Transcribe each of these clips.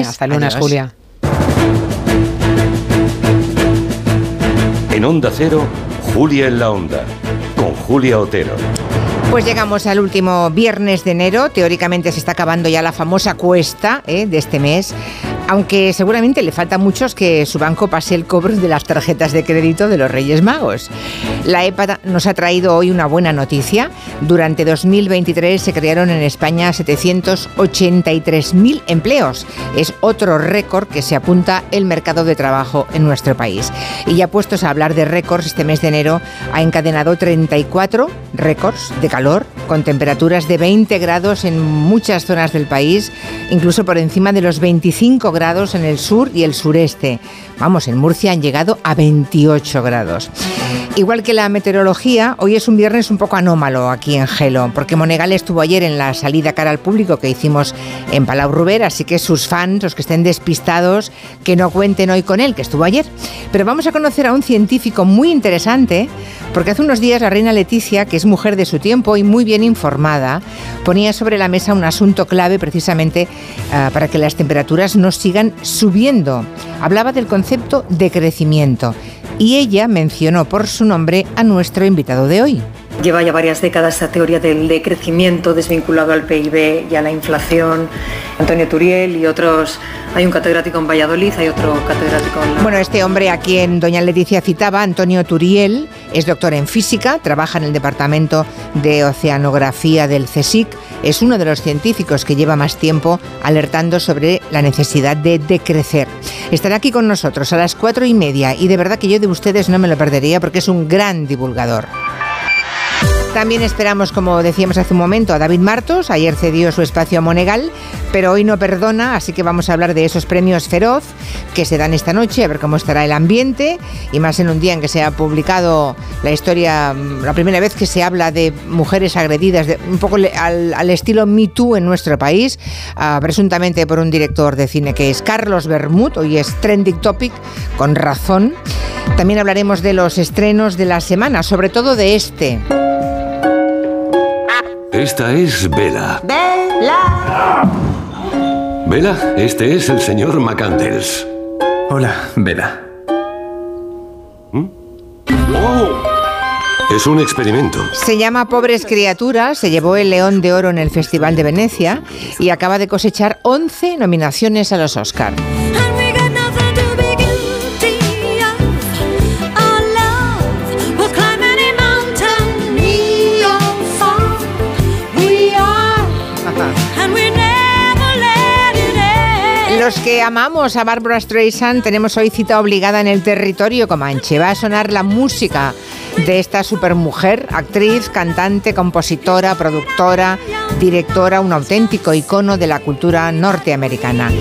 Hasta el lunes, Julia. En Onda Cero, Julia en la Onda, con Julia Otero. Pues llegamos al último viernes de enero. Teóricamente se está acabando ya la famosa cuesta ¿eh? de este mes aunque seguramente le falta a muchos que su banco pase el cobro de las tarjetas de crédito de los Reyes Magos. La EPA nos ha traído hoy una buena noticia. Durante 2023 se crearon en España 783.000 empleos. Es otro récord que se apunta el mercado de trabajo en nuestro país. Y ya puestos a hablar de récords, este mes de enero ha encadenado 34 récords de calor con temperaturas de 20 grados en muchas zonas del país, incluso por encima de los 25 grados en el sur y el sureste. Vamos, en Murcia han llegado a 28 grados. Igual que la meteorología, hoy es un viernes un poco anómalo aquí en Gelo, porque Monegal estuvo ayer en la salida cara al público que hicimos en Palau Ruber, así que sus fans, los que estén despistados, que no cuenten hoy con él, que estuvo ayer. Pero vamos a conocer a un científico muy interesante, porque hace unos días la reina Leticia, que es mujer de su tiempo y muy bien informada, ponía sobre la mesa un asunto clave precisamente ah, para que las temperaturas no sigan subiendo. Hablaba del concepto de crecimiento y ella mencionó por su nombre a nuestro invitado de hoy. Lleva ya varias décadas esa teoría del decrecimiento desvinculado al PIB y a la inflación. Antonio Turiel y otros. Hay un catedrático en Valladolid, hay otro catedrático en. Bueno, este hombre a quien doña Leticia citaba, Antonio Turiel, es doctor en física, trabaja en el departamento de oceanografía del CSIC. Es uno de los científicos que lleva más tiempo alertando sobre la necesidad de decrecer. Estará aquí con nosotros a las cuatro y media y de verdad que yo de ustedes no me lo perdería porque es un gran divulgador. También esperamos, como decíamos hace un momento, a David Martos. Ayer cedió su espacio a Monegal, pero hoy no perdona, así que vamos a hablar de esos premios Feroz que se dan esta noche, a ver cómo estará el ambiente, y más en un día en que se ha publicado la historia, la primera vez que se habla de mujeres agredidas, un poco al, estilo Me Too en nuestro país, ah, presuntamente por un director de cine que es Carlos Bermud, hoy es trending topic, con razón. También hablaremos de los estrenos de la semana, sobre todo de este. Esta es Vela. ¡Vela! Vela, este es el señor McCandles. Hola, Vela. ¿Mm? ¡Oh! Es un experimento. Se llama Pobres Criaturas, se llevó el León de Oro en el Festival de Venecia y acaba de cosechar 11 nominaciones a los Oscar. Los que amamos a Barbara Streisand tenemos hoy cita obligada en el territorio comanche. Va a sonar la música de esta supermujer, actriz, cantante, compositora, productora, directora, un auténtico icono de la cultura norteamericana.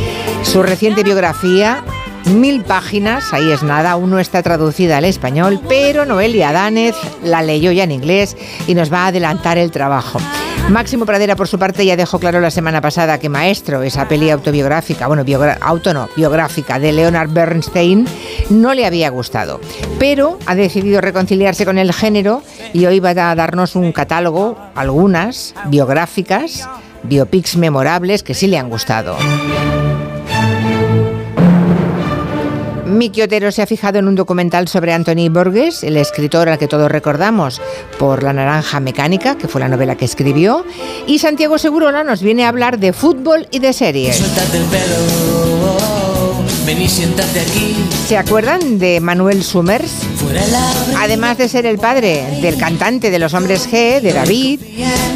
Su reciente biografía mil páginas, ahí es nada, aún no está traducida al español, pero Noelia Danez la leyó ya en inglés y nos va a adelantar el trabajo. Máximo Pradera, por su parte, ya dejó claro la semana pasada que Maestro, esa peli autobiográfica, bueno, auto no, biográfica de Leonard Bernstein, no le había gustado. Pero ha decidido reconciliarse con el género y hoy va a darnos un catálogo, algunas biográficas, biopics memorables que sí le han gustado. Miki Otero se ha fijado en un documental sobre Anthony Borges, el escritor al que todos recordamos por La Naranja Mecánica, que fue la novela que escribió, y Santiago Segurola nos viene a hablar de fútbol y de series. ¿Se acuerdan de Manuel Summers? Además de ser el padre del cantante de Los Hombres G, de David,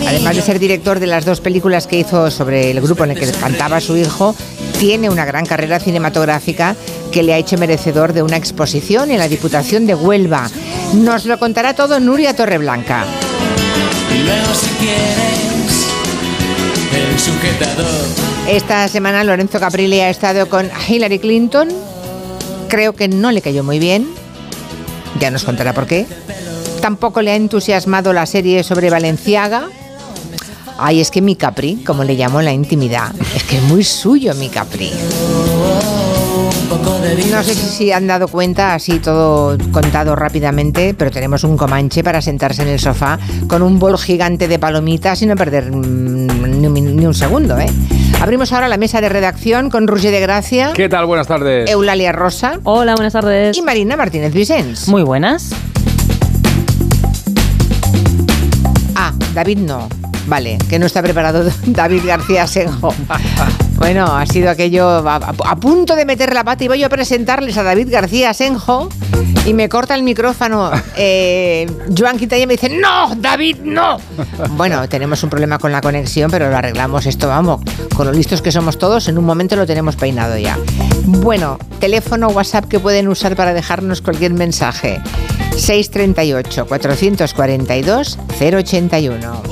además de ser director de las dos películas que hizo sobre el grupo en el que cantaba su hijo, tiene una gran carrera cinematográfica que le ha hecho merecedor de una exposición en la Diputación de Huelva. Nos lo contará todo Nuria Torreblanca. Esta semana Lorenzo Caprilli ha estado con Hillary Clinton. Creo que no le cayó muy bien. Ya nos contará por qué. Tampoco le ha entusiasmado la serie sobre Valenciaga. Ay, es que mi Capri, como le llamo la intimidad, es que es muy suyo mi Capri. No sé si han dado cuenta, así todo contado rápidamente, pero tenemos un comanche para sentarse en el sofá con un bol gigante de palomitas y no perder mm, ni, un segundo, ¿eh? Abrimos ahora la mesa de redacción con Roger de Gracia, ¿Qué tal? Buenas tardes. Eulalia Rosa Hola, buenas tardes. y Marina Martínez Vicens. Muy buenas. Ah, David no. Vale, que no está preparado David García Senjo. Bueno, ha sido aquello a, a- punto de meter la pata y voy a presentarles a David García Senjo y me corta el micrófono. Eh, Joan Quintana me dice, no, David, no. Bueno, tenemos un problema con la conexión, pero lo arreglamos esto, vamos. Con lo listos que somos todos, en un momento lo tenemos peinado ya. Bueno, teléfono WhatsApp que pueden usar para dejarnos cualquier mensaje. 638 442 081.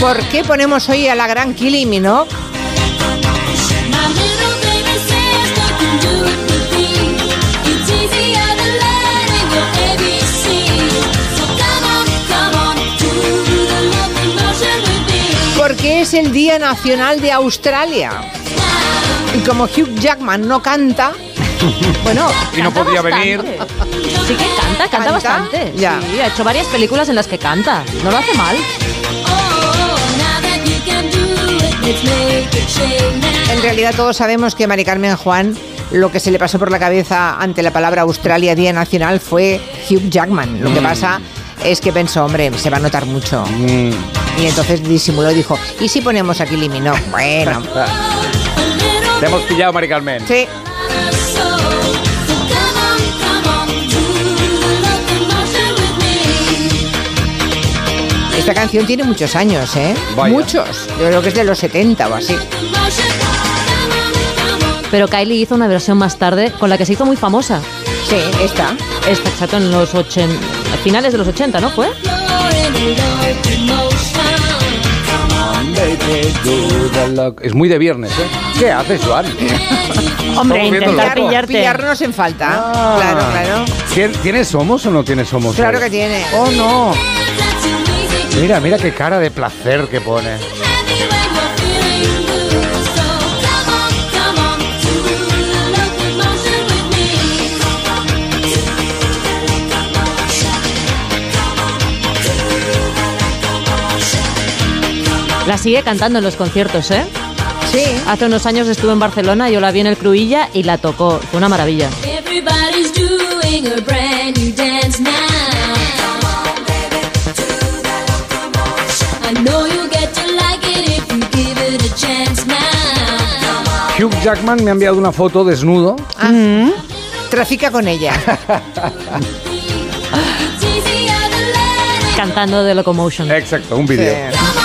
¿Por qué ponemos hoy a la gran Kylie Minogue? Es el Día Nacional de Australia. Y como Hugh Jackman no canta, bueno, Y no bastante. venir. Sí que canta, canta, ¿Canta? bastante. Ya. Sí, ha hecho varias películas en las que canta. No lo hace mal. En realidad todos sabemos que Mari Carmen Juan lo que se le pasó por la cabeza ante la palabra Australia Día Nacional fue Hugh Jackman. Lo que pasa es que pensó, hombre, se va a notar mucho. Mm, Y entonces disimuló y dijo, ¿y si ponemos a Kylie Minogue? Bueno, Te hemos pillado, Mari Carmen. sí. Esta canción tiene muchos años, ¿eh? Vaya. Muchos. Yo creo que es de los 70 o así. Pero Kylie hizo una versión más tarde con la que se hizo muy famosa. Sí, esta. Esta exacto en los 80, a finales de los 80, ¿no fue? Es muy de viernes, ¿eh? ¿Qué haces, Joan? Hombre, intentar pillarte. Pillarnos en falta. Ah. Claro, claro. ¿Tien- ¿Tienes somos o no tienes somos? Claro hoy? que tiene. Oh, no. Mira, mira qué cara de placer que pone. La sigue cantando en los conciertos, ¿eh? Sí. Hace unos años estuve en Barcelona, yo la vi en el Cruilla y la tocó. Fue una maravilla. Everybody's doing a brand new dance now. I know you get to like it if you give it a chance now. Hugh Jackman me ha enviado una foto desnudo. Trafica con ella. Cantando de Locomotion. Exacto, un vídeo. Sí.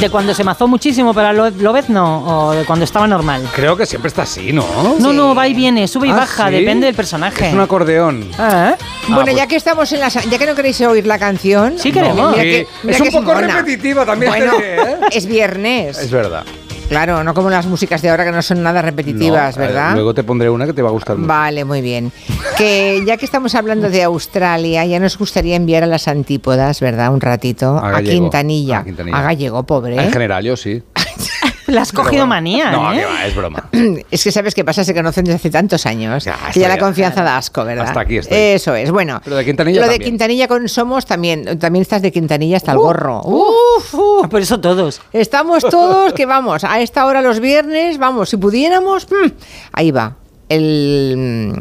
¿De cuando se mazó muchísimo para Lo- López no? ¿O de cuando estaba normal? Creo que siempre está así, ¿no? No, no, va y viene, sube y Ah, baja, ¿sí? depende del personaje. Es un acordeón. Ah, Bueno, pues- ya que estamos en la... Ya que no queréis oír la canción... Sí queremos. Sí, que- es un poco mona. repetitiva también. Bueno, ¿eh? es viernes. Es verdad. Claro, no como las músicas de ahora que no son nada repetitivas, No, eh, ¿verdad? Luego te pondré una que te va a gustar mucho. Vale, muy bien. Que ya que estamos hablando de Australia, ya nos gustaría enviar a las antípodas, ¿verdad? Un ratito A. Quintanilla. A Quintanilla. A Gallego, pobre. En general, yo sí. le has cogido manía, No, ¿eh? que va, es broma. Es que sabes qué pasa, se conocen desde hace tantos años Ya, que ya la confianza da asco, ¿verdad? Hasta aquí estoy. Eso es, bueno. Pero de Quintanilla Lo de. Quintanilla con Somos también, también estás de Quintanilla hasta el Uh, gorro. Uf, uf. Por eso todos. Estamos todos que vamos, a esta hora los viernes, vamos, si pudiéramos, mm, ahí va, el,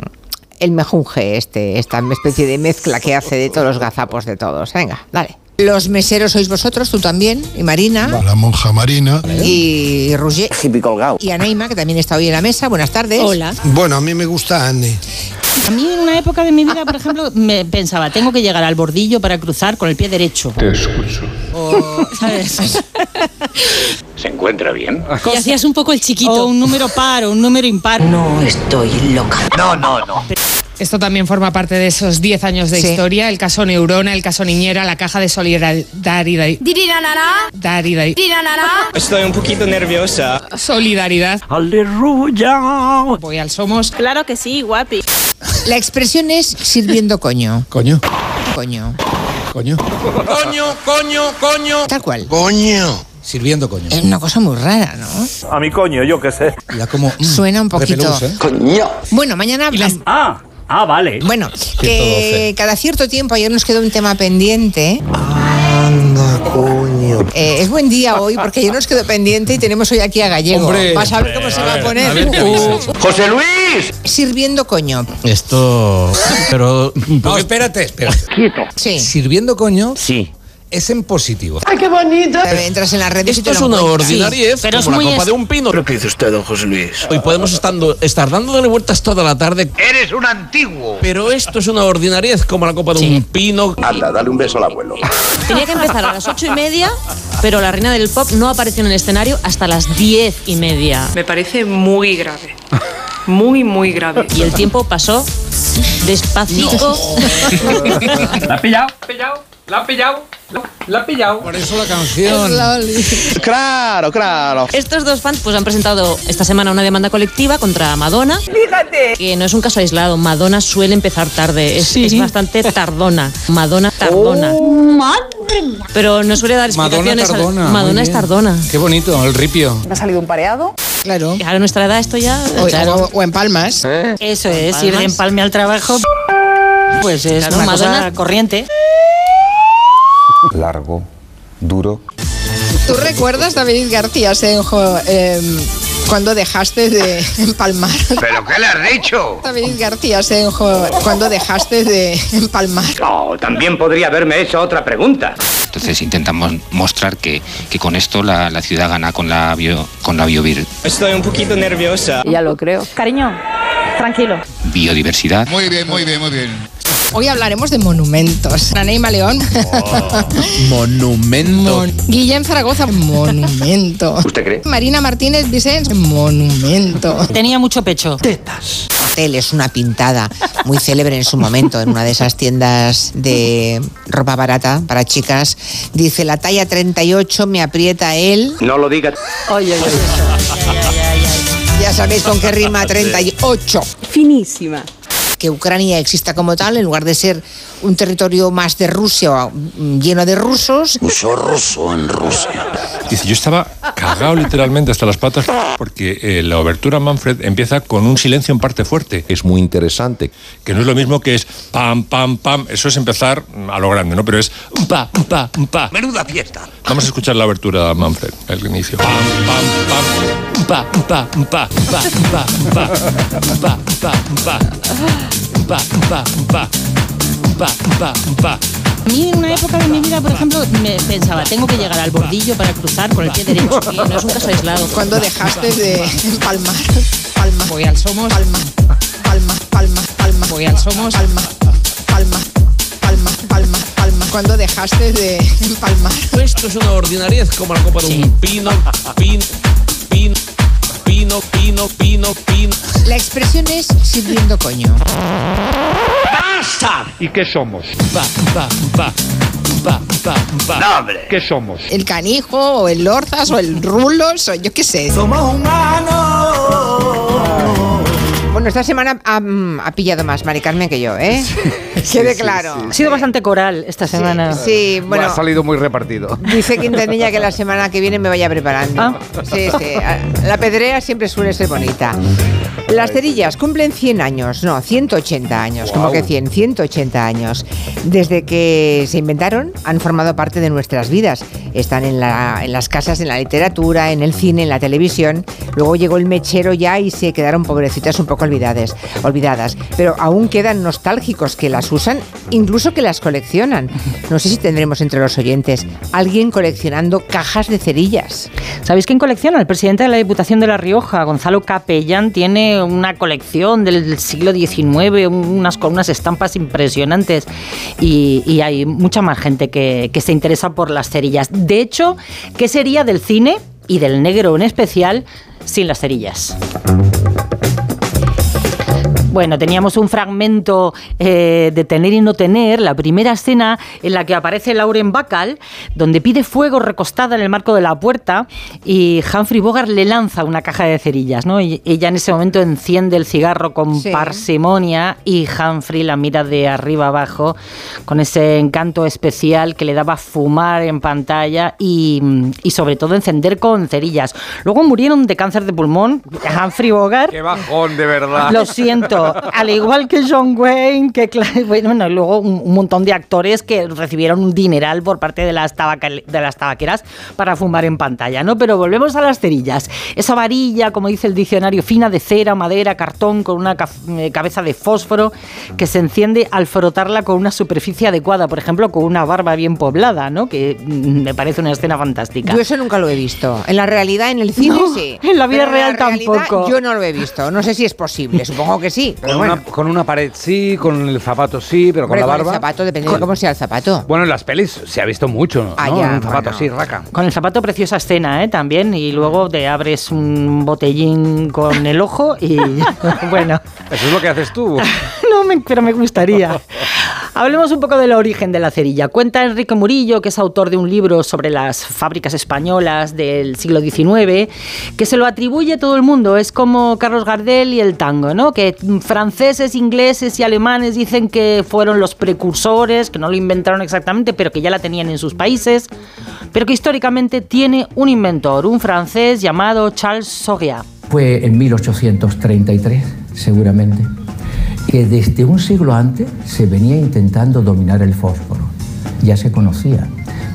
el mejunje este, esta especie de mezcla que hace de todos los gazapos de todos. Venga, dale. Los meseros sois vosotros, tú también, y Marina, La monja marina. y Roger, y Anaima, que también está hoy en la mesa. Buenas tardes. Hola. Bueno, a mí me gusta Anne. A mí en una época de mi vida, por ejemplo, me pensaba, tengo que llegar al bordillo para cruzar con el pie derecho. Te escucho. O, ¿sabes? ¿Se encuentra bien? Y hacías un poco el chiquito. O un número par o un número impar. No estoy loca. Esto también forma parte de esos 10 años de Sí. historia. El caso Neurona, el caso Niñera, la caja de solidaridad. Daridad. Estoy un poquito nerviosa. Solidaridad. Aleluya. Voy al Somos. Claro que sí, guapi. La expresión es sirviendo coño. Coño, Coño. coño. Coño, coño, coño. Tal cual. Coño. Sirviendo coño. Es una cosa muy rara, ¿no? A mi coño, yo qué sé. Ya como. mm, Suena un poquito. repelús, ¿eh? Bueno, mañana. Ah, ah, vale. Bueno, que 112. cada cierto tiempo ayer nos quedó un tema pendiente. Anda, coño. Eh, es buen día hoy porque ayer nos quedó pendiente y tenemos hoy aquí a Gallego. Hombre. Vas a ver cómo se va a poner. a ver qué Uh. José Luis. sirviendo coño. Esto. Pero. No, espérate, espérate. Sí. Sirviendo coño Sí. Es en positivo. Eh, Entras en las redes y te Esto es lo una ordinariez Pero es como la copa es- de un pino. ¿Pero qué dice usted, don José Luis? Hoy podemos estando- estar dándole vueltas toda la tarde, Eres un antiguo. pero esto es una ordinariez como la copa de un pino. Anda, dale un beso al abuelo. Tenía que empezar a las ocho y media, pero la reina del pop no apareció en el escenario hasta las diez y media. Me parece muy grave. Muy, muy grave. Y el tiempo pasó despacito. La ha pillado, pillado, la ha pillado, la ha pillado. Por eso la canción. Claro, claro. Estos dos fans pues, han presentado esta semana una demanda colectiva contra Madonna. Fíjate. Que no es un caso aislado. Madonna suele empezar tarde. Es, es bastante tardona. Madonna tardona. Pero no suele dar Madonna explicaciones. al- Tardona. Madonna es tardona. Qué bonito, el ripio. Claro. Y A nuestra edad esto ya... O, claro. o- o en palmas. Eso es, ir de empalme al trabajo, pues es Claro, una Madonna- cosa corriente. Largo, duro. ¿Tú recuerdas, David García Senjo, em, cuando dejaste de empalmar? ¿Pero qué le has dicho? David García Senjo, cuando dejaste de empalmar. Oh, también podría haberme hecho otra pregunta. Entonces intentamos mostrar que, que con esto la, la ciudad gana con la, bio, con la biovir- Estoy un poquito nerviosa. Ya lo creo. Cariño, tranquilo. biodiversidad. Muy bien, muy bien, muy bien. Hoy hablaremos de monumentos. Anaíma León. Monumento. Mon- Guillem Zaragoza. Monumento. ¿Usted cree? Marina Martínez Vicens. Monumento. Tenía mucho pecho. Hotel es una pintada muy célebre en su momento en una de esas tiendas de ropa barata para chicas. Dice, la talla 38 me aprieta él. No lo digas. Ya sabéis con qué rima 38. Finísima. Que Ucrania exista como tal, en lugar de ser un territorio más de Rusia mm, lleno de rusos. Mucho ruso en Rusia. Dice, yo estaba cagado literalmente hasta las patas porque eh, la obertura Manfred empieza con un silencio en parte fuerte. Es muy interesante. Que no es lo mismo que es pam, pam, pam. Eso es empezar mm, a lo grande, ¿no? Pero es un pa, un pa, un pa. Menuda fiesta. Vamos a escuchar la abertura Manfred, el inicio. Pam, pam, pam. Un pa, un pa, un pa, un pa, un pa, un pa, un pa, un pa, un pa. Pa, pa, pa. Pa, pa, pa. A mí en una época de mi vida, por ejemplo, me pensaba, tengo que llegar al bordillo para cruzar con el pie derecho. Y no es un caso aislado. Cuando dejaste de empalmar. Palma. Voy al Somos. Palma. Palma. Palma. Palma. Voy al Somos. Palma. Palma. Palma. Palma. Palma. Cuando dejaste de empalmar. Esto es una ordinariez como la copa de un pino, pin, pin, pino, pino, pino, pino. La expresión es sirviendo coño. ¡Basta! ¿Y qué somos? Pa, pa, pa, pa. ¡No, hombre! ¿Qué somos? El canijo, o el lorzas, o el rulos, o yo qué sé. Somos humanos. Bueno, esta semana ha, mm, ha pillado más Mari Carmen que yo, ¿eh? Quede claro. Ha sido bastante coral esta semana. Sí, bueno. ha salido muy repartido. Dice Quintanilla que la semana que viene me vaya preparando. Ah. Sí, sí. La pedrea siempre suele ser bonita. Las cerillas cumplen 100 años, no, 180 años, como que 100, 180 años. Desde que se inventaron, han formado parte de nuestras vidas. Están en, la- en las casas, en la literatura, en el cine, en la televisión. Luego llegó el mechero ya y se quedaron pobrecitas un poco olvidadas, olvidadas. Pero aún quedan nostálgicos que las usan, incluso que las coleccionan. No sé si tendremos entre los oyentes alguien coleccionando cajas de cerillas. ¿Sabéis quién colecciona? El presidente de la Diputación de La Rioja, Gonzalo Capellán, tiene una colección del siglo XIX, unas, con unas estampas impresionantes y, hay mucha más gente que, que se interesa por las cerillas. De hecho, ¿qué sería del cine y del negro en especial sin las cerillas? Bueno, teníamos un fragmento eh, de Tener y No Tener, la primera escena en la que aparece Lauren Bacall, donde pide fuego recostada en el marco de la puerta y Humphrey Bogart le lanza una caja de cerillas, ¿no? Y ella en ese momento enciende el cigarro con Sí. parsimonia y Humphrey la mira de arriba abajo con ese encanto especial que le daba fumar en pantalla y, y sobre todo encender con cerillas. Luego murieron de cáncer de pulmón Humphrey Bogart. Qué bajón, de verdad. Lo siento, al igual que John Wayne, que bueno, luego un, un montón de actores que recibieron un dineral por parte de las, de las tabaqueras para fumar en pantalla, ¿no? Pero volvemos a las cerillas. Esa varilla, como dice el diccionario, fina de cera, madera, cartón, con una eh, cabeza de fósforo que se enciende al frotarla con una superficie adecuada, por ejemplo, con una barba bien poblada, ¿no? Que mm, me parece una escena fantástica. Yo eso nunca lo he visto. En la realidad, en el cine No, sí. en la vida Pero real realidad, tampoco. Yo no lo he visto. No sé si es posible. Supongo que sí. Pero Con, bueno. una, con una pared sí, con el zapato sí, pero Hombre, con la con el barba. zapato, depende de cómo sea el zapato. Bueno, en las pelis se ha visto mucho, ¿no? Ah, ¿no? ya, un zapato bueno. así, raca. Con el zapato preciosa escena, ¿eh? También, y luego te abres un botellín con el ojo y bueno, Eso es lo que haces tú. no me, pero me gustaría. Hablemos un poco del origen de la cerilla. Cuenta Enrique Murillo, que es autor de un libro sobre las fábricas españolas del siglo XIX, que se lo atribuye a todo el mundo. Es como Carlos Gardel y el tango, ¿no? Que franceses, ingleses y alemanes dicen que fueron los precursores, que no lo inventaron exactamente, pero que ya la tenían en sus países, pero que históricamente tiene un inventor, un francés llamado Charles Sauria. Fue en 1833, seguramente, que desde un siglo antes se venía intentando dominar el fósforo. Ya se conocía,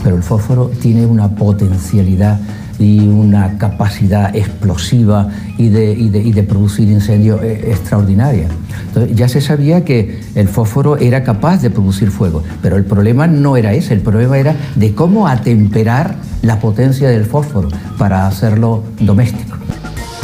pero el fósforo tiene una potencialidad y una capacidad explosiva y de, producir incendios eh, extraordinaria. Ya se sabía que el fósforo era capaz de producir fuego, pero el problema no era ese, el problema era de cómo atemperar la potencia del fósforo para hacerlo doméstico.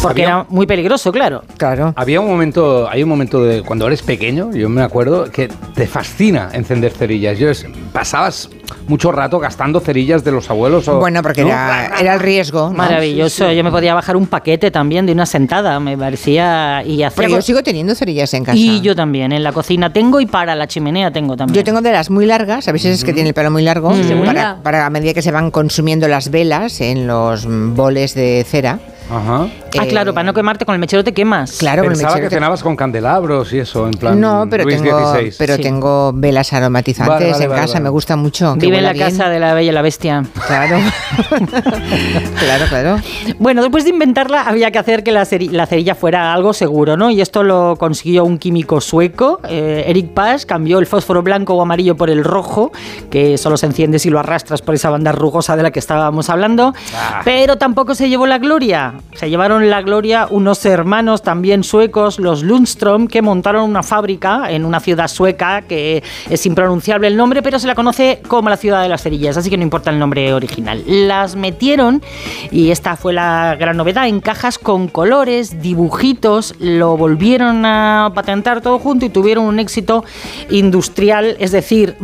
Porque era muy peligroso, claro. Claro. Había un momento, hay un momento de cuando eres pequeño, yo me acuerdo, que te fascina encender cerillas. Yo es- pasabas mucho rato gastando cerillas de los abuelos. O, Bueno, porque ¿no? era, era el riesgo. ¿no? Maravilloso. Yo me podía bajar un paquete también de una sentada, me parecía. Y hacía Pero yo sigo teniendo cerillas en casa. Y yo también, en la cocina tengo y para la chimenea tengo también. Yo tengo de las muy largas, a veces es que tiene el pelo muy largo, Mm. para, para a medida que se van consumiendo las velas en los mm, boles de cera. Ajá. Ah, claro, para no quemarte con el mechero te quemas. Claro, con el Pensaba que te- cenabas con candelabros y eso, en plan No, pero Luis tengo, XVI. pero Sí. tengo velas aromatizantes Vale, vale, en vale, casa, vale. me gusta mucho. Vive en la bien. casa de la bella y la bestia. Claro. claro, claro. Bueno, después de inventarla había que hacer que la cerilla fuera algo seguro, ¿no? Y esto lo consiguió un químico sueco, eh, Eric Pasch, cambió el fósforo blanco o amarillo por el rojo, que solo se enciende si lo arrastras por esa banda rugosa de la que estábamos hablando. Ah. Pero tampoco se llevó la gloria. Se llevaron la gloria unos hermanos también suecos, los Lundström, que montaron una fábrica en una ciudad sueca que es impronunciable el nombre, pero se la conoce como la ciudad de las cerillas, así que no importa el nombre original. Las metieron, y esta fue la gran novedad, en cajas con colores, dibujitos, lo volvieron a patentar todo junto y tuvieron un éxito industrial, es decir,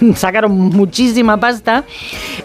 sacaron muchísima pasta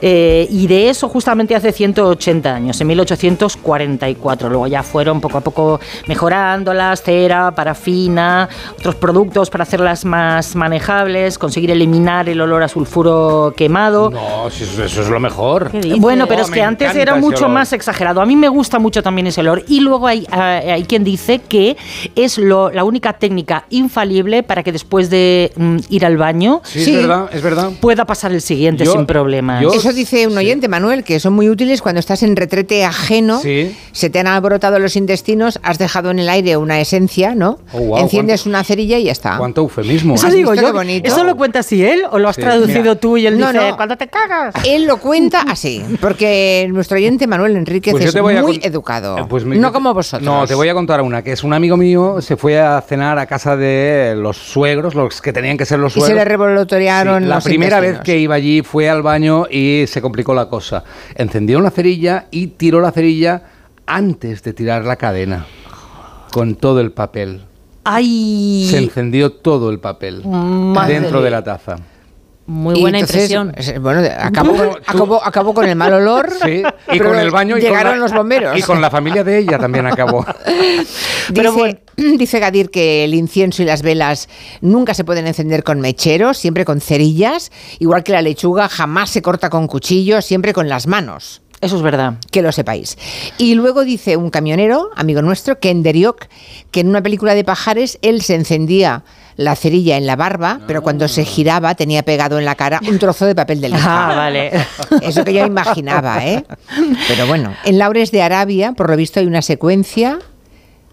eh, y de eso justamente hace 180 años, en 1844. Luego ya fueron poco a poco mejorándolas, cera, parafina, otros productos para hacerlas más manejables, conseguir eliminar el olor a sulfuro quemado. No, si eso, eso es lo mejor. Bueno, pero Oh, es que antes era mucho más exagerado. A mí me gusta mucho también ese olor. Y luego hay, ah, hay quien dice que es lo, la única técnica infalible para que después de mm, ir al baño Sí, es verdad, es verdad. pueda pasar el siguiente Yo- sin problemas. yo- Eso dice un oyente, Manuel, que son muy útiles cuando estás en retrete ajeno, Sí. se te han alborotado los intestinos, has dejado en el aire una esencia, ¿no? Oh, Enciendes una cerilla y ya está. Cuánto eufemismo. Eso ¿Has digo yo. ¿Eso lo cuenta así él o lo has Sí, traducido mira. tú y él No, dice no. cuando te cagas? Él lo cuenta así, porque nuestro oyente Manuel Enríquez Pues es muy educado. Eh, pues me- no como vosotros. No, te voy a contar una, que es un amigo mío, se fue a cenar a casa de los suegros, los que tenían que ser los Y se suegros. le revolotearon Sí, la primera vez que iba allí fue al baño y se complicó la cosa. Encendió una cerilla y tiró la cerilla antes de tirar la cadena, con todo el papel. ¡Ay! Se encendió todo el papel Madre. dentro de la taza. Muy Y buena entonces, impresión. es- Bueno, acabó, con- acabó, acabó con el mal olor. Sí, y con el baño y con llegaron la- los bomberos. Y con la familia de ella también acabó. Dice, dice Gadir que el incienso y las velas nunca se pueden encender con mecheros, siempre con cerillas, igual que la lechuga jamás se corta con cuchillo, siempre con las manos. Eso es verdad. Que lo sepáis. Y luego dice un camionero, amigo nuestro, que en Derioc, que en una película de pajares, él se encendía la cerilla en la barba, pero cuando se giraba tenía pegado en la cara un trozo de papel de lija. Ah, vale. Eso que yo imaginaba, ¿eh? Pero bueno, en Laures de Arabia, por lo visto, hay una secuencia.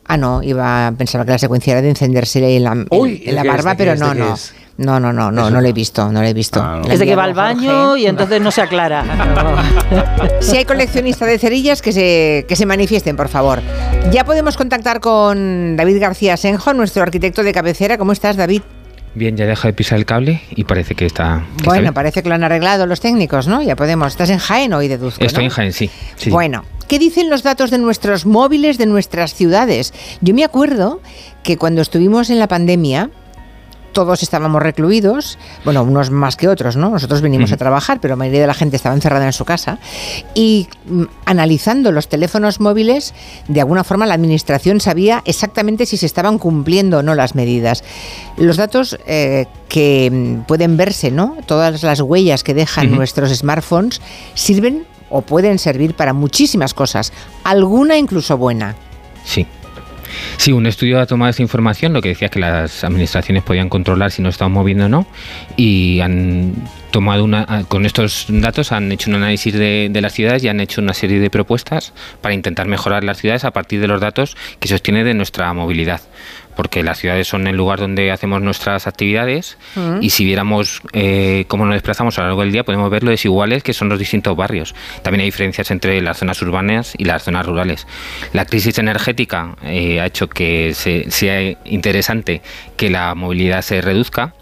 Ah, no, iba pensaba que la secuencia era de encenderse en la, en- Uy, en la barba, ¿de qué pero es? no, ¿de qué no. No, no, no, no, no lo he visto, no lo he visto. La Es de que va al baño y entonces no se aclara. Si hay coleccionista de cerillas, que se, que se manifiesten, por favor. Ya podemos contactar con David García Senjo, nuestro arquitecto de cabecera. ¿Cómo estás, David? Bien, ya deja de pisar el cable y parece que está. que está Bueno, bien. parece que lo han arreglado los técnicos, ¿no? Ya podemos. Estás en Jaén hoy, deduzco, Estoy ¿no? en Jaén, sí. sí. Bueno, ¿qué dicen los datos de nuestros móviles, de nuestras ciudades? Yo me acuerdo que cuando estuvimos en la pandemia, todos estábamos recluidos, bueno, unos más que otros, ¿no? Nosotros venimos a trabajar, pero la mayoría de la gente estaba encerrada en su casa. Y mm, analizando los teléfonos móviles, de alguna forma la administración sabía exactamente si se estaban cumpliendo o no las medidas. Los datos eh, que mm, pueden verse, ¿no? Todas las huellas que dejan nuestros smartphones sirven o pueden servir para muchísimas cosas, alguna incluso buena. Sí. Sí, un estudio ha tomado esa información, lo que decía que las administraciones podían controlar si nos estaban moviendo o no, y han tomado una, ah, con estos datos han hecho un análisis de, de las ciudades y han hecho una serie de propuestas para intentar mejorar las ciudades a partir de los datos que se obtiene de nuestra movilidad. Porque las ciudades son el lugar donde hacemos nuestras actividades Mm. y si viéramos eh, cómo nos desplazamos a lo largo del día podemos ver lo desiguales que son los distintos barrios. También hay diferencias entre las zonas urbanas y las zonas rurales. La crisis energética eh, ha hecho que se- sea interesante que la movilidad se reduzca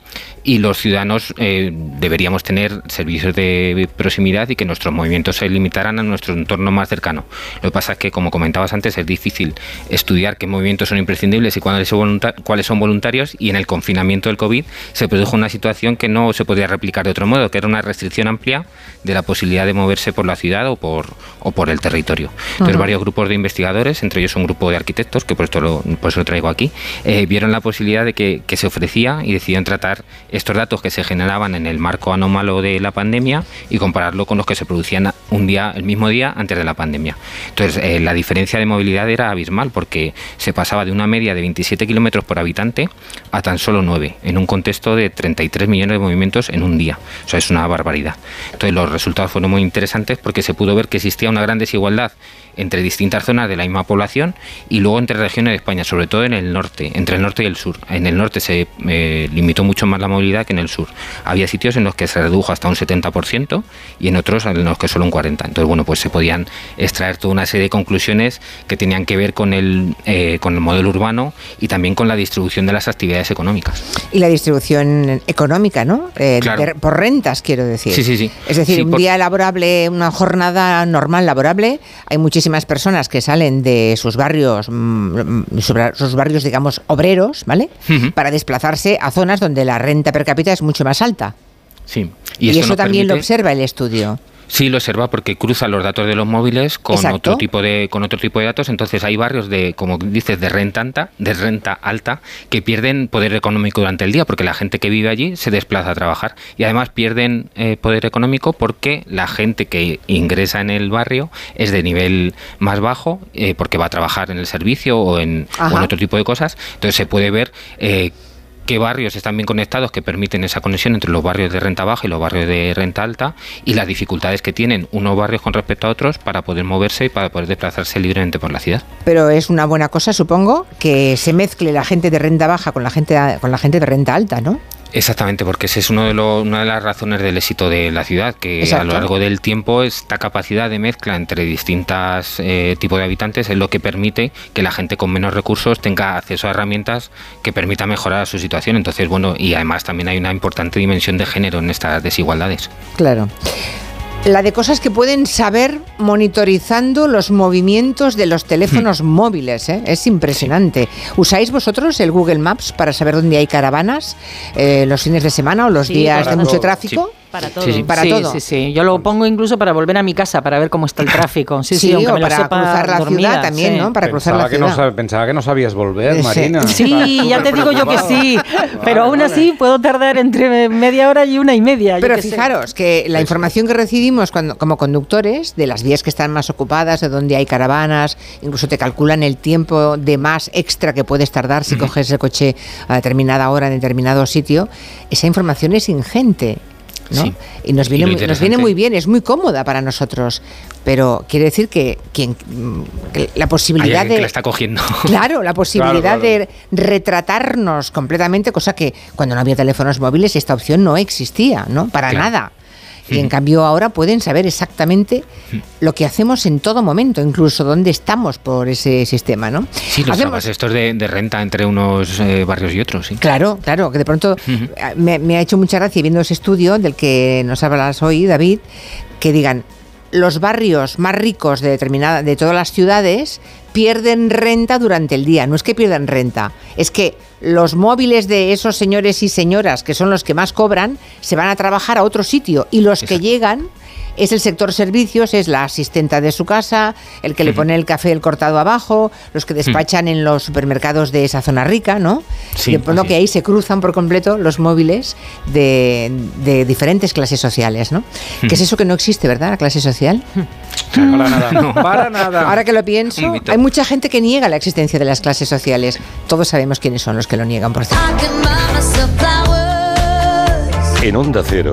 y los ciudadanos eh, deberíamos tener servicios de proximidad y que nuestros movimientos se limitaran a nuestro entorno más cercano. Lo que pasa es que, como comentabas antes, es difícil estudiar qué movimientos son imprescindibles y cuáles son, volunta- cuáles son voluntarios y en el confinamiento del COVID se produjo una situación que no se podía replicar de otro modo, que era una restricción amplia de la posibilidad de moverse por la ciudad o por, o por el territorio. Entonces, varios grupos de investigadores, entre ellos un grupo de arquitectos, que por esto lo, por eso lo traigo aquí, eh, vieron la posibilidad de que, que se ofrecía y decidieron tratar estos datos que se generaban en el marco anómalo de la pandemia y compararlo con los que se producían un día, el mismo día antes de la pandemia. Entonces, eh, la diferencia de movilidad era abismal porque se pasaba de una media de 27 kilómetros por habitante a tan solo 9, en un contexto de 33 millones de movimientos en un día. O sea, es una barbaridad. Entonces, los resultados fueron muy interesantes porque se pudo ver que existía una gran desigualdad entre distintas zonas de la misma población y luego entre regiones de España, sobre todo en el norte, entre el norte y el sur. En el norte se eh, limitó mucho más la movilidad que en el sur. Había sitios en los que se redujo hasta un 70% y en otros en los que solo un 40%. Entonces, bueno, pues se podían extraer toda una serie de conclusiones que tenían que ver con el, eh, con el modelo urbano y también con la distribución de las actividades económicas. Y la distribución económica, ¿no? Eh, Claro. de- por rentas, quiero decir. Sí, sí, sí. Es decir, Sí, un por- día laborable, una jornada normal laborable, hay muchísimas personas que salen de sus barrios, mm, sobre- sus barrios, digamos, obreros, ¿vale? Para desplazarse a zonas donde la renta per cápita es mucho más alta. Sí. Y, eso también lo observa el estudio. Sí, lo observa porque cruza los datos de los móviles con Exacto. otro tipo de con otro tipo de datos. Entonces hay barrios de, como dices, de renta alta, de renta alta, que pierden poder económico durante el día porque la gente que vive allí se desplaza a trabajar y además pierden eh, poder económico porque la gente que ingresa en el barrio es de nivel más bajo eh, porque va a trabajar en el servicio o en, o en otro tipo de cosas. Entonces se puede ver eh, qué barrios están bien conectados que permiten esa conexión entre los barrios de renta baja y los barrios de renta alta y las dificultades que tienen unos barrios con respecto a otros para poder moverse y para poder desplazarse libremente por la ciudad. Pero es una buena cosa, supongo, que se mezcle la gente de renta baja con la gente, con la gente de renta alta, ¿no? Exactamente, porque esa es uno de los- una de las razones del éxito de la ciudad, que a lo largo del tiempo esta capacidad de mezcla entre distintos tipos de habitantes es lo que permite que la gente con menos recursos tenga acceso a herramientas que permita mejorar su situación. Entonces, bueno, y además también hay una importante dimensión de género en estas desigualdades. Claro. La de cosas que pueden saber monitorizando los movimientos de los teléfonos móviles. ¿eh? Es impresionante. ¿Usáis vosotros el Google Maps para saber dónde hay caravanas eh, los fines de semana o los Sí, días de mucho todo. tráfico? Para todo. Sí, sí. Para sí, todo. Sí, sí. Yo lo pongo incluso para volver a mi casa, para ver cómo está el tráfico. Sí, sí, o para sepa cruzar la dormida, ciudad también, sí. ¿no? Para cruzar la Pensaba que no ciudad. sab- pensaba que no sabías volver, Sí. Marina. Sí, ya te digo yo que sí, pero aún así puedo tardar entre media hora y una y media. yo Pero sé. fijaros que la información que recibimos cuando, como conductores de las vías que están más ocupadas, de donde hay caravanas, incluso te calculan el tiempo de más extra que puedes tardar si coges el coche a determinada hora en determinado sitio, esa información es ingente. ¿No? Sí. Y nos viene, nos viene muy bien, es muy cómoda para nosotros, pero quiere decir que, quien, que la Hay posibilidad que de... la está cogiendo. Claro, la posibilidad Claro, de retratarnos completamente, cosa que cuando no había teléfonos móviles esta opción no existía, ¿no? Para Claro. nada. Y en cambio ahora pueden saber exactamente lo que hacemos en todo momento, incluso dónde estamos por ese sistema, ¿no? Sí, los Hacemos- estos de, de renta entre unos eh, barrios y otros, sí. Claro, claro, que de pronto eh, me, me ha hecho mucha gracia viendo ese estudio del que nos hablas hoy, David, que digan los barrios más ricos de determinada de todas las ciudades pierden renta durante el día. No es que pierdan renta, es que los móviles de esos señores y señoras que son los que más cobran se van a trabajar a otro sitio y los que llegan es el sector servicios, es la asistenta de su casa, el que le pone el café el cortado abajo, los que despachan en los supermercados de esa zona rica, ¿no? Sí, de pronto que ahí se cruzan por completo los móviles de, de diferentes clases sociales, ¿no? ¿Qué es eso que no existe, verdad? La clase social. Para nada. Para nada. Ahora que lo pienso, hay mucha gente que niega la existencia de las clases sociales. Todos sabemos quiénes son los que lo niegan, por cierto. En Onda Cero,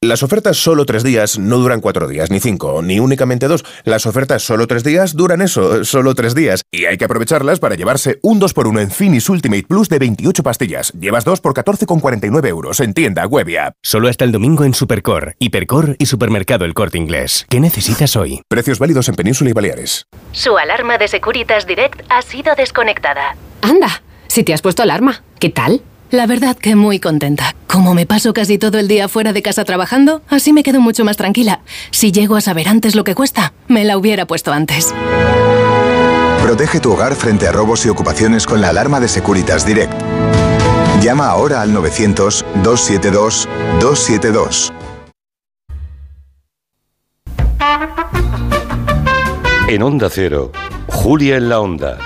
Las ofertas solo tres días no duran cuatro días, ni cinco, ni únicamente dos. Las ofertas solo tres días duran eso, solo tres días. Y hay que aprovecharlas para llevarse un 2x1 en Finis Ultimate Plus de 28 pastillas. Llevas dos por 14,49 euros en tienda, web y app. Solo hasta el domingo en Supercor, Hipercor y Supermercado El Corte Inglés. ¿Qué necesitas hoy? Precios válidos en Península y Baleares. Su alarma de Securitas Direct ha sido desconectada. Anda, si te has puesto alarma, ¿qué tal? La verdad que muy contenta. Como me paso casi todo el día fuera de casa trabajando, así me quedo mucho más tranquila. Si llego a saber antes lo que cuesta, me la hubiera puesto antes. Protege tu hogar frente a robos y ocupaciones con la alarma de Securitas Direct. Llama ahora al 900-272-272. En Onda Cero, Julia en la Onda,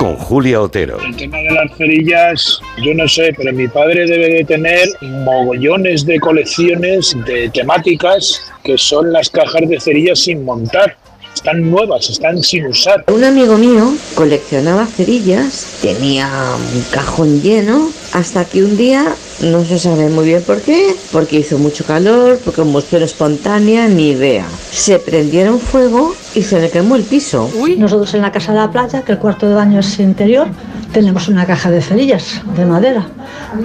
con Julia Otero. El tema de las cerillas, yo no sé, pero mi padre debe de tener mogollones de colecciones de temáticas que son las cajas de cerillas sin montar. Están nuevas, están sin usar. Un amigo mío coleccionaba cerillas, tenía un cajón lleno, hasta que un día, no se sabe muy bien por qué, porque hizo mucho calor, por combustión espontánea, ni idea. Se prendieron fuego y se le quemó el piso. Nosotros en la casa de la playa, que el cuarto de baño es interior, tenemos una caja de cerillas de madera.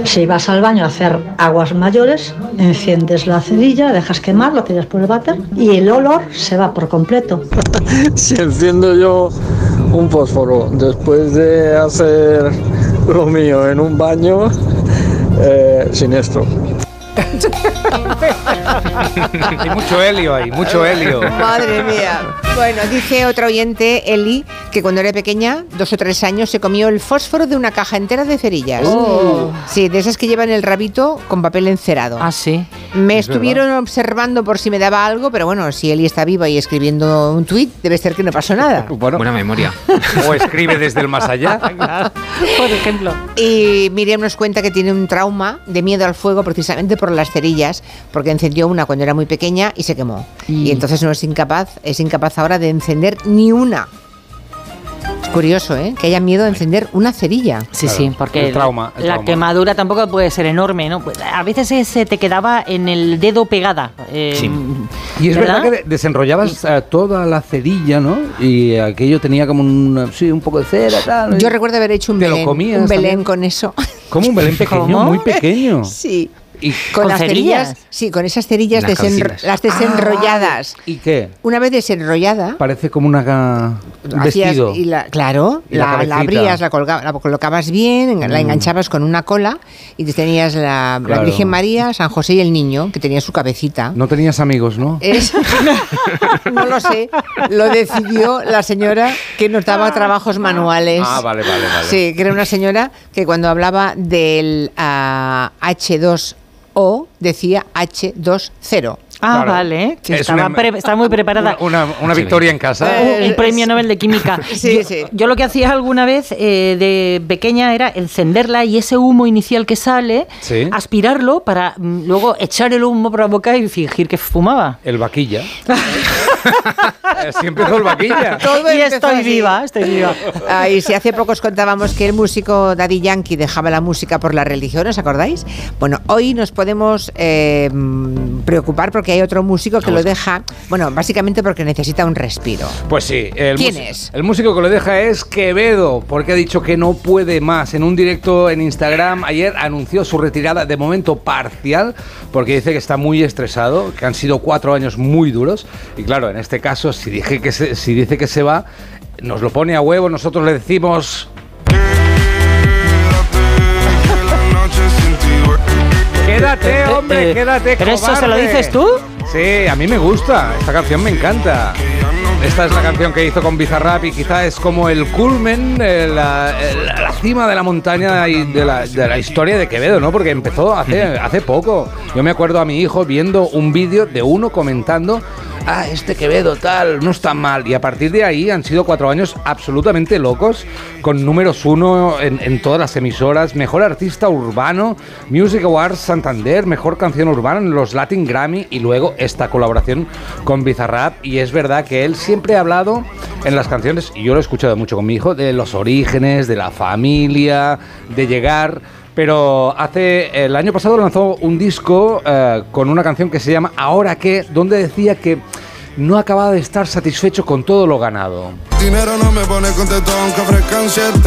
Si vas al baño a hacer aguas mayores, enciendes la cerilla, dejas quemar, la tiras por el váter y el olor se va por completo. si enciendo yo un fósforo después de hacer lo mío en un baño, eh, siniestro. Hay mucho helio ahí, mucho helio. Madre mía. Bueno, dice otra oyente, Eli, que cuando era pequeña, dos o tres años, se comió el fósforo de una caja entera de cerillas. Oh. Sí, de esas que llevan el rabito con papel encerado. Ah, sí. Me Es estuvieron observando por si me daba algo, pero bueno, si Eli está viva y escribiendo un tuit, debe ser que no pasó nada. Buena memoria. O escribe desde el más allá. Por ejemplo. Y Miriam nos cuenta que tiene un trauma de miedo al fuego precisamente por las cerillas, porque encendió una cuando era muy pequeña y se quemó. Y entonces no es incapaz, es incapaz ahora de encender ni una. Es curioso, ¿eh? Que haya miedo a encender una cerilla. Sí, sí, porque el trauma, el la trauma. quemadura tampoco puede ser enorme, ¿no? Pues, A veces eh, se te quedaba en el dedo pegada. eh, Y es verdad, que de- desenrollabas eh, toda la cerilla, ¿no? Y aquello tenía como un, sí, un poco de cera, tal. Yo recuerdo haber hecho un ¿Te lo Belén, comías un Belén también? con eso. Como un Belén pequeño, ¿Cómo? muy pequeño. Sí. Con, las cerillas? Sí, con esas cerillas las, las desenrolladas. Ah, ¿Y qué? Una vez desenrollada. Parece como una vestido. Claro, la, la, la, abrías, la, colgabas, colocabas bien, la mm. enganchabas con una cola y tenías la. Virgen María, San José y el niño, que tenía su cabecita. No tenías amigos, ¿no? No lo sé. Lo decidió la señora que nos daba trabajos manuales. Ah, vale, vale, vale. Sí, que era una señora que cuando hablaba del ah, H2 o decía H20. Ah, Claro. vale, que Es estaba, una- pre- estaba muy preparada. Una, una victoria en casa. Un- un premio Nobel de Química. Sí, yo, sí. yo lo que hacía alguna vez eh, de pequeña era encenderla y ese humo inicial que sale, Sí. aspirarlo para mm, luego echar el humo por la boca y fingir que fumaba. El vaquilla. Así empezó el vaquilla. Todo y estoy así. viva, estoy viva. Ah, y si hace poco os contábamos que el músico Daddy Yankee dejaba la música por la religión, ¿os acordáis? Bueno, hoy nos podemos eh, mm, preocupar porque hay otro músico que lo deja, bueno, básicamente porque necesita un respiro. Pues sí. El ¿Quién es? El músico que lo deja es Quevedo, porque ha dicho que no puede más. En un directo en Instagram ayer anunció su retirada de momento parcial, porque dice que está muy estresado, que han sido cuatro años muy duros. Y claro, en este caso, si, dije que se- si dice que se va, nos lo pone a huevo, nosotros le decimos... Quédate, hombre, eh, quédate. ¿pero eso se lo dices tú? Sí, a mí me gusta. Esta canción me encanta. Esta es la canción que hizo con Bizarrap y quizá es como el culmen, eh, la, cima de la montaña y de la, de la historia de Quevedo, ¿no? Porque empezó hace, hace poco. Yo me acuerdo a mi hijo viendo un vídeo de uno comentando, ah, este Quevedo tal, no está mal. Y a partir de ahí han sido cuatro años absolutamente locos, con números uno en, todas las emisoras, mejor artista urbano, Music Awards Santander, mejor canción urbana en los Latin Grammy y luego esta colaboración con Bizarrap. Y es verdad que él siempre ha hablado en las canciones, y yo lo he escuchado mucho con mi hijo, de los orígenes, de la familia, de llegar. Pero hace el año pasado lanzó un disco eh, con una canción que se llama Ahora qué, donde decía que no acababa de estar satisfecho con todo lo ganado. Dinero no me pone contento aunque ofrezcan 7-0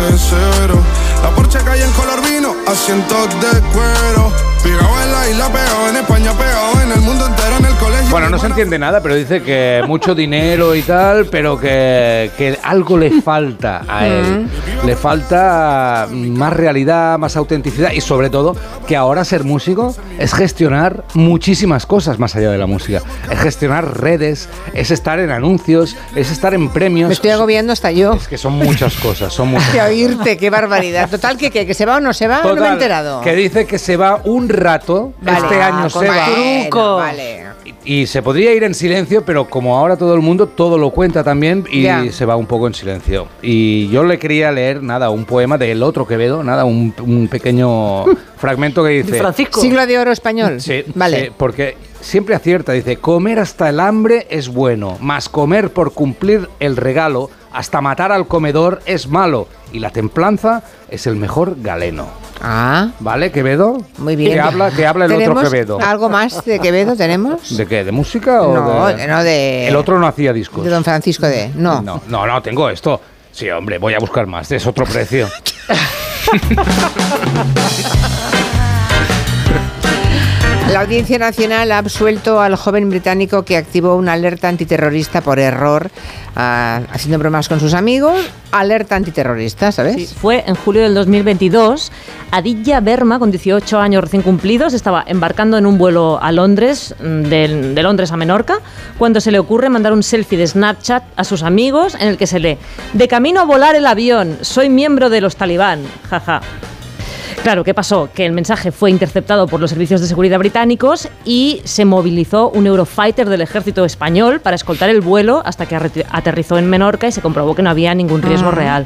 La Porsche calle en color vino, asientos de cuero Pegado en la isla, pegado en España, pegado en el mundo entero, en el colegio Bueno, no se entiende nada, pero dice que mucho dinero y tal, pero que, que algo le falta a él. Le falta más realidad, más autenticidad y sobre todo que ahora ser músico es gestionar muchísimas cosas más allá de la música. Es gestionar redes, es estar en anuncios, es estar en premios. Me estoy agobiando hasta yo. Es que son muchas cosas, son muchas Que oírte, qué barbaridad. Total, que, que, que se va o no se va, no me he Total, enterado. Que dice que se va un rato, Vale. este año Ah, se con va. truco. Vale. Y se podría ir en silencio, pero como ahora todo el mundo todo lo cuenta también y se va un poco en silencio. Y yo le quería leer, nada, un poema del otro Quevedo, nada, un, un pequeño fragmento que dice... Siglo de oro español. Sí, Vale. sí, porque siempre acierta. Dice, comer hasta el hambre es bueno, más comer por cumplir el regalo hasta matar al comedor es malo. Y la templanza es el mejor galeno. Ah. ¿Vale, Quevedo? Muy bien. ¿Qué habla, qué habla el otro ¿Tenemos Quevedo? ¿Algo más de Quevedo tenemos? ¿De qué? ¿De música o No, de...? no, de- El otro no hacía discos. De don Francisco de... No. No, no, no, tengo esto. Sí, hombre, voy a buscar más. Es otro precio. La Audiencia Nacional ha absuelto al joven británico que activó una alerta antiterrorista por error, ah, haciendo bromas con sus amigos. Alerta antiterrorista, ¿sabes? Sí, fue en julio del 2022. Aditya Verma, con 18 años recién cumplidos, estaba embarcando en un vuelo a Londres, mm, de, Londres a Menorca, cuando se le ocurre mandar un selfie de Snapchat a sus amigos en el que se lee, de camino a volar el avión, soy miembro de los talibán, jaja. Claro, ¿qué pasó? Que el mensaje fue interceptado por los servicios de seguridad británicos y se movilizó un Eurofighter del ejército español para escoltar el vuelo hasta que aterrizó en Menorca y se comprobó que no había ningún riesgo Ah. real.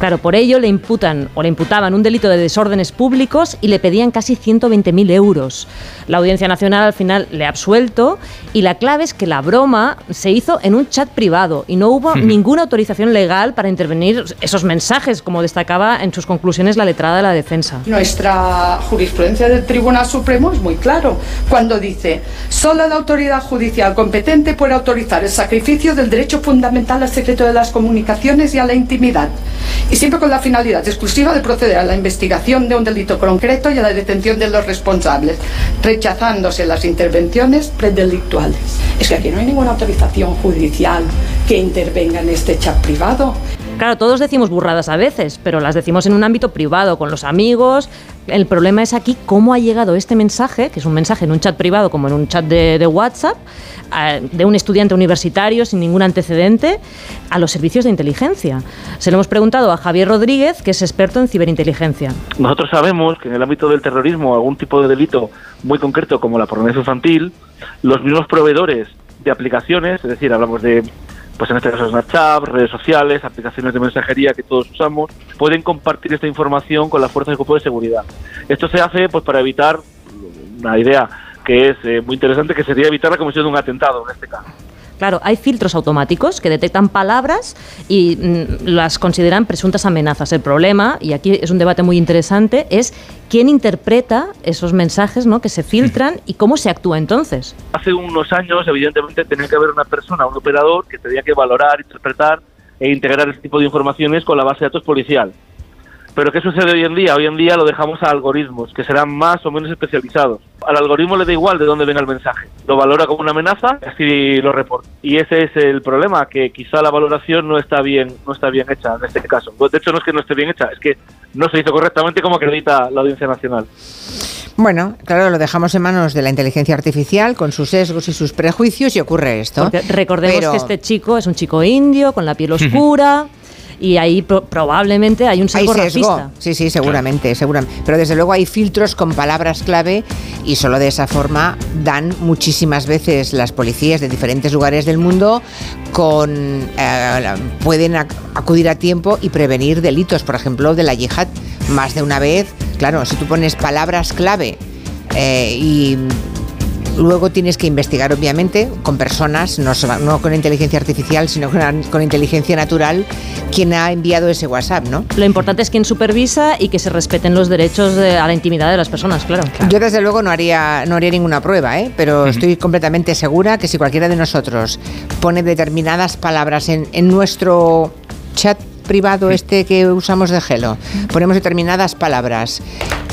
Claro, por ello le imputan o le imputaban un delito de desórdenes públicos y le pedían casi 120.000 euros. La Audiencia Nacional al final le ha absuelto y la clave es que la broma se hizo en un chat privado y no hubo ninguna autorización legal para intervenir esos mensajes, como destacaba en sus conclusiones la letrada de la defensa. Nuestra jurisprudencia del Tribunal Supremo es muy claro cuando dice solo la autoridad judicial competente puede autorizar el sacrificio del derecho fundamental al secreto de las comunicaciones y a la intimidad y siempre con la finalidad exclusiva de proceder a la investigación de un delito concreto y a la detención de los responsables, rechazándose las intervenciones predelictuales. Es que aquí no hay ninguna autorización judicial que intervenga en este chat privado. Claro, todos decimos burradas a veces, pero las decimos en un ámbito privado, con los amigos. El problema es aquí cómo ha llegado este mensaje, que es un mensaje en un chat privado como en un chat de, WhatsApp, de un estudiante universitario sin ningún antecedente, a los servicios de inteligencia. Se lo hemos preguntado a Javier Rodríguez, que es experto en ciberinteligencia. Nosotros sabemos que en el ámbito del terrorismo, algún tipo de delito muy concreto como la pornografía infantil, los mismos proveedores de aplicaciones, es decir, hablamos de, pues en este caso Snapchat, redes sociales, aplicaciones de mensajería que todos usamos, pueden compartir esta información con las fuerzas de cuerpo de seguridad. Esto se hace pues para evitar una idea que es eh, muy interesante, que sería evitar la comisión de un atentado en este caso. Claro, hay filtros automáticos que detectan palabras y mm, las consideran presuntas amenazas. El problema, y aquí es un debate muy interesante, es quién interpreta esos mensajes ¿no? que se filtran y cómo se actúa entonces. Hace unos años, evidentemente, tenía que haber una persona, un operador, que tenía que valorar, interpretar e integrar este tipo de informaciones con la base de datos policial. Pero ¿qué sucede hoy en día? Hoy en día lo dejamos a algoritmos, que serán más o menos especializados. Al algoritmo le da igual de dónde venga el mensaje. Lo valora como una amenaza y así lo reporta. Y ese es el problema, que quizá la valoración no está bien, no está bien hecha en este caso. De hecho, no es que no esté bien hecha, es que no se hizo correctamente como acredita la Audiencia Nacional. Bueno, claro, lo dejamos en manos de la inteligencia artificial con sus sesgos y sus prejuicios y ocurre esto. Porque recordemos Pero- que este chico es un chico indio, con la piel oscura, y ahí pro- probablemente hay un Hay sesgo sesgo, racista. sí, sí, seguramente, seguramente. Pero desde luego hay filtros con palabras clave y solo de esa forma dan muchísimas veces las policías de diferentes lugares del mundo con eh, pueden ac- acudir a tiempo y prevenir delitos, por ejemplo, de la yihad más de una vez. Claro, si tú pones palabras clave eh, y Luego tienes que investigar, obviamente, con personas, no, no con inteligencia artificial, sino con, con inteligencia natural, quién ha enviado ese WhatsApp, ¿no? Lo importante es quién supervisa y que se respeten los derechos de- a la intimidad de las personas, claro. Yo desde luego no haría, no haría ninguna prueba, ¿eh? pero estoy completamente segura que si cualquiera de nosotros pone determinadas palabras en, en nuestro chat privado este que usamos de Gelo, ponemos determinadas palabras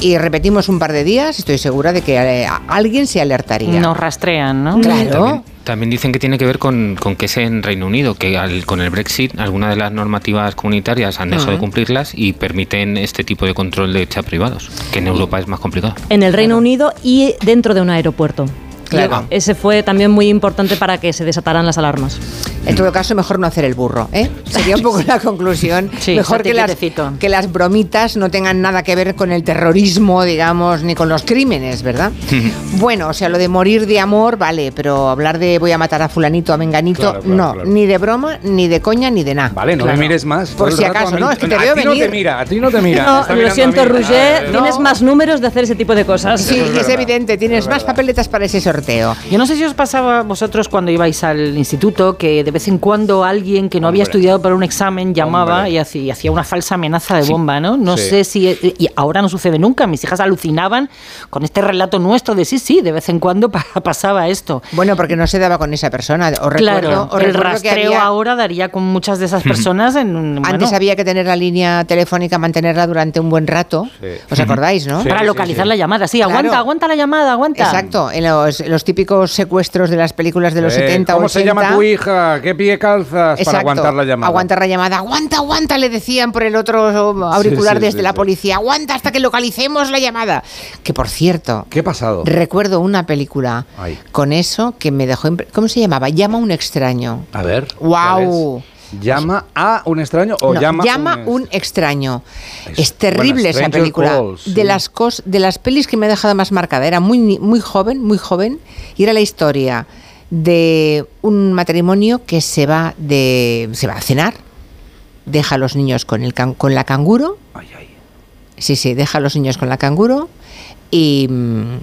y repetimos un par de días, estoy segura de que eh, alguien se alertaría. Nos rastrean, ¿no? Claro. También, dicen que tiene que ver con, con que es en Reino Unido, que al- con el Brexit algunas de las normativas comunitarias han dejado de cumplirlas y permiten este tipo de control de chat privados, que en Europa es más complicado. En el Reino Unido y dentro de un aeropuerto. Claro. Y Ese fue también muy importante para que se desataran las alarmas. En todo caso, mejor no hacer el burro, ¿eh? Sería un poco la conclusión. Sí, mejor que las, que las bromitas no tengan nada que ver con el terrorismo, digamos, ni con los crímenes, ¿verdad? Bueno, o sea, lo de morir de amor, vale, pero hablar de voy a matar a fulanito, a menganito, Claro, claro, no, claro. ni de broma, ni de coña, ni de nada. Vale, no me mires más. Por si acaso, no, es que te a veo ti venir. no te mira, a ti no te mira. No, lo siento. Roger, Eh, tienes no. más números de hacer ese tipo de cosas. Sí, es evidente, tienes más papeletas para ese sorteo. Sorteo. Yo no sé si os pasaba vosotros cuando ibais al instituto que de vez en cuando alguien que no había estudiado para un examen llamaba Hombre. y hacía, y hacía una falsa amenaza de Sí. bomba, ¿no? No Sí. sé si... Y ahora no sucede nunca. Mis hijas alucinaban con este relato nuestro de sí, sí, de vez en cuando pa- pasaba esto. Bueno, porque no se daba con esa persona. Os recuerdo, Claro, el recuerdo que rastreo había- ahora daría con muchas de esas personas en... un- Antes bueno, había que tener la línea telefónica, mantenerla durante un buen rato. ¿Os acordáis, no? para localizar la llamada. Sí, aguanta, Claro. aguanta la llamada, aguanta. Exacto, en los, los típicos secuestros de las películas de los Eh, 70 ¿Cómo o 80. se llama tu hija? ¿Qué pie calzas? Exacto, Para aguantar la llamada. Aguantar la llamada. Aguanta, aguanta, le decían por el otro auricular Sí, sí, desde sí, la policía. Aguanta hasta que localicemos la llamada. Que por cierto, ¿Qué ha pasado? recuerdo una película Ay. con eso que me dejó. ¿Cómo se llamaba? Llama a un extraño. A ver. ¡Guau! ¿Llama a un extraño o No, llama, llama un... un extraño. Es- Es, terrible bueno, esa película. Calls, sí. De las cos, de las pelis que me ha dejado más marcada. Era muy muy joven, muy joven y era la historia de un matrimonio que se va de se va a cenar, deja a los niños con el can- con la canguro. Sí, sí, deja a los niños con la canguro y mm,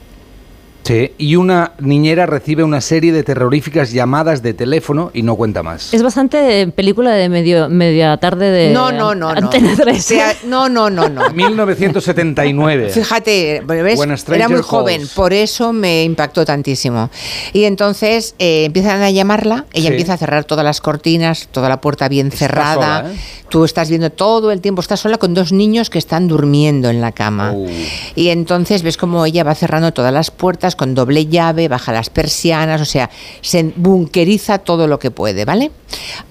Sí, y una niñera recibe una serie de terroríficas llamadas de teléfono y no cuenta más. Es bastante película de medio, media tarde de no, no, no, no. Antena 3. O sea, no, no, no, no. 1979. Fíjate, ¿ves? Era muy joven, por eso me impactó tantísimo. Y entonces eh, empiezan a llamarla, ella Sí. empieza a cerrar todas las cortinas, toda la puerta bien cerrada. sola, ¿eh? Tú estás viendo todo el tiempo, estás sola con dos niños que están durmiendo en la cama. Uh. Y entonces ves cómo ella va cerrando todas las puertas con doble llave, baja las persianas, o sea, se bunkeriza todo lo que puede, ¿vale?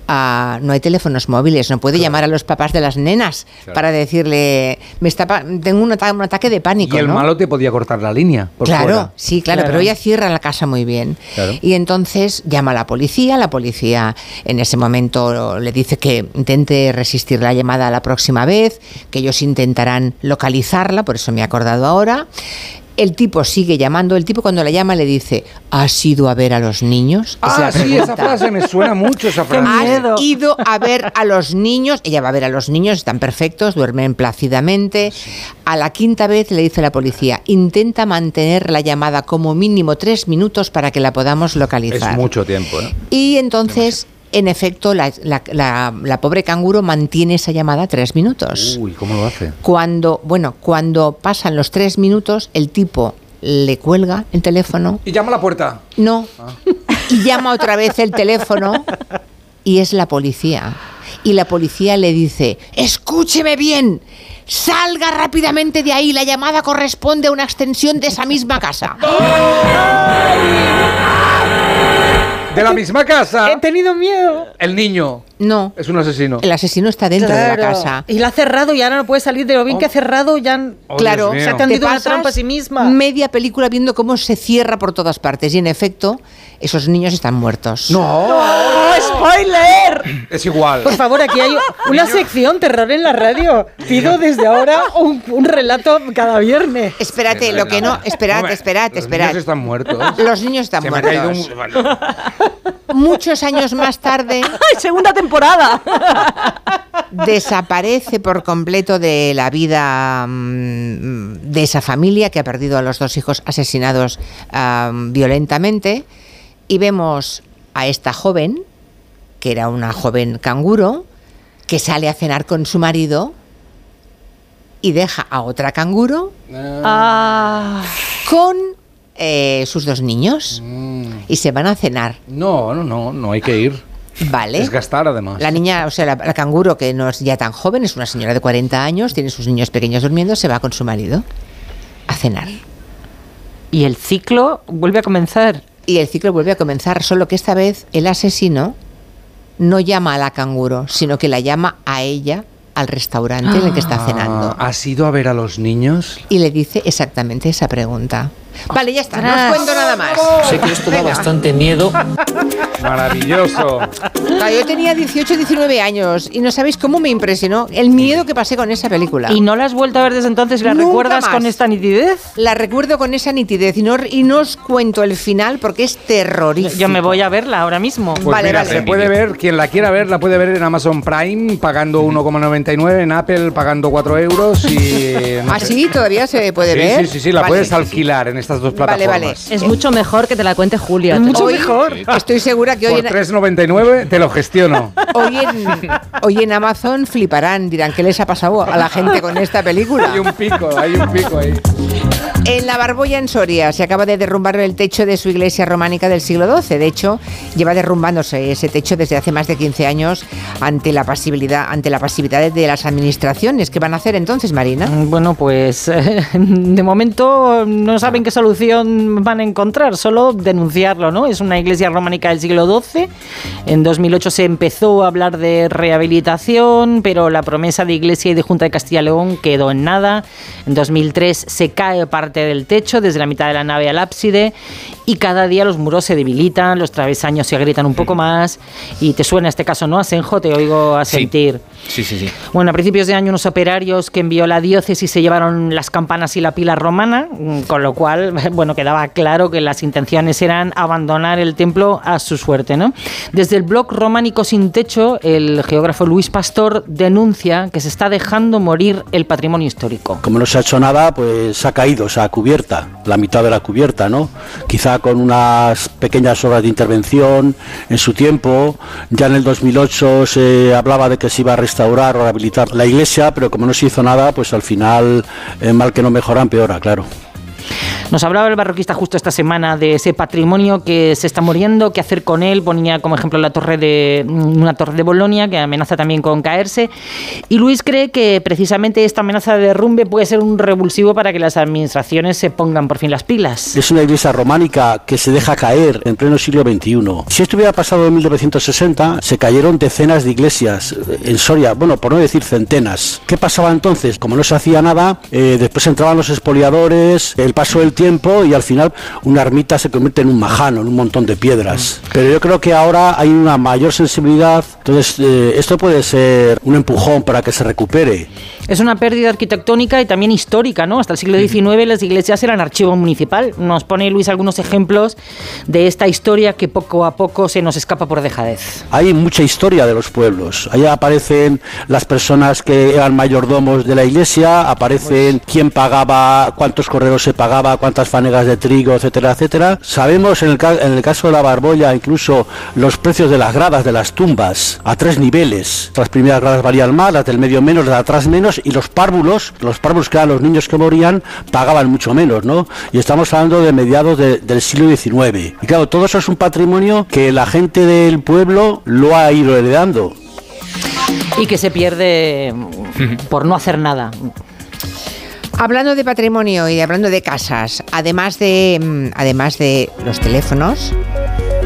Ah, no hay teléfonos móviles, no puede llamar a los papás de las nenas Claro. para decirle, me está tengo un, ata- un ataque de pánico. Y el ¿no? malo te podía cortar la línea. Por Claro, fuera. sí, claro, pero ella cierra la casa muy bien. Claro. Y entonces llama a la policía, la policía en ese momento le dice que intente resistir la llamada la próxima vez, que ellos intentarán localizarla, por eso me he acordado ahora. El tipo sigue llamando, el tipo cuando la llama le dice, ¿has ido a ver a los niños? Es Ah, la sí, esa frase me suena mucho esa frase. Has ido a ver a los niños, ella va a ver a los niños, están perfectos, duermen plácidamente. A la quinta vez le dice la policía, intenta mantener la llamada como mínimo tres minutos para que la podamos localizar. Es mucho tiempo, ¿eh? Y entonces, en efecto, la, la- la- la pobre canguro mantiene esa llamada tres minutos. Uy, ¿cómo lo hace? Cuando, bueno, cuando pasan los tres minutos, el tipo le cuelga el teléfono. Y llama a la puerta. No. Y llama otra vez el teléfono y es la policía. Y la policía le dice, escúcheme bien, salga rápidamente de ahí, la llamada corresponde a una extensión de esa misma casa. De la misma casa. He tenido miedo. El niño No, es un asesino. el asesino está dentro de la casa. Y la ha cerrado y ahora no puede salir de lo bien que ha cerrado. Ya Oh, claro, se ha tendido te una trampa a sí misma. media película viendo cómo se cierra por todas partes y en efecto esos niños están muertos. No, ¡Oh, spoiler! es igual. Por favor, aquí hay una sección terror en la radio. Pido desde ahora un, un relato cada viernes. Espérate, lo que no, esperad, Hombre, esperad, los esperad. niños están muertos. Los niños están Se me ha muertos. caído un... Muchos años más tarde ¡Ay, segunda temporada! desaparece por completo de la vida mm, de esa familia que ha perdido a los dos hijos asesinados violentamente y vemos a esta joven, que era una joven canguro, que sale a cenar con su marido y deja a otra canguro Ah, con eh, sus dos niños y se van a cenar, No, no, no, no hay que ir. ¿vale? Es gastar además. La niña, o sea, la, la canguro, que no es ya tan joven, es una señora de 40 años, tiene sus niños pequeños durmiendo, se va con su marido a cenar. y el ciclo vuelve a comenzar. Y el ciclo vuelve a comenzar, solo que esta vez el asesino no llama a la canguro, sino que la llama a ella al restaurante en el que está cenando. Ah, ¿Has ido a ver a los niños? Y le dice exactamente esa pregunta. Vale, ya está, no os cuento nada más. Sé que esto da bastante miedo. Maravilloso. Claro, yo tenía 18, 19 años y no sabéis cómo me impresionó el miedo que pasé con esa película. ¿Y no la has vuelto a ver desde entonces la Nunca recuerdas más. con esta nitidez? La recuerdo con esa nitidez y no, y no os cuento el final porque es terrorífico. Yo me voy a verla ahora mismo. Pues Vale, mira, vale. se puede ver, quien la quiera ver, la puede ver en Amazon Prime pagando 1,99, en Apple pagando 4 euros y... no ¿Ah, sí? ¿Todavía se puede sí, ver? Sí, sí, sí, la Vale. puedes alquilar en estas dos Vale, plataformas. vale. Es mucho mejor que te la cuente Julia. Mucho Hoy- mejor. Estoy segura que hoy Por en, 3.99 te lo gestiono. hoy, en, hoy en Amazon fliparán, dirán, ¿qué les ha pasado a la gente con esta película? Hay un pico, hay un pico ahí. En la Barbolla, en Soria, se acaba de derrumbar el techo de su iglesia románica del siglo XII. De hecho, lleva derrumbándose ese techo desde hace más de 15 años ante la pasividad, ante la pasividad de las administraciones. ¿Qué van a hacer entonces, Marina? Bueno, pues de momento no saben qué solución van a encontrar, solo denunciarlo, ¿no? Es una iglesia románica del siglo XII. En 2008 se empezó a hablar de rehabilitación, pero la promesa de Iglesia y de Junta de Castilla y León quedó en nada. En 2003 se cae parte del techo, desde la mitad de la nave al ábside, y cada día los muros se debilitan, los travesaños se agrietan un poco más. Y te suena este caso, ¿no? Asenjo, te oigo a Sí. Sí, sí, sí. Bueno, a principios de año unos operarios que envió la diócesis se llevaron las campanas y la pila romana, mm, con lo cual, bueno, quedaba claro que las intenciones eran abandonar el templo a su suerte, ¿no? Desde el blog Románico sin techo, el geógrafo Luis Pastor denuncia que se está dejando morir el patrimonio histórico. Como no se ha hecho nada, pues ha caído, se ha cubierta, la mitad de la cubierta, ¿no? Quizá con unas pequeñas obras de intervención en su tiempo. Ya en el 2008 se hablaba de que se iba a restaurar o rehabilitar la iglesia, pero como no se hizo nada, pues al final, eh, mal que no mejora, empeora, claro. Nos hablaba el barroquista justo esta semana de ese patrimonio que se está muriendo, qué hacer con él. Ponía como ejemplo la torre de una torre de Bolonia que amenaza también con caerse. Y Luis cree que precisamente esta amenaza de derrumbe puede ser un revulsivo para que las administraciones se pongan por fin las pilas. Es una iglesia románica que se deja caer en pleno siglo XXI. Si esto hubiera pasado en 1960, se cayeron decenas de iglesias eh, en Soria, bueno, por no decir centenas. ¿Qué pasaba entonces? Como no se hacía nada, eh, después entraban los expoliadores, el paso del tiempo y al final una ermita se convierte en un majano, en un montón de piedras. Pero yo creo que ahora hay una mayor sensibilidad, entonces eh, esto puede ser un empujón para que se recupere. Es una pérdida arquitectónica y también histórica, ¿no? Hasta el siglo XIX las iglesias eran archivo municipal. Nos pone Luis algunos ejemplos de esta historia que poco a poco se nos escapa por dejadez. Hay mucha historia de los pueblos. Ahí aparecen las personas que eran mayordomos de la iglesia, aparecen quién pagaba, cuántos correos se pagaba, cuántas fanegas de trigo, etcétera, etcétera. Sabemos en el, en el caso de la Barbolla incluso los precios de las gradas de las tumbas a tres niveles. Las primeras gradas valían más, las del medio menos, las de atrás menos y los párvulos, los párvulos que eran los niños que morían, pagaban mucho menos, ¿no? Y estamos hablando de mediados de- del siglo XIX. Y claro, todo eso es un patrimonio que la gente del pueblo lo ha ido heredando. Y que se pierde por no hacer nada. Hablando de patrimonio y hablando de casas, además de, mm, además de los teléfonos,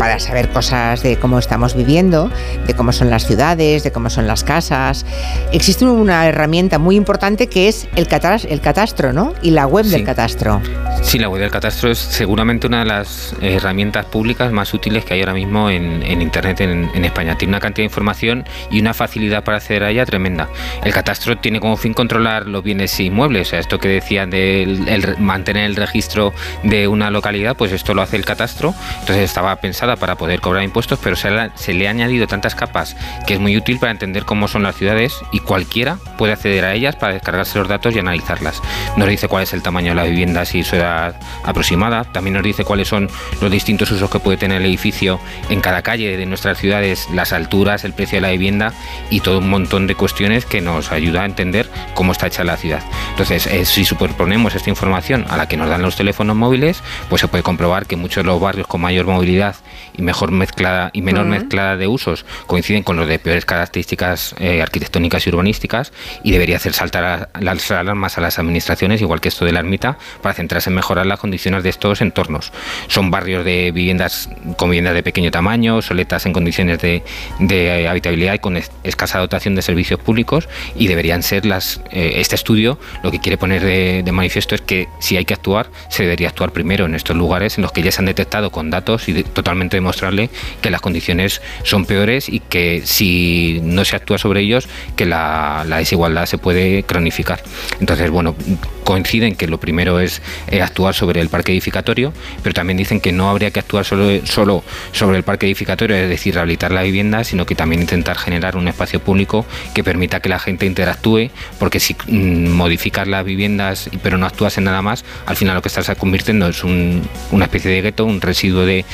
para saber cosas de cómo estamos viviendo, de cómo son las ciudades, de cómo son las casas, existe una herramienta muy importante que es el, catas- el catastro, ¿no? Y la web del catastro. Sí, la web del catastro es seguramente una de las herramientas públicas más útiles que hay ahora mismo en, en Internet en, en España. Tiene una cantidad de información y una facilidad para acceder a ella tremenda. El catastro tiene como fin controlar los bienes inmuebles. O sea, esto que decían de el- el mantener el registro de una localidad, pues esto lo hace el catastro. Entonces estaba para poder cobrar impuestos, pero se le ha añadido tantas capas que es muy útil para entender cómo son las ciudades y cualquiera puede acceder a ellas para descargarse los datos y analizarlas. Nos dice cuál es el tamaño de las viviendas y su edad aproximada. También nos dice cuáles son los distintos usos que puede tener el edificio en cada calle de nuestras ciudades, las alturas, el precio de la vivienda y todo un montón de cuestiones que nos ayuda a entender cómo está hecha la ciudad. Entonces, eh, si superponemos esta información a la que nos dan los teléfonos móviles, pues se puede comprobar que muchos de los barrios con mayor movilidad y mejor mezclada y menor Ujú. mezclada de usos coinciden con los de peores características eh, arquitectónicas y urbanísticas y debería hacer saltar a- las alarmas a las administraciones, igual que esto de la ermita, para centrarse en mejorar las condiciones de estos entornos. Son barrios de viviendas con viviendas de pequeño tamaño, soletas en condiciones de, de, eh, habitabilidad y con es- escasa dotación de servicios públicos y deberían ser las eh, este estudio lo que quiere poner de, de manifiesto es que si hay que actuar se debería actuar primero en estos lugares en los que ya se han detectado con datos y de- totalmente demostrarle que las condiciones son peores y que si no se actúa sobre ellos que la, desigualdad se puede cronificar. Entonces bueno coinciden que lo primero es actuar sobre el parque edificatorio, pero también dicen que no habría que actuar solo, solo sobre el parque edificatorio, es decir, rehabilitar la vivienda, sino que también intentar generar un espacio público que permita que la gente interactúe, porque si mm, modificas las viviendas pero no actúas en nada más, al final lo que estás convirtiendo es un- una especie de gueto, un residuo de-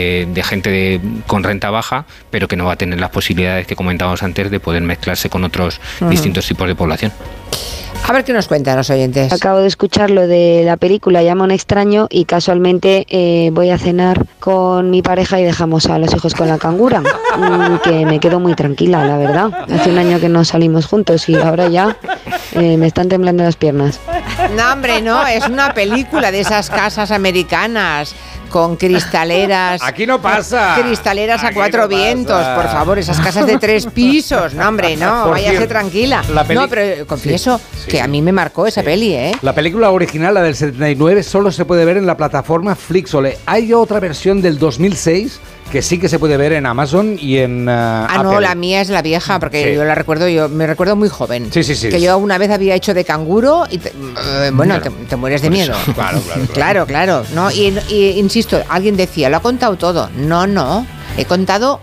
de gente de- con renta baja, pero que no va a tener las posibilidades que comentábamos antes de poder mezclarse con otros distintos tipos de población. A ver qué nos cuentan los oyentes. Acabo de escuchar lo de la película Llama a un extraño y casualmente eh, voy a cenar con mi pareja y dejamos a los hijos con la cangura, mm, que me quedo muy tranquila, la verdad. Hace un año que no salimos juntos y ahora ya eh, me están temblando las piernas. No, hombre, no, es una película de esas casas americanas con cristaleras. Aquí no pasa. Cristaleras a cuatro no vientos, por favor, esas casas de tres pisos. No, hombre, no, Por váyase cierto, tranquila. la No, pero eh, confieso Sí, sí. que a mí me marcó esa peli, ¿eh? La película original, la del 79, solo se puede ver en la plataforma Flixole. Hay otra versión del 2006 que sí que se puede ver en Amazon y en uh, Ah, no, la mía es la vieja, porque Sí. yo la recuerdo, yo me recuerdo muy joven. Sí, sí, sí. Que yo una vez había hecho de canguro y, te- eh, bueno, te, te mueres de miedo. claro, claro, Claro, claro. ¿no? Y, y insisto, alguien decía, lo ha contado todo. No, no. He contado,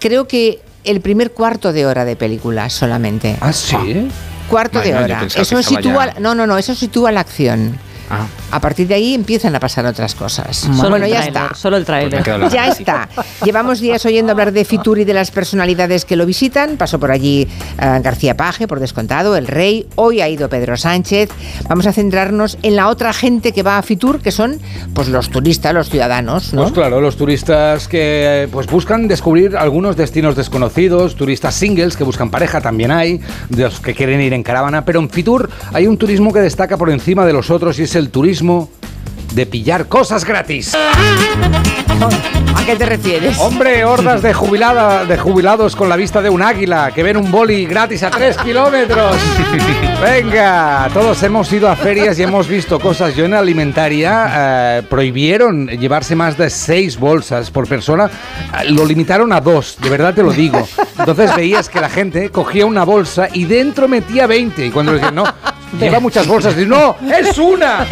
creo que el primer cuarto de hora de película solamente. Ah, sí. Cuarto de hora. Eso sitúa. ya- No, no, no, eso sitúa la acción. Ah. A partir de ahí empiezan a pasar otras cosas. Solo bueno, ya está. Solo el tráiler. Ya está. Llevamos días oyendo hablar de Fitur y de las personalidades que lo visitan. Pasó por allí eh, García Paje, por descontado, el rey. Hoy ha ido Pedro Sánchez. Vamos a centrarnos en la otra gente que va a Fitur, que son pues los turistas, los ciudadanos, ¿no? Pues claro, los turistas que pues buscan descubrir algunos destinos desconocidos, turistas singles que buscan pareja también hay, de los que quieren ir en caravana, pero en Fitur hay un turismo que destaca por encima de los otros y es el turismo de pillar cosas gratis. ¿A qué te refieres? Hombre, hordas de, jubilada, de jubilados con la vista de un águila que ven un boli gratis a tres kilómetros. Venga, todos hemos ido a ferias y hemos visto cosas. Yo en alimentaria eh, prohibieron llevarse más de seis bolsas por persona. Eh, Lo limitaron a dos, de verdad te lo digo. Entonces veías que la gente cogía una bolsa y dentro metía 20. Y cuando decían, no, lleva muchas bolsas, dices, no, es una.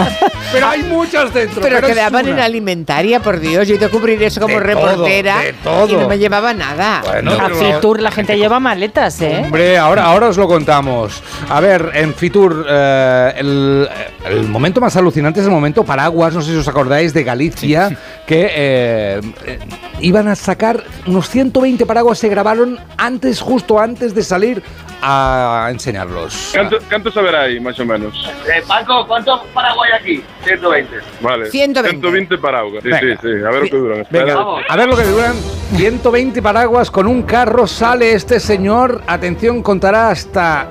Pero hay muchas dentro. Pero, es quedaban una". en alimentaria, por Dios. Yo he ido a cubrir eso como De todo, reportera de todo. y no me llevaba nada. Bueno, A pero- Fitur la gente lleva maletas, ¿eh? Hombre, ahora, ahora os lo contamos. A ver, en Fitur, eh, el, el momento más alucinante es el momento paraguas, no sé si os acordáis, de Galicia, que eh, eh, iban a sacar unos 120 paraguas, se grabaron antes, justo antes de salir a enseñarlos. ¿Cuánto, cuánto saberá ahí, más o menos? Eh, Paco, ¿cuántos Paraguay aquí? 120. Vale. 120. 120 paraguas. Sí, Venga. sí, sí. A ver lo que duran. Venga, Espera. a ver lo que duran. 120 paraguas con un carro sale este señor. Atención, contará hasta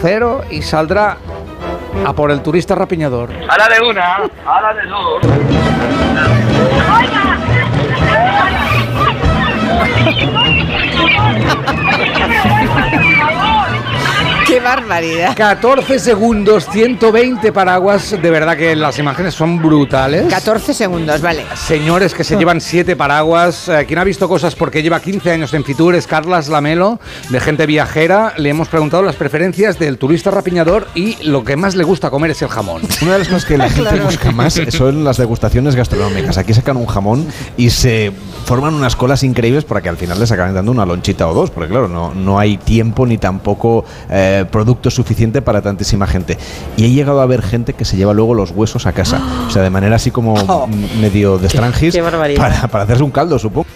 cero y saldrá a por el turista rapiñador. Ahora de una, ahora de dos. ¡Qué Ha ha ha ha ha! Barbaridad! 14 segundos, 120 paraguas. De verdad que las imágenes son brutales. 14 segundos, vale. Señores que se llevan 7 paraguas. Eh, quien ha visto cosas porque lleva 15 años en Fitur es Carlas Lamelo, de gente viajera. Le hemos preguntado las preferencias del turista rapiñador y lo que más le gusta comer es el jamón. Una de las cosas que la gente Claro. busca más son las degustaciones gastronómicas. Aquí sacan un jamón y se forman unas colas increíbles para que al final les acaben dando una lonchita o dos, porque claro, no, no hay tiempo ni tampoco eh, producto suficiente para tantísima gente. Y he llegado a ver gente que se lleva luego los huesos a casa. O sea, de manera así como mm, medio de estrangis qué barbaridad. para, para hacerse un caldo, supongo.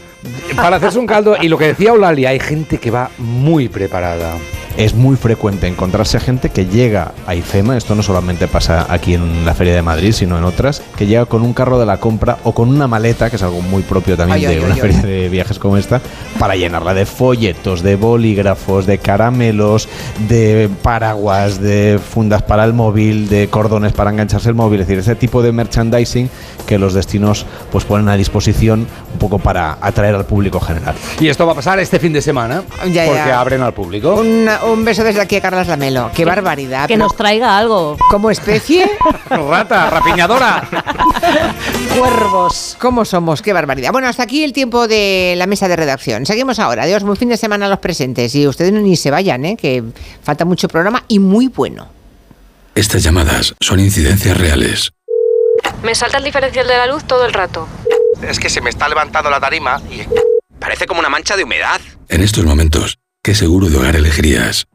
Para hacerse un caldo, y lo que decía Eulalia, hay gente que va muy preparada. Es muy frecuente encontrarse a gente que llega a IFEMA, esto no solamente pasa aquí en la Feria de Madrid, sino en otras, que llega con un carro de la compra o con una maleta, que es algo muy propio también Ay, de ay, una ay, feria ay. de viajes como esta, para llenarla de folletos, de bolígrafos, de caramelos, de paraguas, de fundas para el móvil, de cordones para engancharse el móvil, es decir, ese tipo de merchandising que los destinos pues ponen a disposición un poco para atraer al público general. Y esto va a pasar este fin de semana, Ya, porque ya. abren al público. Un, un beso desde aquí a Carlas Lamelo. ¡Qué barbaridad! Que pero nos traiga algo. Como especie, Rata, rapiñadora. cuervos. ¿Cómo somos? ¡Qué barbaridad! Bueno, hasta aquí el tiempo de la mesa de redacción. Seguimos ahora. Adiós, buen fin de semana a los presentes. Y ustedes ni se vayan, ¿eh? que falta mucho programa y muy bueno. Estas llamadas son incidencias reales. Me salta el diferencial de la luz todo el rato. Es que se me está levantando la tarima y parece como una mancha de humedad. En estos momentos, ¿qué seguro de hogar elegirías?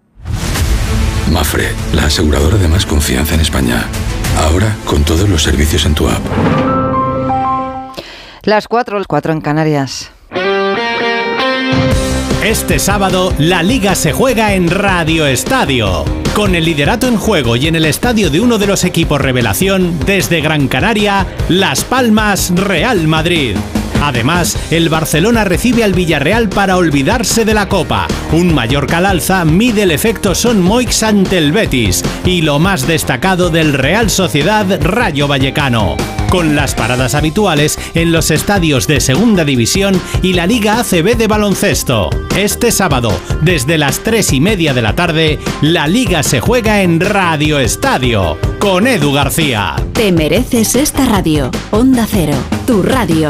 Mafre, la aseguradora de más confianza en España. Ahora con todos los servicios en tu app. Las 4, el 4 en Canarias. Este sábado, la liga se juega en Radio Estadio. Con el liderato en juego y en el estadio de uno de los equipos revelación, desde Gran Canaria, Las Palmas, Real Madrid. Además, el Barcelona recibe al Villarreal para olvidarse de la Copa. Un Mallorca al alza mide el efecto Son Moix ante el Betis. Y lo más destacado del Real Sociedad Rayo Vallecano. Con las paradas habituales en los estadios de Segunda División y la Liga ACB de baloncesto. Este sábado, desde las 3 y media de la tarde, la Liga se juega en Radio Estadio. Con Edu García. Te mereces esta radio. Onda Cero, tu radio.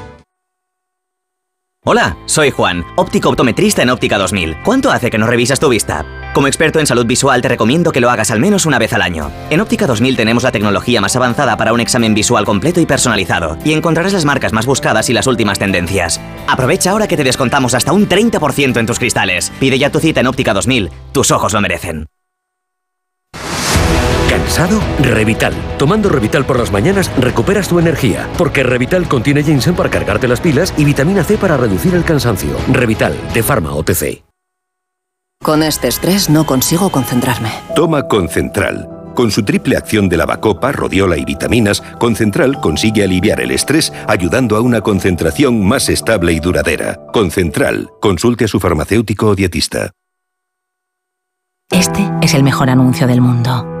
Hola, soy Juan, óptico optometrista en Óptica 2000. ¿Cuánto hace que no revisas tu vista? Como experto en salud visual te recomiendo que lo hagas al menos una vez al año. En Óptica 2000 tenemos la tecnología más avanzada para un examen visual completo y personalizado, y encontrarás las marcas más buscadas y las últimas tendencias. Aprovecha ahora que te descontamos hasta un 30% en tus cristales. Pide ya tu cita en Óptica 2000, tus ojos lo merecen. ¿Cansado? Revital. Tomando Revital por las mañanas recuperas tu energía, porque Revital contiene ginseng para cargarte las pilas y vitamina C para reducir el cansancio. Revital, de Pharma OTC. Con este estrés no consigo concentrarme. Toma Concentral. Con su triple acción de lavacopa, rodiola y vitaminas, Concentral consigue aliviar el estrés ayudando a una concentración más estable y duradera. Concentral. Consulte a su farmacéutico o dietista. Este es el mejor anuncio del mundo.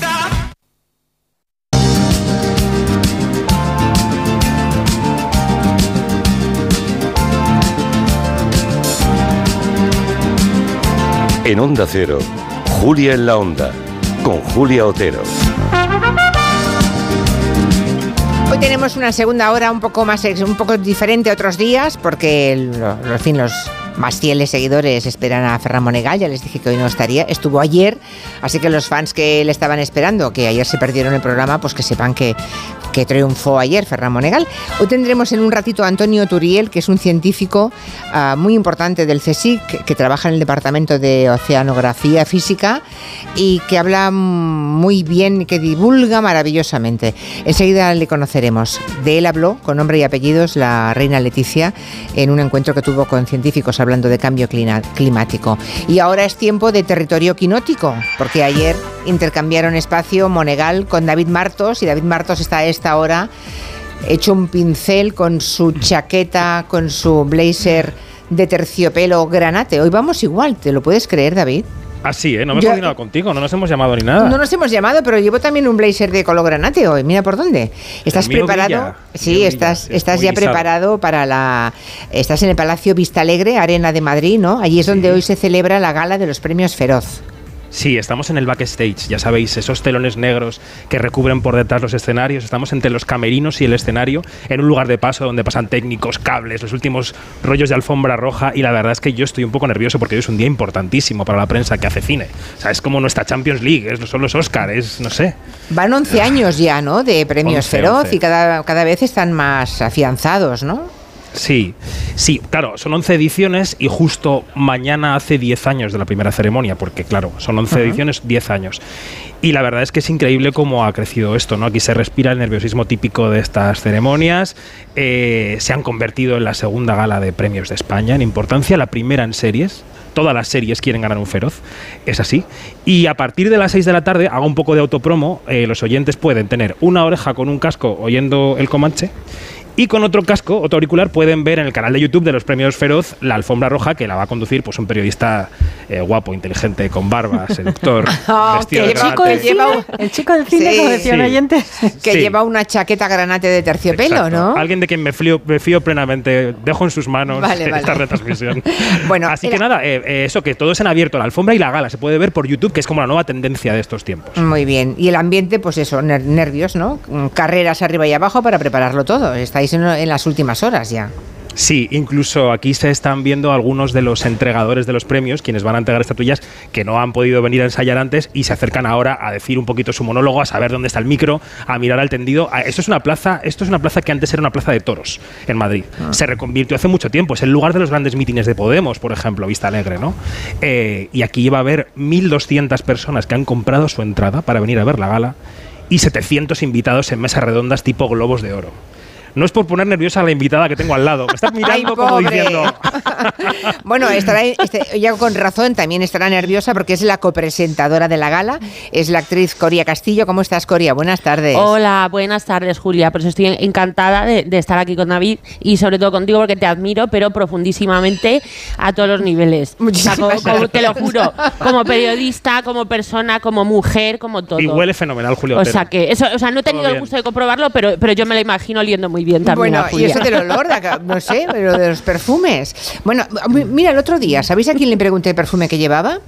En Onda Cero, Julia en la Onda, con Julia Otero. Hoy tenemos una segunda hora un poco más un poco diferente a otros días porque en fin, los más fieles seguidores esperan a Ferran Monegal, ya les dije que hoy no estaría, estuvo ayer, así que los fans que le estaban esperando, que ayer se perdieron el programa, pues que sepan que, que triunfó ayer Ferran Monegal. Hoy tendremos en un ratito a Antonio Turiel, que es un científico ah, muy importante del CSIC, que, trabaja en el Departamento de Oceanografía Física y que habla muy bien, que divulga maravillosamente. Enseguida le conoceremos. De él habló con nombre y apellidos la reina Leticia en un encuentro que tuvo con científicos hablando de cambio climático. Y ahora es tiempo de territorio quinótico, porque ayer intercambiaron espacio Monegal con David Martos y David Martos está a esta hora hecho un pincel con su chaqueta, con su blazer de terciopelo granate. Hoy vamos igual, ¿te lo puedes creer, David? Así, ¿eh? No me he coordinado contigo, no nos hemos llamado ni nada. No nos hemos llamado, pero llevo también un blazer de color granate hoy. Mira por dónde. ¿Estás mío preparado? sí, estás, estás ya preparado para la. Estás en el Palacio Vista Alegre, Arena de Madrid, ¿no? Allí es donde hoy se celebra la gala de los premios Feroz. Sí, estamos en el backstage, ya sabéis, esos telones negros que recubren por detrás los escenarios. Estamos entre los camerinos y el escenario, en un lugar de paso donde pasan técnicos, cables, los últimos rollos de alfombra roja. Y la verdad es que yo estoy un poco nervioso porque hoy es un día importantísimo para la prensa que hace cine. O sea, es como nuestra Champions League, es, son los Oscars, es, no sé. Van 11 años ya, ¿no? De premios 11, Feroz 11. y cada, cada vez están más afianzados, ¿no? Sí, sí, claro, son 11 ediciones y justo mañana hace 10 años de la primera ceremonia, porque claro, son 11 Ajá. ediciones, 10 años. Y la verdad es que es increíble cómo ha crecido esto, ¿no? Aquí se respira el nerviosismo típico de estas ceremonias, eh, se han convertido en la segunda gala de premios de España en importancia, la primera en series. Todas las series quieren ganar un feroz, es así. Y a partir de las 6 de la tarde, hago un poco de autopromo, eh, los oyentes pueden tener una oreja con un casco oyendo el Comanche y con otro casco, otro auricular, pueden ver en el canal de YouTube de los premios Feroz la alfombra roja que la va a conducir pues un periodista eh, guapo, inteligente, con barba, seductor, Oh, vestido que de el chico El del cine, Sí. como decía Sí. oyente. Que Sí. lleva una chaqueta granate de terciopelo, Exacto. ¿no? Alguien de quien me fío, me fío plenamente, dejo en sus manos Vale, esta vale. retransmisión. Bueno, Así era- que nada, eh, eh, eso que todo es en abierto, la alfombra y la gala, se puede ver por YouTube, que es como la nueva tendencia de estos tiempos. Muy bien. Y el ambiente, pues eso, ner- nervios, ¿no? Mm, Carreras arriba y abajo para prepararlo todo. En, en las últimas horas ya. Sí, incluso aquí se están viendo algunos de los entregadores de los premios, quienes van a entregar estatuillas, que no han podido venir a ensayar antes y se acercan ahora a decir un poquito su monólogo, a saber dónde está el micro, a mirar al tendido. Ah, Esto es una plaza, esto es una plaza que antes era una plaza de toros en Madrid. Se reconvirtió hace mucho tiempo. Es el lugar de los grandes mítines de Podemos, por ejemplo, Vista Alegre, ¿no? Eh, y aquí va a haber 1.200 personas que han comprado su entrada para venir a ver la gala y 700 invitados en mesas redondas tipo globos de oro. No es por poner nerviosa a la invitada que tengo al lado. Me estás mirando Ay, como diciendo. Bueno, estará este, ya con razón, también estará nerviosa porque es la copresentadora de la gala, es la actriz Coria Castillo. ¿Cómo estás, Coria? Buenas tardes. Hola, buenas tardes, Julia. Pues estoy encantada de, de estar aquí con David y sobre todo contigo porque te admiro, pero profundísimamente a todos los niveles. O sea, como- Muchísimas como- te lo juro, como periodista, como persona, como mujer, como todo. Y huele fenomenal, Julio. o sea que eso, o sea, no he tenido el gusto de comprobarlo, pero, pero yo me lo imagino oliendo muy bien también. Bueno, a y eso del olor, de no sé, pero de los perfumes. Bueno, mi- mira, el otro día, ¿sabéis a quién le pregunté el perfume que llevaba?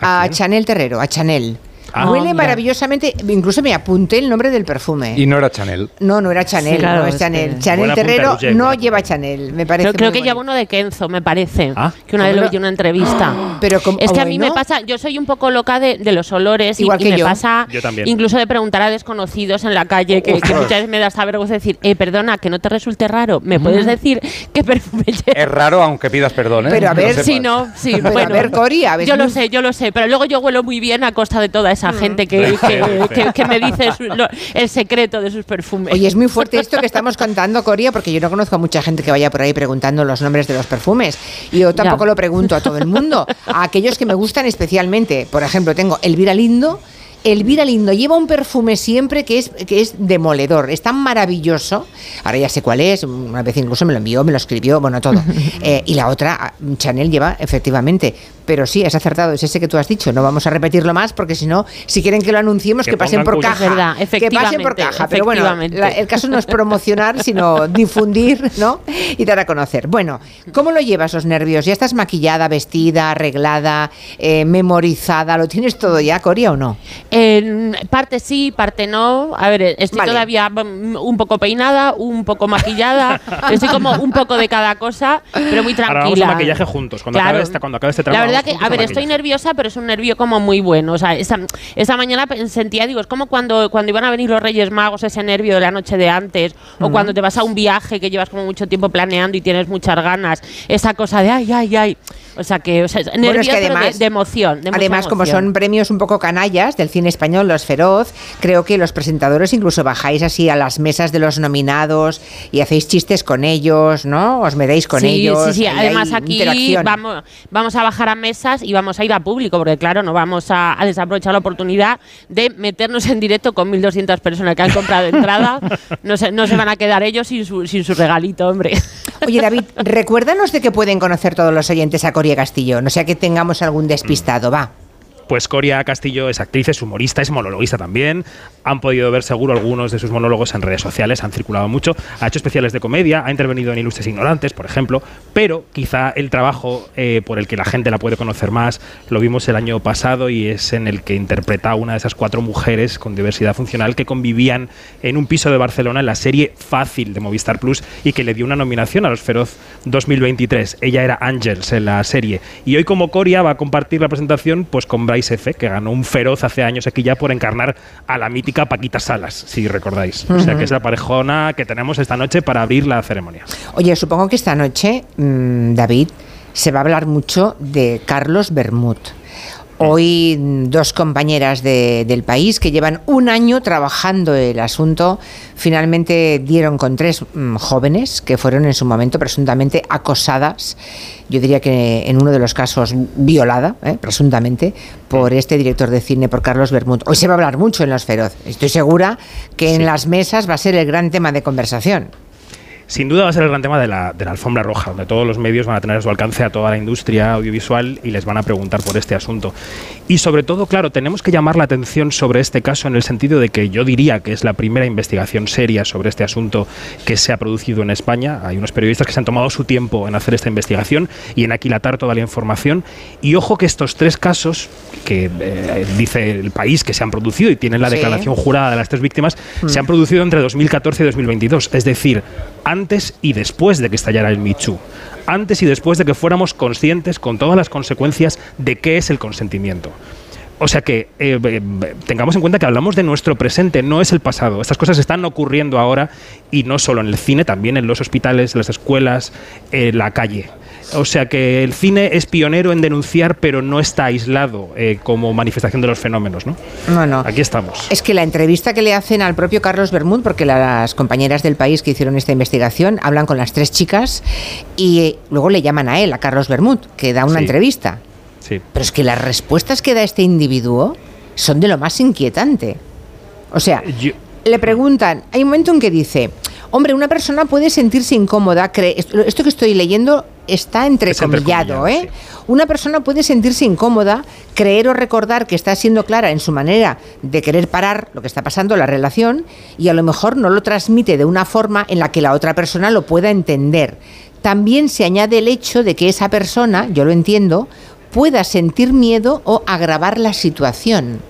A, Chanel Terrero, a Chanel. Ah. Huele Ah, mira. maravillosamente, incluso me apunté el nombre del perfume. Y no era Chanel. No, no era Chanel, Sí, claro, no es Chanel. que- Chanel Buena punta, Terrero Roger, no lleva Chanel, me parece. Creo, creo que bonito. lleva uno de Kenzo, me parece. Que una vez ¿Cómo lo vi en una entrevista. Pero como- es que a ah, mí me pasa, yo soy un poco loca de, de los olores y- Igual y, que me yo. pasa Yo también. incluso de preguntar a desconocidos en la calle que, muchas veces me da esta vergüenza decir, eh, perdona, que no te resulte raro, ¿me puedes decir qué perfume llevas? Es raro aunque pidas perdón, ¿eh? Pero a ver. Sí, no, sí, a bueno. ver, Cori, a ver, yo no- lo sé, yo lo sé, pero luego yo huelo muy bien a costa de toda esa gente que, que, que- que me dice su- lo- el secreto de sus perfumes. Oye, es muy fuerte esto que estamos contando, Coria, porque yo no conozco a mucha gente que vaya por ahí preguntando los nombres de los perfumes. Y yo tampoco Ya. lo pregunto a todo el mundo, a aquellos que me gustan especialmente. Por ejemplo, tengo Elvira Lindo. Elvira Lindo lleva un perfume siempre que es, que es demoledor, es tan maravilloso. Ahora ya sé cuál es, una vez incluso me lo envió, me lo escribió, bueno, todo. Eh, y la otra, ah, Chanel lleva, efectivamente. Pero sí, es acertado, es ese que tú has dicho. No vamos a repetirlo más porque si no, si quieren que lo anunciemos, que, Que pasen por caja. Es verdad, que pasen por efectivamente, caja. Pero bueno, la- el caso no es promocionar, sino difundir, ¿no? Y dar a conocer. Bueno, ¿cómo lo llevas los nervios? ¿Ya estás maquillada, vestida, arreglada, eh, memorizada? ¿Lo tienes todo ya, Coria, o no? En parte sí, parte no. A ver, estoy Vale. todavía mm, un poco peinada, un poco maquillada. estoy como un poco de cada cosa, pero muy tranquila. Ahora vamos a maquillaje juntos. Cuando, Claro. acabe, este, cuando acabe este La tramo, verdad que, a ver, estoy nerviosa, pero es un nervio como muy bueno. O sea, esta, esta mañana sentía, digo, es como cuando, cuando iban a venir los Reyes Magos, ese nervio de la noche de antes, o Ujú. cuando te vas a un viaje que llevas como mucho tiempo planeando y tienes muchas ganas, esa cosa de ay, ay, ay. O sea, que, o sea, Bueno, nervios es que pero de- además- de, emoción. de Además, como emoción. son premios un poco canallas del cine español, los feroz, creo que los presentadores incluso bajáis así a las mesas de los nominados y hacéis chistes con ellos, ¿no? Os medéis con sí, ellos. Sí, sí, y además aquí vamos, vamos a bajar a mesas y vamos a ir a público, porque claro, no vamos a, a desaprovechar la oportunidad de meternos en directo con 1.200 personas que han comprado entrada. No se, no se van a quedar ellos sin su, sin su regalito, hombre. Oye, David, recuérdanos de que pueden conocer todos los oyentes a Coria Castillo, no sea que tengamos algún despistado, va. Pues Coria Castillo es actriz, es humorista, es monologuista también. Han podido ver seguro algunos de sus monólogos en redes sociales, han circulado mucho. Ha hecho especiales de comedia, ha intervenido en Ilustres Ignorantes, por ejemplo. Pero quizá el trabajo eh, por el que la gente la puede conocer más lo vimos el año pasado y es en el que interpreta a una de esas cuatro mujeres con diversidad funcional que convivían en un piso de Barcelona en la serie Fácil de Movistar Plus y que le dio una nominación a los Feroz 2023. Ella era Ángels en la serie. Y hoy como Coria va a compartir la presentación pues con Brian F, que ganó un feroz hace años aquí ya por encarnar a la mítica Paquita Salas, si recordáis. O sea, que es la parejona que tenemos esta noche para abrir la ceremonia. Oye, supongo que esta noche, mm, David, se va a hablar mucho de Carlos Bermud. Hoy dos compañeras de- del país que llevan un año trabajando el asunto finalmente dieron con tres mm, jóvenes que fueron en su momento presuntamente acosadas, yo diría que en uno de los casos violada, eh, presuntamente, por este director de cine, por Carlos Bermud. Hoy se va a hablar mucho en Los Feroz. Estoy segura que en las mesas va a ser el gran tema de conversación. Sin duda va a ser el gran tema de la, de la alfombra roja, donde todos los medios van a tener a su alcance a toda la industria audiovisual y les van a preguntar por este asunto. Y sobre todo, claro, tenemos que llamar la atención sobre este caso en el sentido de que yo diría que es la primera investigación seria sobre este asunto que se ha producido en España. Hay unos periodistas que se han tomado su tiempo en hacer esta investigación y en aquilatar toda la información. Y ojo que estos tres casos que eh, dice el país que se han producido y tienen la Sí. declaración jurada de las tres víctimas, Mm. se han producido entre 2014 y 2022. Es decir, antes y después de que estallara el Michu. Antes y después de que fuéramos conscientes con todas las consecuencias de qué es el consentimiento. O sea que eh, eh, tengamos en cuenta que hablamos de nuestro presente, no es el pasado. Estas cosas están ocurriendo ahora y no solo en el cine, también en los hospitales, las escuelas, en la calle. O sea que el cine es pionero en denunciar, pero no está aislado eh, como manifestación de los fenómenos. ¿no? No, no. Aquí estamos. Es que la entrevista que le hacen al propio Carlos Bermud, porque las compañeras del país que hicieron esta investigación hablan con las tres chicas y eh, luego le llaman a él, a Carlos Bermud, que da una Sí. entrevista. Sí. Pero es que las respuestas que da este individuo son de lo más inquietante. O sea, le preguntan, hay un momento en que dice, hombre, una persona puede sentirse incómoda, esto que estoy leyendo está entrecomillado, ¿eh? Una persona puede sentirse incómoda, creer o recordar que está siendo clara en su manera de querer parar lo que está pasando, la relación, y a lo mejor no lo transmite de una forma en la que la otra persona lo pueda entender. También se añade el hecho de que esa persona, yo lo entiendo, pueda sentir miedo o agravar la situación.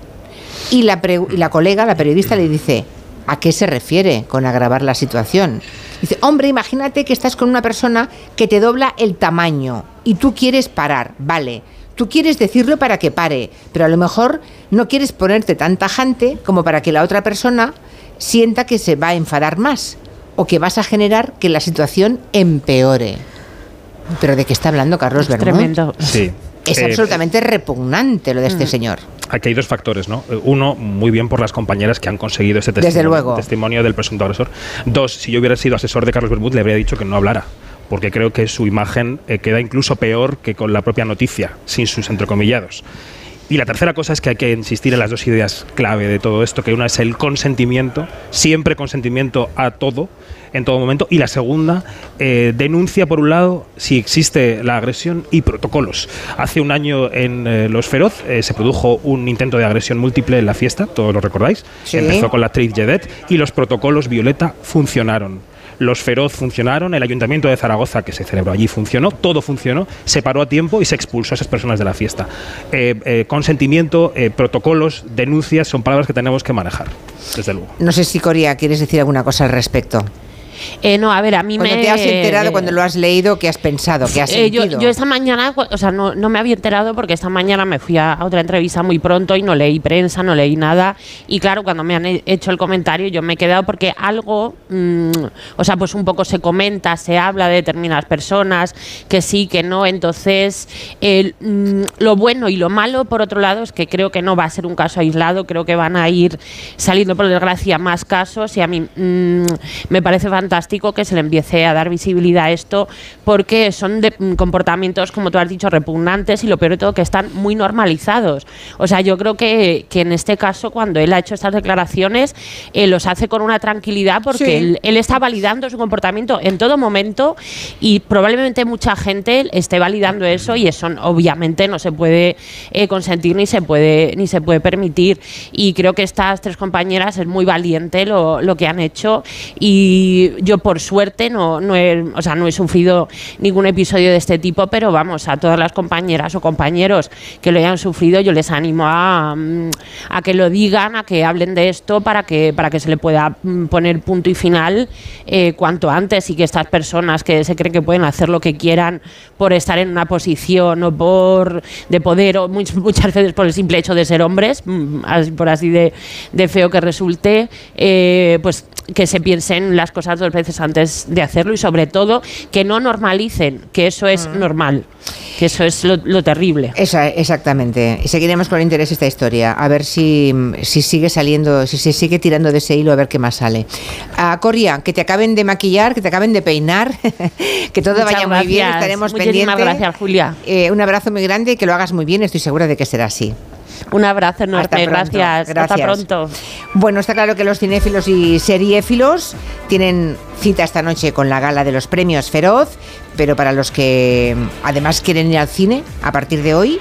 Y la, pre- y la colega, la periodista, le dice, ¿a qué se refiere con agravar la situación? Dice, hombre, imagínate que estás con una persona que te dobla el tamaño y tú quieres parar, vale. Tú quieres decirlo para que pare, pero a lo mejor no quieres ponerte tan tajante como para que la otra persona sienta que se va a enfadar más o que vas a generar que la situación empeore. ¿Pero de qué está hablando Carlos Bermud? tremendo. Sí. Es Eh, absolutamente repugnante lo de este Mm. señor. Aquí hay dos factores, ¿no? Eh, Uno, muy bien por las compañeras que han conseguido este Desde testimonio, luego. testimonio del presunto agresor. Dos, si yo hubiera sido asesor de Carlos Bermud, le habría dicho que no hablara, porque creo que su imagen eh, queda incluso peor que con la propia noticia, sin sus entrecomillados. Y la tercera cosa es que hay que insistir en las dos ideas clave de todo esto, que una es el consentimiento, siempre consentimiento a todo, en todo momento, y la segunda, eh, denuncia por un lado si existe la agresión y protocolos. Hace un año en eh, Los Feroz eh, se produjo un intento de agresión múltiple en la fiesta, todos lo recordáis. Sí. Empezó con la actriz Jedet y los protocolos Violeta funcionaron. Los Feroz funcionaron, el Ayuntamiento de Zaragoza, que se celebró allí, funcionó, todo funcionó, se paró a tiempo y se expulsó a esas personas de la fiesta. Eh, eh, consentimiento, eh, protocolos, denuncias son palabras que tenemos que manejar, desde luego. No sé si Coria quieres decir alguna cosa al respecto. Eh, no, a ver, a mí Cuando me... te has enterado, cuando lo has leído, ¿qué has pensado? ¿Qué has Eh, yo, sentido? yo esta mañana, o sea, no, no me había enterado porque esta mañana me fui a, a otra entrevista muy pronto y no leí prensa, no leí nada. Y claro, cuando me han he- hecho el comentario, yo me he quedado porque algo, mm, o sea, pues un poco se comenta, se habla de determinadas personas, que sí, que no. Entonces, el, mm, lo bueno y lo malo, por otro lado, es que creo que no va a ser un caso aislado, creo que van a ir saliendo, por desgracia, más casos. Y a mí mm, me parece fantástico que se le empiece a dar visibilidad a esto porque son de, mm, comportamientos, como tú has dicho, repugnantes y lo peor de todo que están muy normalizados. O sea, yo creo que, que en este caso, cuando él ha hecho estas declaraciones, eh, los hace con una tranquilidad porque Sí. él, él está validando su comportamiento en todo momento y probablemente mucha gente esté validando eso y eso obviamente no se puede eh, consentir ni se puede ni se puede permitir y creo que estas tres compañeras es muy valiente lo, lo que han hecho y yo por suerte no, no, he, o sea, no he sufrido ningún episodio de este tipo, pero vamos, a todas las compañeras o compañeros que lo hayan sufrido, yo les animo a, mm, a que lo digan, a que hablen de esto para que, para que se le pueda mm, poner punto y final eh, cuanto antes y que estas personas que se creen que pueden hacer lo que quieran por estar en una posición o por de poder o much- muchas veces por el simple hecho de ser hombres, mm, por así de, de feo que resulte, eh, pues que se piensen las cosas dos veces antes de hacerlo y sobre todo que no normalicen que eso es normal, que eso es lo, lo terrible. Esa, exactamente. Y seguiremos con interés esta historia, a ver si, si sigue saliendo, si se sigue tirando de ese hilo, a ver qué más sale. A Coria, que te acaben de maquillar, que te acaben de peinar, que todo Muchas vaya muy bien, gracias. estaremos Muchísimas pendientes. gracias, Julia. Eh, un abrazo muy grande y que lo hagas muy bien, estoy segura de que será así. Un abrazo enorme, Hasta pronto. gracias. Hasta Gracias. pronto. Bueno, está claro que los cinéfilos y seriéfilos tienen cita esta noche con la gala de los premios Feroz, pero para los que además quieren ir al cine a partir de hoy,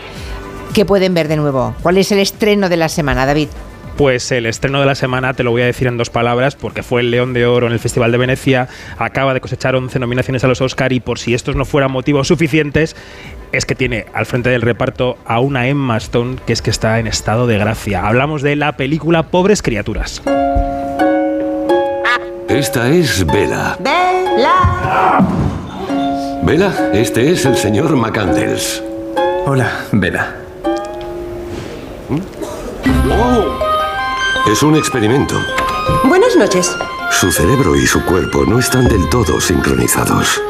¿qué pueden ver de nuevo? ¿Cuál es el estreno de la semana, David? Pues el estreno de la semana te lo voy a decir en dos palabras porque fue el León de Oro en el Festival de Venecia, acaba de cosechar 11 nominaciones a los Oscar y por si estos no fueran motivos suficientes, es que tiene al frente del reparto a una Emma Stone que es que está en estado de gracia. Hablamos de la película Pobres Criaturas. Esta es Vela. Vela, este es el señor McCandles. Hola, Vela. Es un experimento. Buenas noches. Su cerebro y su cuerpo no están del todo sincronizados.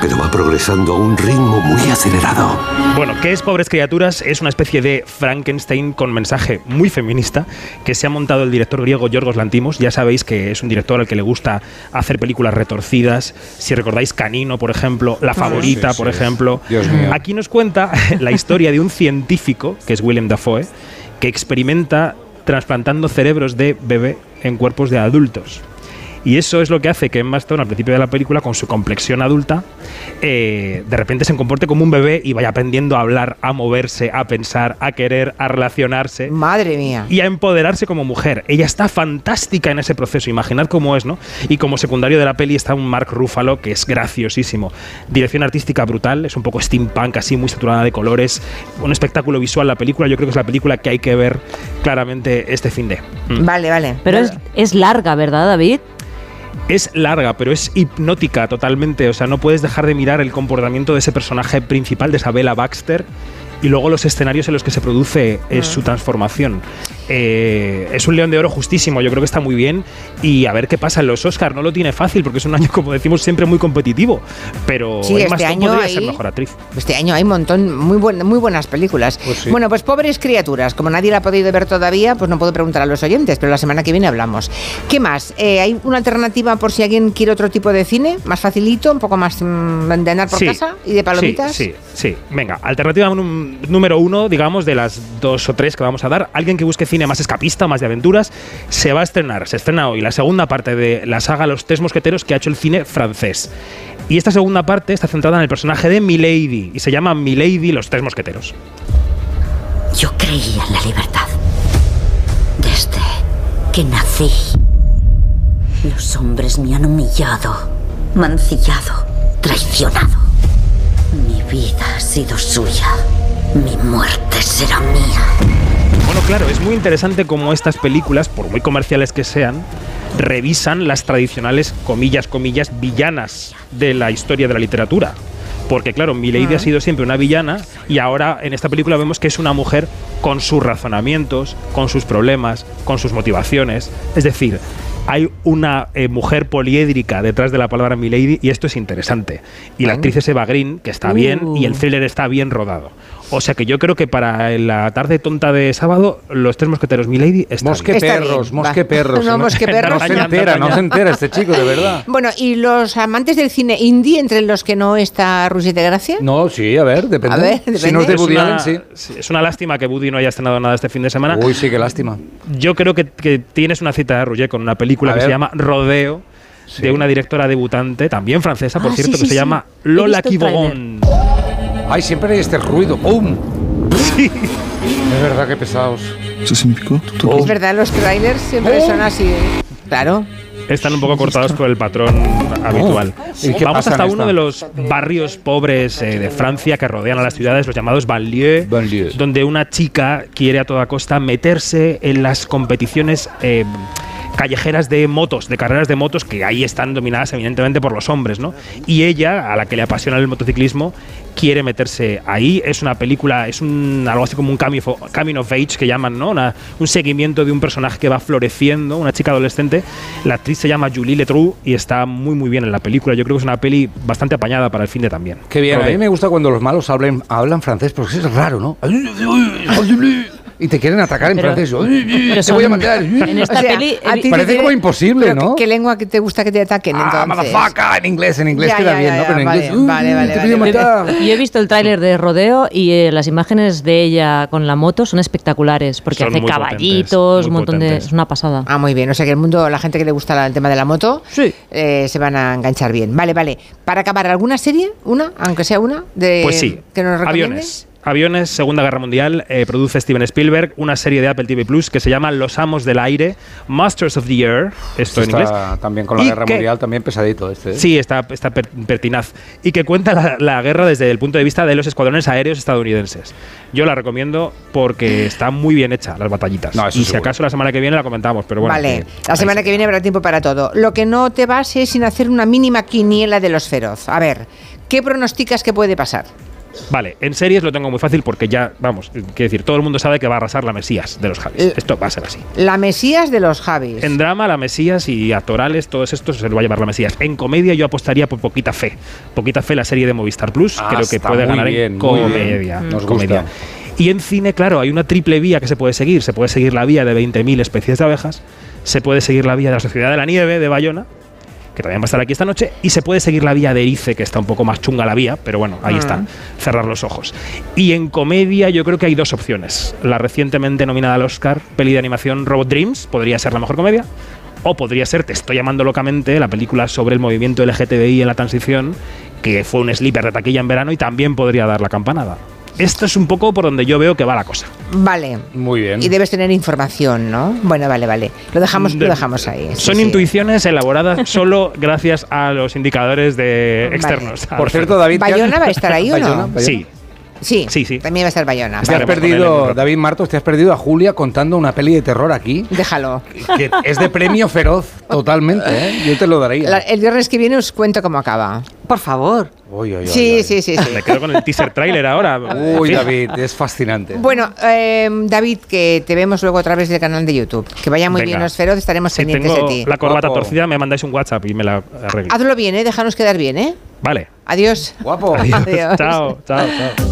Pero va progresando a un ritmo muy acelerado. Bueno, ¿qué es Pobres Criaturas? Es una especie de Frankenstein con mensaje muy feminista que se ha montado el director griego Yorgos Lantimos. Ya sabéis que es un director al que le gusta hacer películas retorcidas. Si recordáis Canino, por ejemplo, La Favorita, Sí, por sí, ejemplo. Dios mío. Aquí nos cuenta la historia de un científico, que es Willem Dafoe, que experimenta trasplantando cerebros de bebé en cuerpos de adultos. Y eso es lo que hace que Emma Stone, al principio de la película, con su complexión adulta, eh, de repente se comporte como un bebé y vaya aprendiendo a hablar, a moverse, a pensar, a querer, a relacionarse. Madre mía. Y a empoderarse como mujer. Ella está fantástica en ese proceso. Imaginad cómo es, ¿no? Y como secundario de la peli está un Mark Ruffalo que es graciosísimo. Dirección artística brutal, es un poco steampunk, así muy saturada de colores. Un espectáculo visual la película. Yo creo que es la película que hay que ver claramente este fin de. Mm. Vale, vale. Pero es, es larga, ¿verdad, David? Es larga, pero es hipnótica totalmente. O sea, no puedes dejar de mirar el comportamiento de ese personaje principal, de Isabella Baxter, y luego los escenarios en los que se produce eh, su transformación. Eh, es un león de oro justísimo, yo creo que está muy bien. Y a ver qué pasa en los Oscars. No lo tiene fácil porque es un año, como decimos, siempre muy competitivo. Pero Sí, este año podría hay- ser mejor actriz. Este año hay un montón, muy, buen- muy buenas películas. sí. Bueno, pues pobres criaturas, como nadie la ha podido ver todavía, pues no puedo preguntar a los oyentes, pero la semana que viene hablamos. ¿Qué más? Eh, ¿Hay una alternativa por si alguien quiere otro tipo de cine? ¿Más facilito? ¿Un poco más mm, de andar por Sí, casa? ¿Y de palomitas? Sí, sí, sí. Venga, alternativa número uno, digamos, de las dos o tres que vamos a dar. Alguien que busque cine más escapista, más de aventuras, se va a estrenar, se estrena hoy la segunda parte de la saga Los Tres Mosqueteros que ha hecho el cine francés. Y esta segunda parte está centrada en el personaje de Milady y se llama Milady Los Tres Mosqueteros. Yo creía en la libertad. Desde que nací. Los hombres me han humillado, mancillado, traicionado. Mi vida ha sido suya. Mi muerte será mía. Bueno, claro, es muy interesante cómo estas películas, por muy comerciales que sean, revisan las tradicionales, comillas, comillas, villanas de la historia de la literatura. Porque claro, Milady Ah. ha sido siempre una villana y ahora en esta película vemos que es una mujer con sus razonamientos, con sus problemas, con sus motivaciones. Es decir, hay una eh, mujer poliédrica detrás de la palabra Milady y esto es interesante. Y la actriz es Eva Green, que está bien, y el thriller está bien rodado. O sea que yo creo que para la tarde tonta de sábado, los tres mosqueteros Milady están Mosque Está perros, bien, mosque va. perros. No, mosque perros. No se entera, no se entera este chico, de verdad. Bueno, ¿y los amantes del cine indie, entre los que no está Rusi de Gracia? No, sí, a ver, depende. A ver, Si no es de Es Woody Allen, sí. es una lástima que Woody no haya estrenado nada este fin de semana. Uy, sí, qué lástima. Yo creo que, que tienes una cita de Rouget con una película A que se llama Rodeo, Sí. de una directora debutante, también francesa, por Ah, cierto, sí, que sí, se sí. llama Lola Quibogon. Ay, siempre hay este ruido. ¡Pum! Es verdad que pesados. ¿Eso significó? Es verdad, los trailers siempre Oh. son así. ¿eh? Claro. están un poco cortados por el patrón habitual. ¿Y qué Vamos hasta uno de los barrios pobres eh, de Francia que rodean a las ciudades, los llamados banlieues, donde una chica quiere a toda costa meterse en las competiciones eh, callejeras de motos, de carreras de motos que ahí están dominadas evidentemente por los hombres, ¿no? Y ella, a la que le apasiona el motociclismo, quiere meterse ahí. Es una película, es un algo así como un coming of, age que llaman, ¿no? Una- un seguimiento de un personaje que va floreciendo, una chica adolescente. La actriz se llama Julie Letroux y está muy muy bien en la película. Yo creo que es una peli bastante apañada para el fin de también. Qué bien, a mí me gusta cuando los malos hablan, hablan francés, porque es raro, ¿no? Y te quieren atacar en Pero- francés. pero Te voy a matar. en esta O sea, peli- a ti Parece te- como imposible, Pero ¿no? ¿Qué, qué lengua que te gusta que te ataquen Ah, entonces? motherfucker, en inglés, en inglés Ya, queda ya, bien, ya, ¿no? Pero en vale, inglés, vale, vale, te vale, voy a matar. Yo he visto el tráiler de Rodeo y eh, las imágenes de ella con la moto son espectaculares porque Son hace caballitos, un montón de... Es una pasada. Ah, muy bien. O sea que el mundo, la gente que le gusta el tema de la moto, eh, se van a enganchar bien. Vale, vale. Para acabar, ¿alguna serie? ¿Una? Aunque sea una. De, Pues sí, ¿Que nos recomiendes? aviones. Aviones, Segunda Guerra Mundial, eh, produce Steven Spielberg una serie de Apple TV Plus que se llama Los Amos del Aire, Masters of the Air, esto en Está inglés. También con la Y guerra que- mundial, también pesadito este. ¿eh? Sí, está, está per- pertinaz. Y que cuenta la, la guerra desde el punto de vista de los escuadrones aéreos estadounidenses. Yo la recomiendo porque está muy bien hecha, las batallitas. No, y si acaso la semana que viene la comentamos, pero bueno. vale. que- La semana que viene habrá tiempo para todo. Lo que no te vas es sin hacer una mínima quiniela de los feroz. A ver, ¿qué pronosticas que puede pasar? Vale, en series lo tengo muy fácil porque ya, vamos, quiero decir, todo el mundo sabe que va a arrasar la Mesías de los Javis. Eh. Esto va a ser así. La Mesías de los Javis. En drama, la Mesías y actorales, todos estos se lo va a llevar la Mesías. En comedia, yo apostaría por Poquita Fe. Poquita Fe, la serie de Movistar Plus, Ah, creo que puede ganar bien, en comedia. Nos comedia. gusta. Y en cine, claro, hay una triple vía que se puede seguir. Se puede seguir la vía de 20.000 especies de abejas, se puede seguir la vía de la Sociedad de la Nieve de Bayona, que también va a estar aquí esta noche, y se puede seguir la vía de Erice, que está un poco más chunga la vía, pero bueno, ahí Mm. está, cerrar los ojos. Y en comedia yo creo que hay dos opciones. La recientemente nominada al Oscar, peli de animación Robot Dreams, podría ser la mejor comedia, o podría ser, te estoy llamando locamente, la película sobre el movimiento LGTBI en la transición, que fue un sleeper de taquilla en verano y también podría dar la campanada. Esto es un poco por donde yo veo que va la cosa. Vale. Muy bien. Y debes tener información, ¿no? Bueno, vale, vale. Lo dejamos, lo De- dejamos ahí. sí, Son sí. intuiciones elaboradas solo gracias a los indicadores de Vale. externos. Por cierto, David, ¿qué has- ¿Bayona va a estar ahí o no? Bayona, Bayona. Sí. Sí, sí, sí. También va a estar Bayona. Te has perdido, David Martos, te has perdido a Julia contando una peli de terror aquí. Déjalo. Que es de premio feroz, totalmente, ¿eh? Yo te lo daría. La- el viernes que viene os cuento cómo acaba. Por favor. Uy, uy, uy, Sí, uy. sí, sí, sí. Me quedo con el teaser trailer ahora. Uy. David, es fascinante. Bueno, eh, David, que te vemos luego a través del canal de YouTube. Que vaya muy Venga. bien los feroz, estaremos Si pendientes de tengo ti. la corbata Guapo. torcida, me mandáis un WhatsApp y me la arreglo. Hazlo bien, ¿eh? Déjanos quedar bien, ¿eh? Vale. Adiós. Guapo. Adiós. Chao, chao, chao.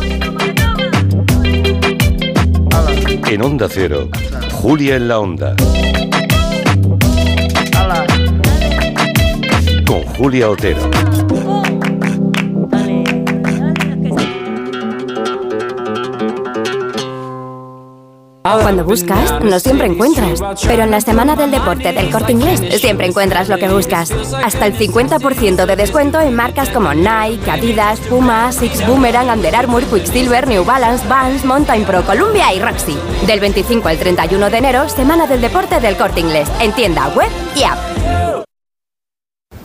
En Onda Cero, Julia en la Onda. Con Julia Otero. Cuando buscas, no siempre encuentras. Pero en la semana del deporte del corte inglés, siempre encuentras lo que buscas. Hasta el 50% de descuento en marcas como Nike, Adidas, Puma, Six Boomerang, Under Armour, Quicksilver, New Balance, Vans, Mountain Pro, Columbia y Roxy. Del 25 al 31 de enero, semana del deporte del corte inglés. En tienda web y app.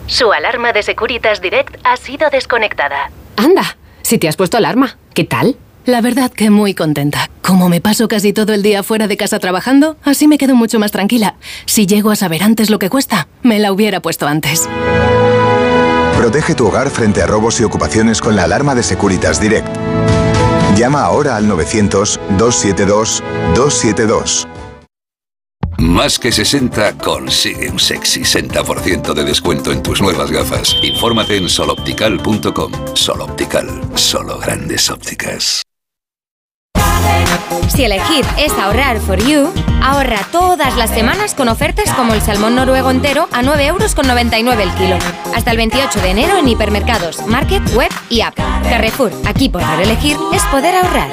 Su alarma de Securitas Direct ha sido desconectada. Anda, si te has puesto alarma, ¿qué tal? La verdad que muy contenta. Como me paso casi todo el día fuera de casa trabajando, así me quedo mucho más tranquila. Si llego a saber antes lo que cuesta, me la hubiera puesto antes. Protege tu hogar frente a robos y ocupaciones con la alarma de Securitas Direct. Llama ahora al 900-272-272. Más que 60 consigue un sexy 60% de descuento en tus nuevas gafas. Infórmate en soloptical.com. Soloptical, solo grandes ópticas. Si elegir es ahorrar for you, ahorra todas las semanas con ofertas como el salmón noruego entero a 9,99 euros el kilo. Hasta el 28 de enero en hipermercados, market, web y app. Carrefour, aquí poder elegir es poder ahorrar.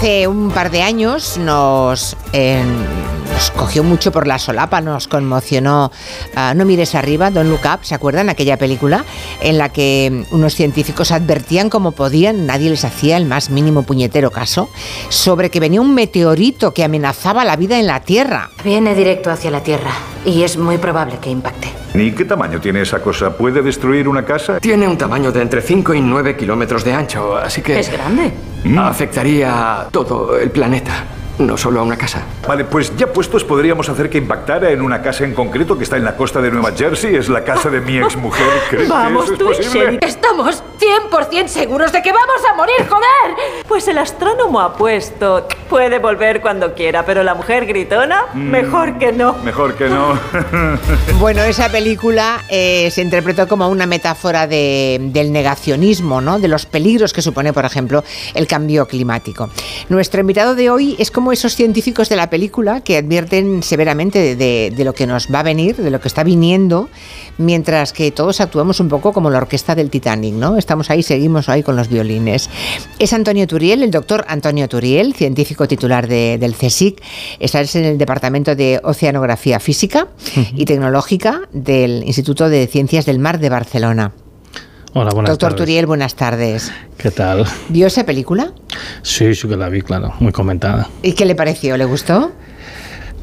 Hace un par de años nos, eh, nos cogió mucho por la solapa, nos conmocionó. ah, no mires arriba, Don't Look Up, ¿se acuerdan? Aquella película en la que mm, unos científicos advertían como podían, nadie les hacía el más mínimo puñetero caso, sobre que venía un meteorito que amenazaba la vida en la Tierra. Viene directo hacia la Tierra y es muy probable que impacte. ¿Y qué tamaño tiene esa cosa? ¿Puede destruir una casa? Tiene un tamaño de entre 5 y 9 kilómetros de ancho, así que... Es grande. Afectaría a todo el planeta, no solo a una casa. Vale, pues ya puestos podríamos hacer que impactara en una casa en concreto que está en la costa de Nueva Jersey. Es la casa de mi exmujer. ¿Crees Vamos, que eso tú es posible? Estamos 100% seguros de que vamos a morir, joder. Pues el astrónomo ha puesto, puede volver cuando quiera, pero la mujer gritona, Mm. mejor que no. Mejor que no. Bueno, esa película eh, se interpretó como una metáfora de- del negacionismo, ¿no? de los peligros que supone, por ejemplo, el cambio climático. Nuestro invitado de hoy es como esos científicos de la película que advierten severamente de, de- de lo que nos va a venir, de lo que está viniendo, mientras que todos actuamos un poco como la orquesta del Titanic, ¿no? Estamos ahí, seguimos ahí con los violines. Es Antonio Turiel, el doctor Antonio Turiel, científico titular de- del CSIC. Está en el Departamento de Oceanografía Física y Tecnológica del Instituto de Ciencias del Mar de Barcelona. Hola, buenas Doctor tardes. Turiel, buenas tardes. ¿Qué tal? ¿Vio esa película? Sí, sí que la vi, claro, muy comentada. ¿Y qué le pareció? ¿Le gustó?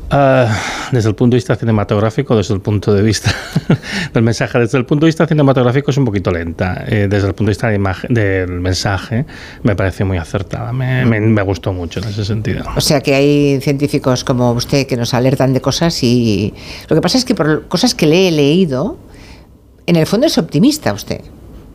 Ah, desde el punto de vista cinematográfico, desde el punto de vista del mensaje, desde el punto de vista cinematográfico es un poquito lenta. Eh, desde el punto de vista de imagen- del mensaje, me pareció muy acertada. Me, me- me gustó mucho en ese sentido. O sea que hay científicos como usted que nos alertan de cosas y lo que pasa es que por cosas que le he leído, en el fondo es optimista usted.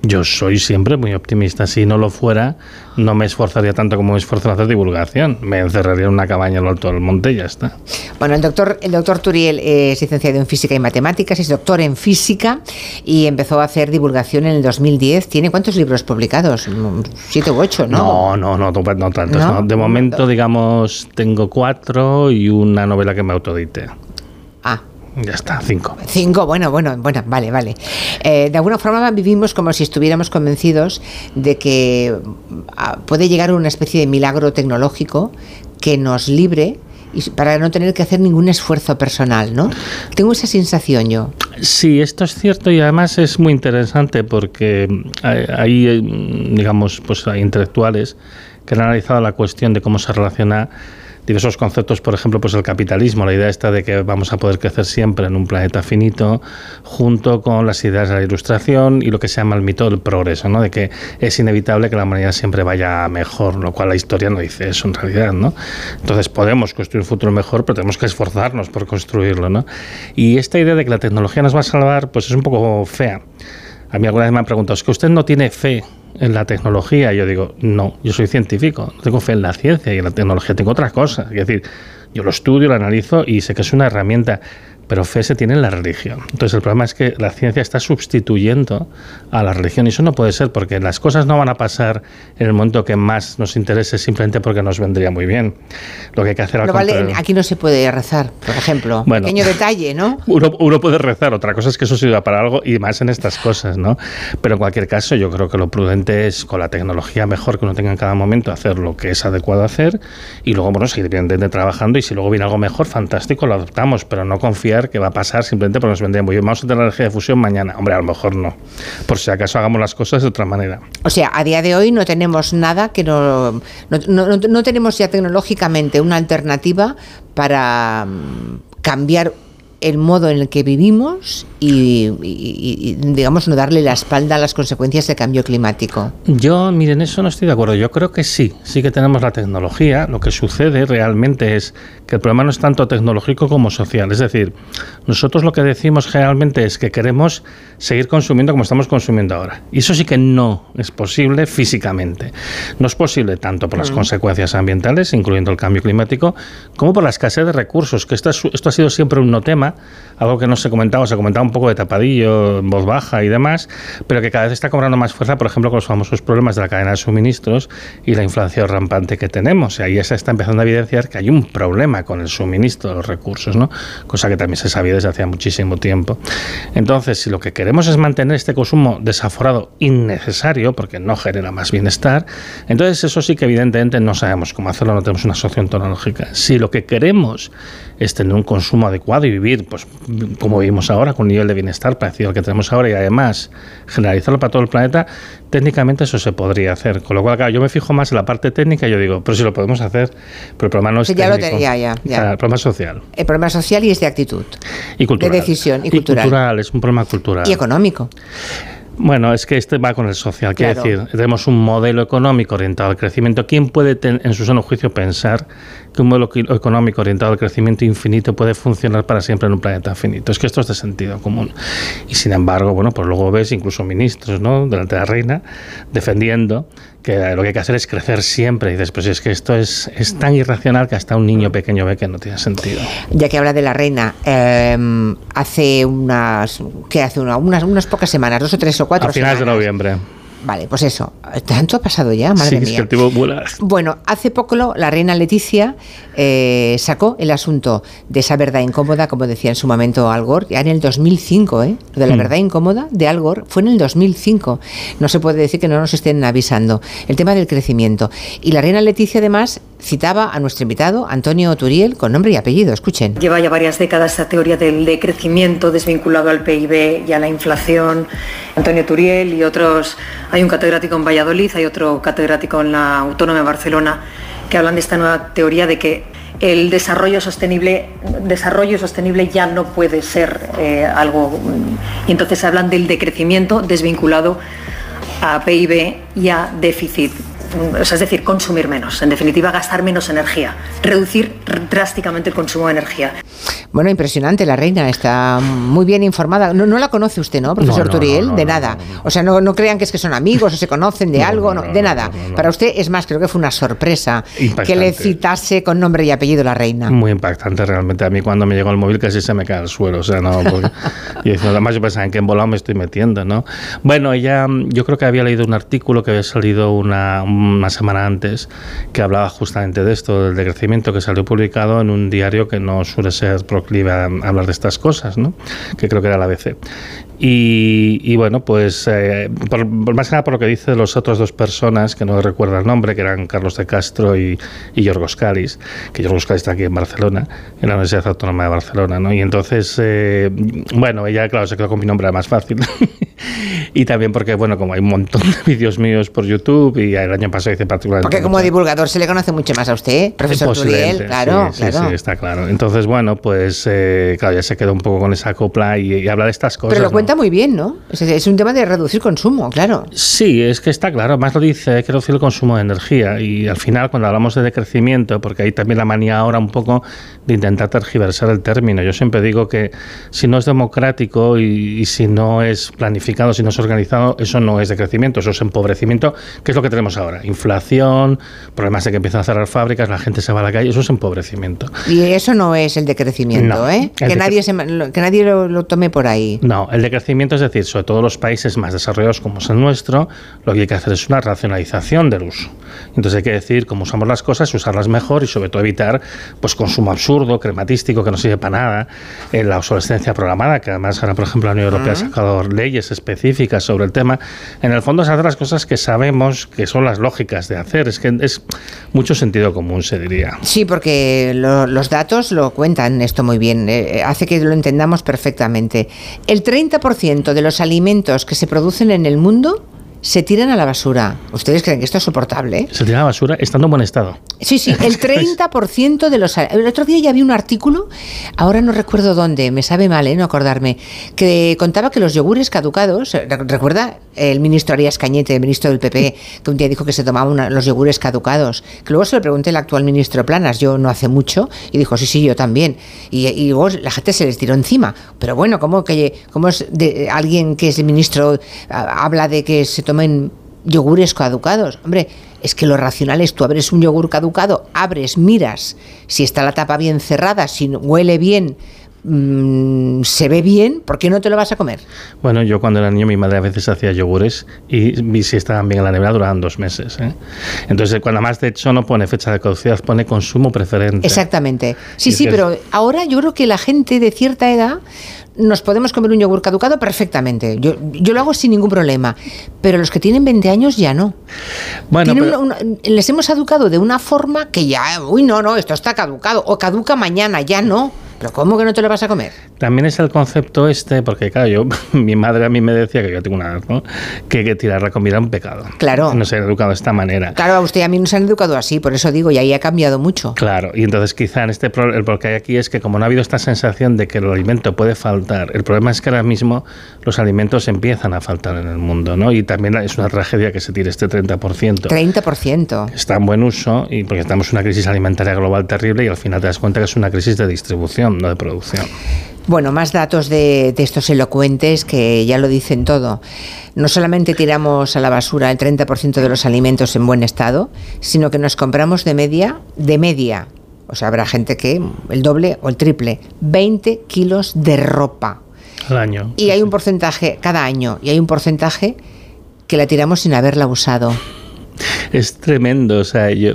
Yo soy siempre muy optimista. Si no lo fuera, no me esforzaría tanto como me esfuerzo en hacer divulgación. Me encerraría en una cabaña en lo alto del monte y ya está. Bueno, el doctor, el doctor Turiel es licenciado en física y matemáticas, es doctor en física y empezó a hacer divulgación en el 2010. ¿Tiene cuántos libros publicados? Siete u ocho, ¿no? No, no, no, no, tantos. ¿No? no. De momento, digamos, tengo cuatro y una novela que me autoedité. Ah. Ya está, cinco. Cinco, bueno, bueno, bueno, vale, vale. Eh, de alguna forma vivimos como si estuviéramos convencidos de que ah, puede llegar una especie de milagro tecnológico que nos libre y para no tener que hacer ningún esfuerzo personal, ¿no? Tengo esa sensación yo. Sí, esto es cierto y además es muy interesante porque hay, hay, eh, digamos, pues hay intelectuales que han analizado la cuestión de cómo se relaciona diversos conceptos, por ejemplo, pues el capitalismo, la idea esta de que vamos a poder crecer siempre en un planeta finito, junto con las ideas de la ilustración y lo que se llama el mito del progreso, ¿no? De que es inevitable que la humanidad siempre vaya mejor, lo cual la historia no dice eso en realidad, ¿no? Entonces podemos construir un futuro mejor, pero tenemos que esforzarnos por construirlo, ¿no? Y esta idea de que la tecnología nos va a salvar, pues es un poco fea. A mí alguna vez me han preguntado, ¿es que usted no tiene fe en la tecnología? Yo digo, no, yo soy científico, no tengo fe en la ciencia y en la tecnología, tengo otra cosa. Es decir, yo lo estudio, lo analizo y sé que es una herramienta, pero fe se tiene en la religión. Entonces el problema es que la ciencia está sustituyendo a la religión y eso no puede ser porque las cosas no van a pasar en el momento que más nos interese simplemente porque nos vendría muy bien. Lo que hay que hacer No vale, aquí no se puede rezar, por ejemplo. Bueno. Pequeño detalle, ¿no? Uno, uno puede rezar, otra cosa es que eso sirva para algo y más en estas cosas, ¿no? Pero en cualquier caso, yo creo que lo prudente es con la tecnología mejor que uno tenga en cada momento hacer lo que es adecuado hacer y luego, bueno, seguir evidentemente trabajando y si luego viene algo mejor, fantástico, lo adoptamos, pero no confiar que va a pasar simplemente porque nos vendría muy bien. Vamos a tener energía de fusión mañana. Hombre, a lo mejor no. Por si acaso hagamos las cosas de otra manera. O sea, a día de hoy no tenemos nada que no, no, no- no- no tenemos ya tecnológicamente una alternativa para mm, cambiar el modo en el que vivimos y, y- y- y, digamos, no darle la espalda a las consecuencias del cambio climático. Yo, miren, eso no estoy de acuerdo. Yo creo que sí, sí que tenemos la tecnología. Lo que sucede realmente es que el problema no es tanto tecnológico como social. Es decir, nosotros lo que decimos generalmente es que queremos seguir consumiendo como estamos consumiendo ahora. Y eso sí que no es posible físicamente. No es posible tanto por las Mm. consecuencias ambientales, incluyendo el cambio climático, como por la escasez de recursos, que esto, es- esto ha sido siempre un no tema algo que no se comentaba, se comentaba un poco de tapadillo, en voz baja y demás, pero que cada vez está cobrando más fuerza, por ejemplo, con los famosos problemas de la cadena de suministros y la inflación rampante que tenemos. Y ahí se está empezando a evidenciar que hay un problema con el suministro de los recursos, ¿no? cosa que también se sabía desde hacía muchísimo tiempo. Entonces, si lo que queremos es mantener este consumo desaforado innecesario, porque no genera más bienestar, entonces eso sí que evidentemente no sabemos cómo hacerlo, no tenemos una solución tecnológica. Si lo que queremos es tener un consumo adecuado y vivir, pues como vivimos ahora, con un nivel de bienestar parecido al que tenemos ahora y además generalizarlo para todo el planeta, técnicamente eso se podría hacer. Con lo cual, claro, yo me fijo más en la parte técnica y yo digo, pero si lo podemos hacer, pero el problema no es ya técnico. Lo tenía, ya, ya. El problema es social. El problema social y es de actitud. Y cultural. De decisión y cultural. Y cultural, es un problema cultural. Y económico. Bueno, es que este va con el social. Quiere Claro. decir, tenemos un modelo económico orientado al crecimiento. ¿Quién puede, ten- en su sano juicio, pensar que un modelo económico orientado al crecimiento infinito puede funcionar para siempre en un planeta finito? Es que esto es de sentido común. Y sin embargo, bueno, pues luego ves incluso ministros, ¿no? Delante de la reina, defendiendo que lo que hay que hacer es crecer siempre. Y dices, pues es que esto es, es tan irracional que hasta un niño pequeño ve que no tiene sentido. Ya que habla de la reina, eh, hace unas, ¿qué hace? Una- unas, unas pocas semanas, dos o tres o cuatro A finales de semanas. noviembre. Vale, pues eso. ¿Tanto ha pasado ya? Madre sí, es mía. que el vuela. Bueno, hace poco la reina Leticia eh, sacó el asunto de esa verdad incómoda, como decía en su momento Al Gore, ya en el 2005, ¿eh? Lo de la Mm. verdad incómoda de Al Gore fue en el 2005. No se puede decir que no nos estén avisando. El tema del crecimiento. Y la reina Leticia, además, citaba a nuestro invitado, Antonio Turiel, con nombre y apellido. Escuchen. Lleva ya varias décadas esa teoría del decrecimiento desvinculado al PIB y a la inflación. Antonio Turiel y otros, hay un catedrático en Valladolid, hay otro catedrático en la Autónoma de Barcelona, que hablan de esta nueva teoría de que el desarrollo sostenible, desarrollo sostenible ya no puede ser eh, algo. mm, Y entonces hablan del decrecimiento desvinculado a PIB y a déficit. Mm, O sea, es decir, consumir menos. En definitiva, gastar menos energía. Reducir drásticamente el consumo de energía. Bueno, impresionante, la reina está muy bien informada. No, no la conoce usted, ¿no, profesor No, no, Turiel? no, no, de no, nada. O sea, no, no crean que es que son amigos o se conocen de algo, no, de nada. Para usted, es más, creo que fue una sorpresa que le citase con nombre y apellido la reina. Muy impactante realmente. A mí cuando me llegó el móvil casi se me cae al suelo. O sea, no, porque y además yo pensaba en qué embolado me estoy metiendo, ¿no? Bueno, ella, mm, yo creo que había leído un artículo que había salido una, una semana antes que hablaba justamente de esto, del decrecimiento que salió publicado en un diario que no suele ser proclive a hablar de estas cosas, ¿no? Que creo que era la ABC. Y, y bueno, pues eh, por- más que nada por lo que dice de las otras dos personas, que no recuerdo el nombre, que eran Carlos de Castro y, y Yorgos Calis, que Yorgos Calis está aquí en Barcelona, en la Universidad Autónoma de Barcelona, ¿no? Y entonces, eh, bueno, ella, claro, se quedó con mi nombre más fácil. y también porque, bueno, como hay un montón de vídeos míos por YouTube y el año pasado hice particularmente... Porque como divulgador se le conoce mucho más a usted, profesor Posiblemente, Turiel, claro, sí, sí, claro. sí, está claro. Entonces, bueno, pues eh, claro, ya se quedó un poco con esa copla y, y habla de estas cosas. Pero lo ¿no? cuenta muy bien, ¿no? Es, es un tema de reducir consumo, claro. Sí, es que está claro, más lo dice, hay que reducir el consumo de energía y al final cuando hablamos de decrecimiento, porque hay también la manía ahora un poco de intentar tergiversar el término, yo siempre digo que si no es democrático y, y si no es planificado, si no es organizado, eso no es decrecimiento, eso es empobrecimiento, que es lo que tenemos ahora, inflación, problemas de que empiezan a cerrar fábricas, la gente se va a la calle, eso es empobrecimiento. Y eso no es el decrecimiento, No, ¿eh? el Que decre- nadie, se, que nadie lo, lo tome por ahí. No, el decrecimiento es decir, sobre todo los países más desarrollados como es el nuestro, lo que hay que hacer es una racionalización del uso. Entonces hay que decir cómo usamos las cosas, usarlas mejor y sobre todo evitar pues consumo absurdo, crematístico, que no sirve para nada, eh, la obsolescencia programada, que además ahora por ejemplo la Unión Europea ha sacado leyes específicas sobre el tema. En el fondo es hacer las cosas que sabemos que son las lógicas de hacer, es que es mucho sentido común se diría. Sí, porque lo- los datos lo cuentan esto muy bien, eh, hace que lo entendamos perfectamente. El 30% de los alimentos que se producen en el mundo se tiran a la basura. ¿Ustedes creen que esto es soportable? Se tira a la basura estando en buen estado. Sí, sí, el 30% de los... El otro día ya vi un artículo, ahora no recuerdo dónde, me sabe mal, ¿eh? no acordarme, que contaba que los yogures caducados, eh, rec- recuerda el ministro Arias Cañete, el ministro del PP, que un día dijo que se tomaban una- los yogures caducados, que luego se lo pregunté al actual ministro Planas, yo no hace mucho, y dijo, sí, sí, yo también. Y, y luego la gente se les tiró encima. Pero bueno, ¿cómo, que, cómo es de, alguien que es el ministro habla de que se tomen yogures caducados. Hombre, es que lo racional es tú abres un yogur caducado, abres, miras si está la tapa bien cerrada, si huele bien, mm, se ve bien, ¿por qué no te lo vas a comer? Bueno, yo cuando era niño mi madre a veces hacía yogures y vi si estaban bien en la nevera duraban dos meses. ¿eh? Entonces, cuando más de hecho no pone fecha de caducidad, pone consumo preferente. Exactamente. Sí, Y sí, es- pero ahora yo creo que la gente de cierta edad nos podemos comer un yogur caducado perfectamente. Yo, yo lo hago sin ningún problema. Pero los que tienen 20 años ya no. Bueno, Tienen pero- una- una- les hemos educado de una forma que ya, uy, no, no, esto está caducado. O caduca mañana, ya no. Pero ¿cómo que no te lo vas a comer? También es el concepto este, porque claro, yo, mi madre a mí me decía que yo tengo una edad, ¿no? que, que tirar la comida era un pecado. Claro. No se ha educado de esta manera. Claro, a usted y a mí nos han educado así, por eso digo, y ahí ha cambiado mucho. Claro, y entonces quizá en este pro- el que hay aquí es que como no ha habido esta sensación de que el alimento puede faltar, el problema es que ahora mismo los alimentos empiezan a faltar en el mundo, ¿no? Y también es una tragedia que se tire este 30%. 30%. Está en buen uso y porque estamos en una crisis alimentaria global terrible y al final te das cuenta que es una crisis de distribución, no de producción. Bueno, más datos de, de estos elocuentes que ya lo dicen todo. No solamente tiramos a la basura el 30% de los alimentos en buen estado, sino que nos compramos de media, de media, o sea, habrá gente que el doble o el triple, 20 kilos de ropa. Al año. Y hay un porcentaje, cada año, y hay un porcentaje que la tiramos sin haberla usado. Es tremendo, o sea, yo,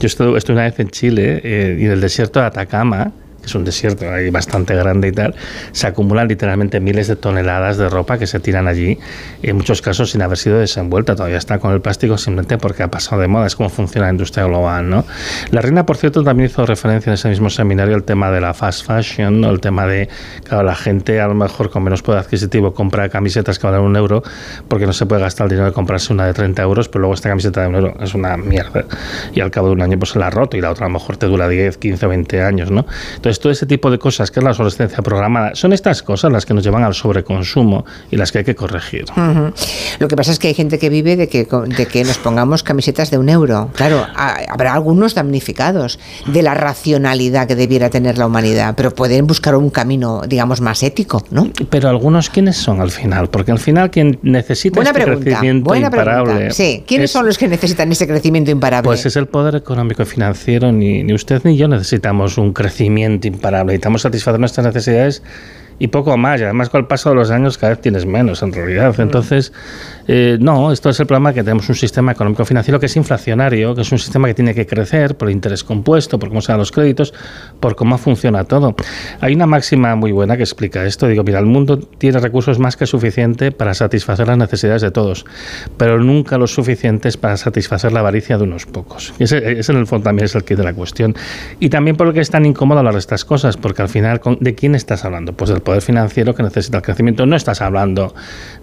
yo estuve, estuve una vez en Chile eh, y en el desierto de Atacama, que es un desierto ahí bastante grande y tal, se acumulan literalmente miles de toneladas de ropa que se tiran allí, en muchos casos sin haber sido desenvuelta, todavía está con el plástico simplemente porque ha pasado de moda, es como funciona la industria global, ¿no? La reina, por cierto, también hizo referencia en ese mismo seminario al tema de la fast fashion, ¿no? el tema de, claro, la gente a lo mejor con menos poder adquisitivo compra camisetas que valen un euro porque no se puede gastar el dinero de comprarse una de 30 euros, pero luego esta camiseta de un euro es una mierda y al cabo de un año pues se la ha roto y la otra a lo mejor te dura 10, 15 o 20 años, ¿no? Entonces todo ese tipo de cosas que es la obsolescencia programada, son estas cosas las que nos llevan al sobreconsumo y las que hay que corregir. Lo que pasa es que hay gente que vive de que, de que nos pongamos camisetas de un euro. Claro, ha- habrá algunos damnificados de la racionalidad que debiera tener la humanidad, pero pueden buscar un camino, digamos, más ético, ¿no? Pero algunos, ¿quiénes son al final? Porque al final quien necesita Buena este pregunta. crecimiento Buena imparable... pregunta. Sí, ¿quiénes es- son los que necesitan ese crecimiento imparable? Pues es el poder económico y financiero. Ni, ni usted ni yo necesitamos un crecimiento imparable. Necesitamos satisfacer nuestras necesidades y poco más. Y además, con el paso de los años, cada vez tienes menos en realidad. Entonces, eh, no, esto es el problema que tenemos un sistema económico financiero que es inflacionario, que es un sistema que tiene que crecer por el interés compuesto, por cómo se dan los créditos, por cómo funciona todo. Hay una máxima muy buena que explica esto. Digo, mira, el mundo tiene recursos más que suficiente para satisfacer las necesidades de todos, pero nunca lo suficientes para satisfacer la avaricia de unos pocos. Y ese, ese en el fondo también es el kit de la cuestión. Y también por lo que es tan incómodo hablar de estas cosas, porque al final, ¿con- ¿de quién estás hablando? Pues del poder financiero que necesita el crecimiento. No estás hablando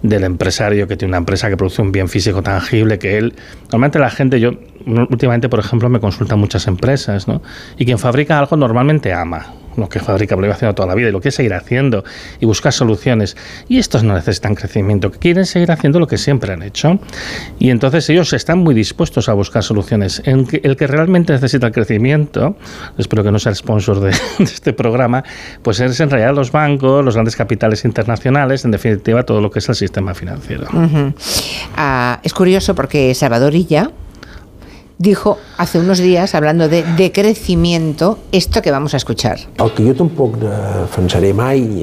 del empresario que tiene una empresa que produce un bien físico tangible, que él... Normalmente la gente, yo últimamente, por ejemplo, me consultan muchas empresas, ¿no? Y quien fabrica algo normalmente ama lo que fabrica, lo lleva haciendo toda la vida y lo quiere seguir haciendo y buscar soluciones. Y estos no necesitan crecimiento, quieren seguir haciendo lo que siempre han hecho. Y entonces ellos están muy dispuestos a buscar soluciones. Que- el que realmente necesita el crecimiento, espero que no sea el sponsor de, este programa, pues es en realidad los bancos, los grandes capitales internacionales, en definitiva todo lo que es el sistema financiero. Ah, es curioso porque Salvador Illa dijo hace unos días, hablando de decrecimiento, esto que vamos a escuchar.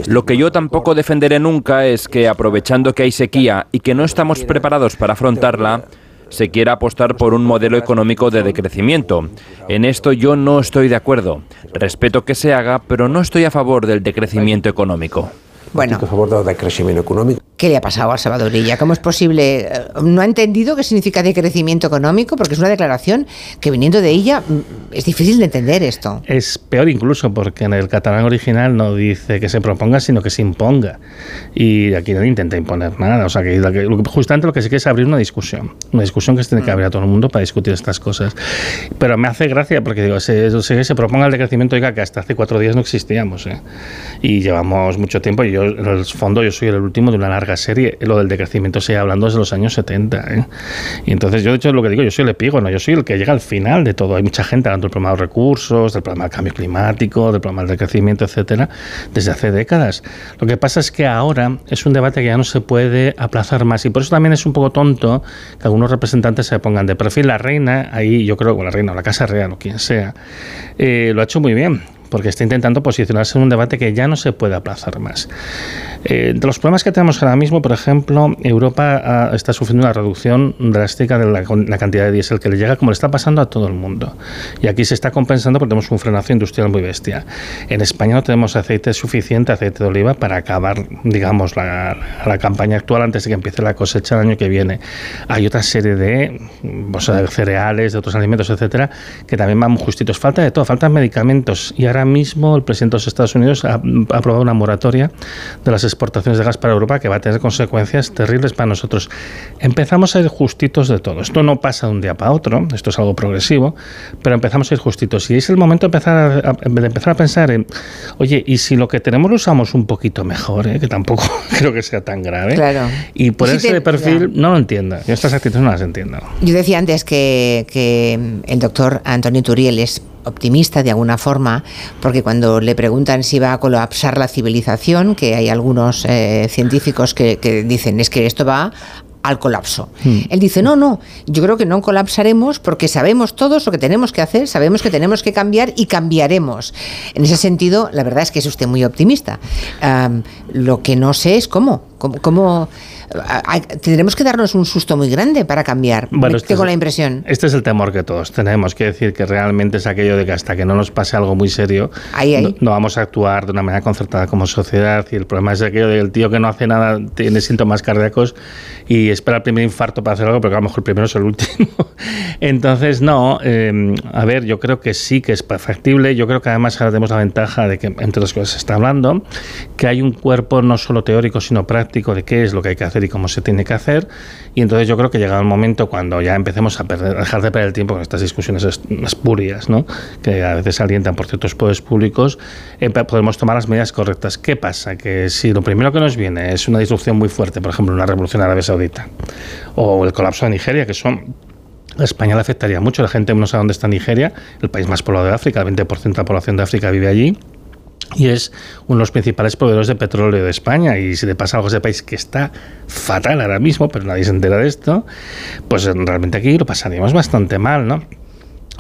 Lo que yo tampoco defenderé nunca es que aprovechando que hay sequía y que no estamos preparados para afrontarla, se quiera apostar por un modelo económico de decrecimiento. En esto yo no estoy de acuerdo. Respeto que se haga, pero no estoy a favor del decrecimiento económico. Bueno. a favor del decreixement econòmic. ¿Qué le ha pasado a Salvador Illa? ¿Cómo es posible? Eh, ¿No ha entendido qué significa decrecimiento económico? Porque es una declaración que viniendo de ella mm, es difícil de entender esto. Es peor incluso porque en el catalán original no dice que se proponga, sino que se imponga. Y aquí nadie intenta imponer nada. O sea, que, lo que- justamente lo que se quiere es abrir una discusión. Una discusión que se tiene que abrir a todo el mundo para discutir estas cosas. Pero me hace gracia porque digo, se, se, se proponga el decrecimiento, oiga, que hasta hace cuatro días no existíamos. ¿eh? Y llevamos mucho tiempo y yo, en el fondo, yo soy el último de una larga serie. Lo del decrecimiento se hablando desde los años 70. ¿eh? Y entonces yo, de hecho, lo que digo, yo soy el epígono, yo soy el que llega al final de todo. Hay mucha gente hablando del problema de los recursos, del problema del cambio climático, del problema del decrecimiento, etcétera, desde hace décadas. Lo que pasa es que ahora es un debate que ya no se puede aplazar más y por eso también es un poco tonto que algunos representantes se pongan de perfil. La reina, ahí yo creo, o la reina o la Casa Real o quien sea, eh, lo ha hecho muy bien porque está intentando posicionarse en un debate que ya no se puede aplazar más. Eh, de los problemas que tenemos ahora mismo, por ejemplo, Europa ah, está sufriendo una reducción drástica de la, la cantidad de diésel que le llega, como le está pasando a todo el mundo. Y aquí se está compensando porque tenemos un frenazo industrial muy bestia. En España no tenemos aceite suficiente, aceite de oliva, para acabar, digamos, la, la campaña actual antes de que empiece la cosecha el año que viene. Hay otra serie de, o sea, de cereales, de otros alimentos, etcétera, que también van justitos. Falta de todo, faltan medicamentos. Y ahora mismo el presidente de los Estados Unidos ha, ha aprobado una moratoria de las exportaciones de gas para Europa que va a tener consecuencias terribles para nosotros. Empezamos a ir justitos de todo. Esto no pasa de un día para otro, esto es algo progresivo, pero empezamos a ir justitos. Y es el momento de empezar a, de empezar a pensar en, oye, ¿y si lo que tenemos lo usamos un poquito mejor? eh? Que tampoco creo que sea tan grave. Claro. Y por Y si perfil no lo entiendo. Yo estas actitudes no las entiendo. Yo decía antes que, que el doctor Antonio Turiel es optimista de alguna forma, porque cuando le preguntan si va a colapsar la civilización, que hay algunos eh, científicos que, que dicen es que esto va al colapso. Él dice, no, no, yo creo que no colapsaremos porque sabemos todos lo que tenemos que hacer, sabemos que tenemos que cambiar y cambiaremos. En ese sentido, la verdad es que es usted muy optimista. Lo que no sé es cómo, cómo, cómo- tendremos que darnos un susto muy grande para cambiar. Este Tengo es- la impresión. Este es el temor que todos tenemos, que decir que realmente es aquello de que hasta que no nos pase algo muy serio, Ahí, ahí. No, no vamos a actuar de una manera concertada como sociedad. Y el problema es aquello del tío que no hace nada, tiene síntomas cardíacos y espera el primer infarto para hacer algo, pero a lo mejor el primero es el último. Entonces, no, eh, a ver, yo creo que sí que es factible. Yo creo que además ahora tenemos la ventaja de que, entre las cosas, se está hablando, que hay un cuerpo no solo teórico, sino práctico de qué es lo que hay que hacer y cómo se tiene que hacer. Y entonces yo creo que llega el momento cuando ya empecemos a, perder, dejar de perder el tiempo con estas discusiones es- espurias, ¿no? que a veces alientan por ciertos poderes públicos, eh, podemos tomar las medidas correctas. ¿Qué pasa? Que si lo primero que nos viene es una disrupción muy fuerte, por ejemplo, una revolución árabe saudita, o el colapso de Nigeria, que son España le afectaría mucho. La gente no sabe dónde está Nigeria, el país más poblado de África, el 20% de la población de África vive allí. Y es uno de los principales proveedores de petróleo de España. Y si le pasa algo a ese país que está fatal ahora mismo, pero nadie se entera de esto, pues realmente aquí lo pasaríamos bastante mal, ¿no?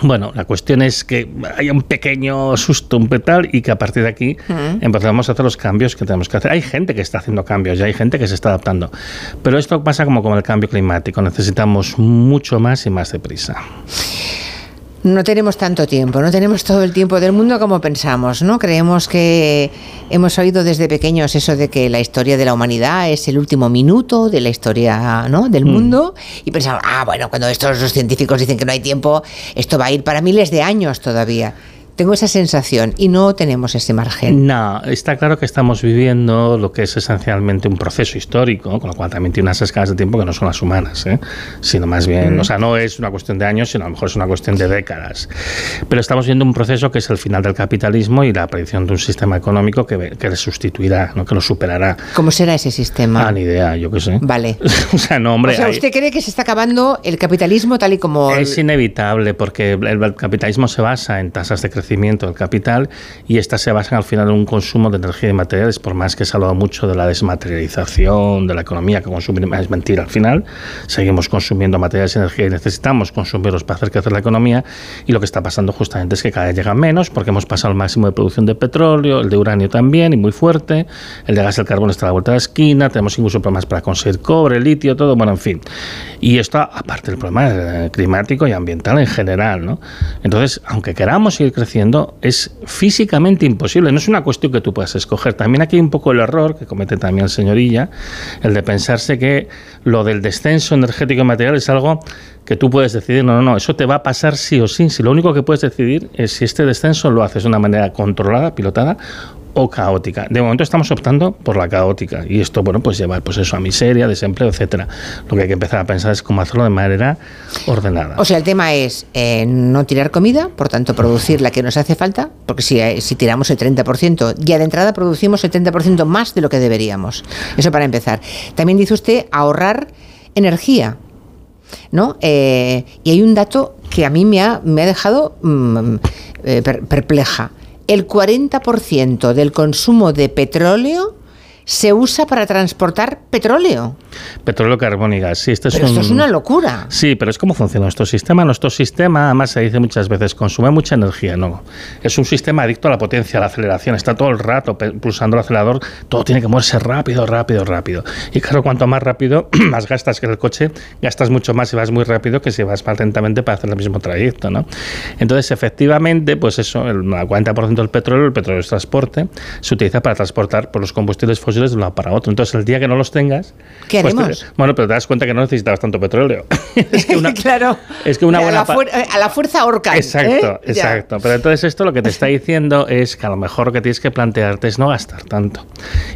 Bueno, la cuestión es que haya un pequeño susto, un petal, y que a partir de aquí empezamos a hacer los cambios que tenemos que hacer. Hay gente que está haciendo cambios, ya hay gente que se está adaptando. Pero esto pasa como con el cambio climático. Necesitamos mucho más y más deprisa. No tenemos tanto tiempo, no tenemos todo el tiempo del mundo como pensamos, ¿no? Creemos que hemos oído desde pequeños eso de que la historia de la humanidad es el último minuto de la historia, ¿no? del mundo y pensamos, ah, bueno, cuando estos los científicos dicen que no hay tiempo, esto va a ir para miles de años todavía. Tengo esa sensación y no tenemos ese margen. No, está claro que estamos viviendo lo que es esencialmente un proceso histórico, con lo cual también tiene unas escalas de tiempo que no son las humanas, ¿eh? sino más bien, Mm. o sea, no es una cuestión de años, sino a lo mejor es una cuestión de décadas. Pero estamos viendo un proceso que es el final del capitalismo y la aparición de un sistema económico que, que le sustituirá, ¿no? que lo superará. ¿Cómo será ese sistema? Ah, ni idea, yo qué sé. Vale. o sea, no, hombre. o sea, hay- ¿usted cree que se está acabando el capitalismo tal y como... Es inevitable porque el capitalismo se basa en tasas de crecimiento del capital y estas se basan al final en un consumo de energía y materiales, por más que se ha hablado mucho de la desmaterialización de la economía, que consumir es mentira al final. Seguimos consumiendo materiales y energía y necesitamos consumirlos para hacer crecer la economía y lo que está pasando justamente es que cada vez llegan menos porque hemos pasado el máximo de producción de petróleo, el de uranio también y muy fuerte, el de gas y el carbón está a la vuelta de la esquina, tenemos incluso problemas para conseguir cobre, litio, todo, bueno, en fin. Y esto aparte del problema eh, climático y ambiental en general, ¿no? Entonces, aunque queramos seguir creciendo, es físicamente imposible. No es una cuestión que tú puedas escoger. También aquí un poco el error que comete también el señorilla, el de pensarse que lo del descenso energético y material es algo que tú puedes decidir. No, no, no. Eso te va a pasar sí o sí. Si lo único que puedes decidir es si este descenso lo haces de una manera controlada, pilotada o caótica. De momento estamos optando por la caótica y esto, bueno, pues lleva pues eso a miseria, desempleo, etcétera. Lo que hay que empezar a pensar es cómo hacerlo de manera ordenada. O sea, el tema es eh, no tirar comida, por tanto, producir la que nos hace falta, porque si, eh, si tiramos el 30%, ya de entrada producimos el 30% más de lo que deberíamos. Eso para empezar. También dice usted ahorrar energía. ¿No? Eh, y hay un dato que a mí me ha, me ha dejado mm, eh, per- perpleja. El 40% del consumo de petróleo se usa para transportar petróleo. Petróleo, carbón y gas. Sí, este pero es esto es una locura. Sí, pero es como funciona nuestro sistema. Nuestro sistema, además se dice muchas veces, consume mucha energía. No, es un sistema adicto a la potencia, a la aceleración. Está todo el rato pulsando el acelerador. Todo tiene que moverse rápido, rápido, rápido. Y claro, cuanto más rápido, más gastas que el coche. Gastas mucho más si vas muy rápido que si vas más lentamente para hacer el mismo trayecto, ¿no? Entonces, efectivamente, pues eso, el 40% del petróleo, el petróleo es transporte, se utiliza para transportar por los combustibles fósiles de un lado para otro. Entonces, el día que no los tengas. ¿Qué pues, haremos? te- bueno, pero te das cuenta que no necesitabas tanto petróleo. claro. es que una a, buena la pa- fuer- a la fuerza ahorcan. Exacto, ¿eh? Ya. exacto. Pero entonces esto lo que te está diciendo es que a lo mejor lo que tienes que plantearte es no gastar tanto.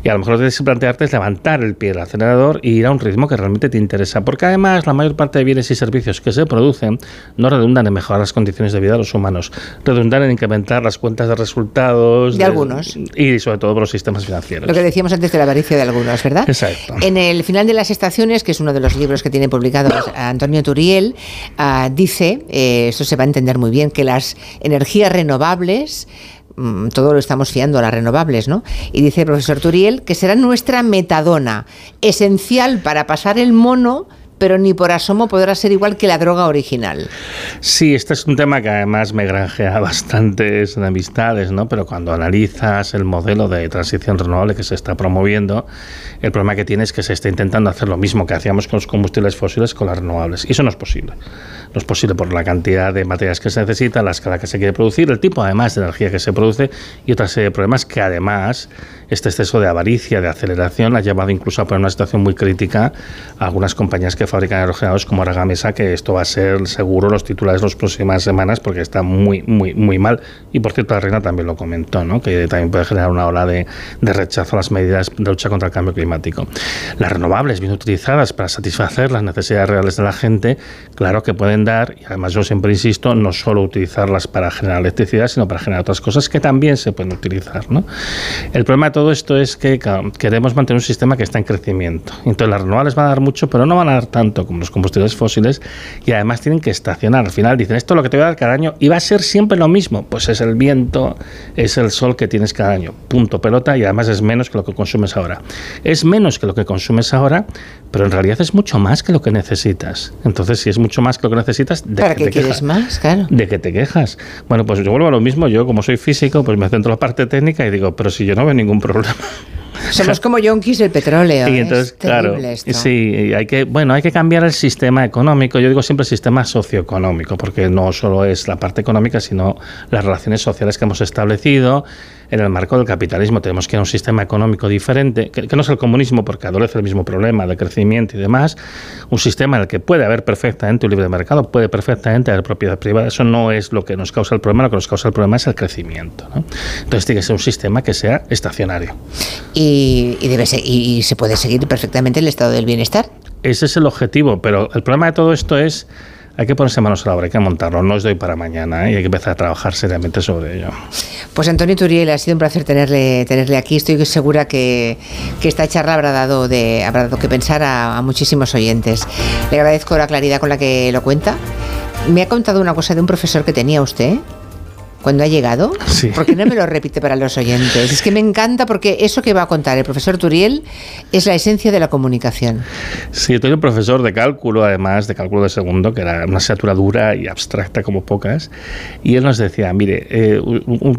Y a lo mejor lo que tienes que plantearte es levantar el pie del acelerador y ir a un ritmo que realmente te interesa. Porque además la mayor parte de bienes y servicios que se producen no redundan en mejorar las condiciones de vida de los humanos, redundan en incrementar las cuentas de resultados De algunos. y sobre todo por los sistemas financieros. Lo que decíamos antes de la avaricia de algunos, ¿verdad? Exacto. En el final de las estaciones, que es uno de los libros que tiene publicado Antonio Turiel, ah, dice, eh, eso se va a entender muy bien, que las energías renovables mm, todo lo estamos fiando a las renovables, ¿no? Y dice el profesor Turiel que será nuestra metadona, esencial para pasar el mono, pero ni por asomo podrá ser igual que la droga original. Sí, este es un tema que además me granjea bastantes enemistades, ¿no? Pero cuando analizas el modelo de transición renovable que se está promoviendo, el problema que tiene es que se está intentando hacer lo mismo que hacíamos con los combustibles fósiles con las renovables. Y eso no es posible. No es posible por la cantidad de materias que se necesita, la escala que se quiere producir, el tipo además de energía que se produce y otra serie de problemas que además este exceso de avaricia, de aceleración, ha llevado incluso a poner una situación muy crítica a algunas compañías que fabrican aerogeneradores como Aragamesa, que esto va a ser seguro los titulares las próximas semanas porque está muy, muy, muy mal. Y por cierto, la reina también lo comentó, ¿no? que también puede generar una ola de, de rechazo a las medidas de lucha contra el cambio climático. Las renovables, bien utilizadas para satisfacer las necesidades reales de la gente, claro que pueden dar, y además yo siempre insisto, no solo utilizarlas para generar electricidad, sino para generar otras cosas que también se pueden utilizar. ¿no? El problema de todo esto es que queremos mantener un sistema que está en crecimiento. Entonces las renovables van a dar mucho, pero no van a dar tanto como los combustibles fósiles y además tienen que estacionar. Al final dicen, esto es lo que te voy a dar cada año y va a ser siempre lo mismo. Pues es el viento, es el sol que tienes cada año. Punto pelota y además es menos que lo que consumes ahora. Es menos que lo que consumes ahora, pero en realidad es mucho más que lo que necesitas. Entonces, si es mucho más que lo que necesitas, ¿de ¿Para qué qué te quieres quejas? más? Claro. ¿De qué te quejas? Bueno, pues yo vuelvo a lo mismo. Yo, como soy físico, pues me centro en la parte técnica y digo, pero si yo no veo ningún problema. Somos como yonkis del petróleo. Y entonces, es claro, esto. sí, hay que, bueno, hay que cambiar el sistema económico. Yo digo siempre sistema socioeconómico, porque no solo es la parte económica, sino las relaciones sociales que hemos establecido en el marco del capitalismo. Tenemos que ir a un sistema económico diferente, que, que no es el comunismo, porque adolece el mismo problema de crecimiento y demás. Un sistema en el que puede haber perfectamente un libre mercado, puede perfectamente haber propiedad privada. Eso no es lo que nos causa el problema, lo que nos causa el problema es el crecimiento. ¿no? Entonces tiene que ser un sistema que sea estacionario. Y, y debe ser- y, y se puede seguir perfectamente el estado del bienestar. Ese es el objetivo, pero el problema de todo esto es hay que ponerse manos a la obra, hay que montarlo, no os doy para mañana ¿eh? y hay que empezar a trabajar seriamente sobre ello. Pues Antonio Turiel, ha sido un placer tenerle, tenerle aquí. Estoy segura que, que esta charla habrá dado, de, habrá dado que pensar a, a muchísimos oyentes. Le agradezco la claridad con la que lo cuenta. Me ha contado una cosa de un profesor que tenía usted cuando ha llegado. Sí. ¿Por qué no me lo repite para los oyentes? Es que me encanta porque eso que va a contar el profesor Turiel es la esencia de la comunicación. Sí, yo tenía un profesor de cálculo, además de cálculo de segundo, que era una asignatura dura y abstracta como pocas, y él nos decía, mire, eh,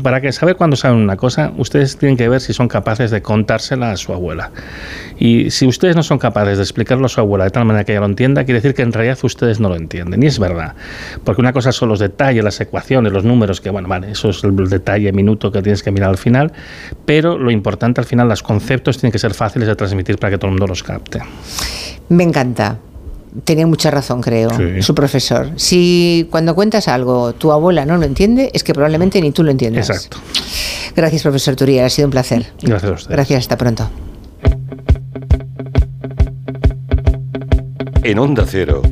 para que saber cuándo saben una cosa, ustedes tienen que ver si son capaces de contársela a su abuela. Y si ustedes no son capaces de explicarlo a su abuela de tal manera que ella lo entienda, quiere decir que en realidad ustedes no lo entienden. Y es verdad, porque una cosa son los detalles, las ecuaciones, los números, que bueno, vale, eso es el detalle minuto que tienes que mirar al final, pero lo importante al final, los conceptos tienen que ser fáciles de transmitir para que todo el mundo los capte. Me encanta. Tenía mucha razón, creo, Sí. su profesor. Si cuando cuentas algo tu abuela no lo entiende, es que probablemente ni tú lo entiendas. Exacto. Gracias, profesor Turiel. Ha sido un placer. Gracias a ustedes. Gracias, hasta pronto. En Onda Cero,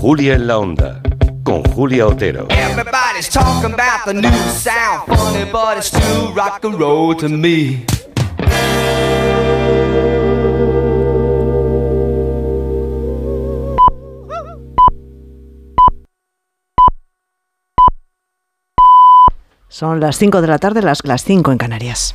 Julia en la Onda, con Julia Otero. Everybody's talking about the new sound, funny, but it's still rock and roll to me. Son las 5 de la tarde, las, las 5 en Canarias.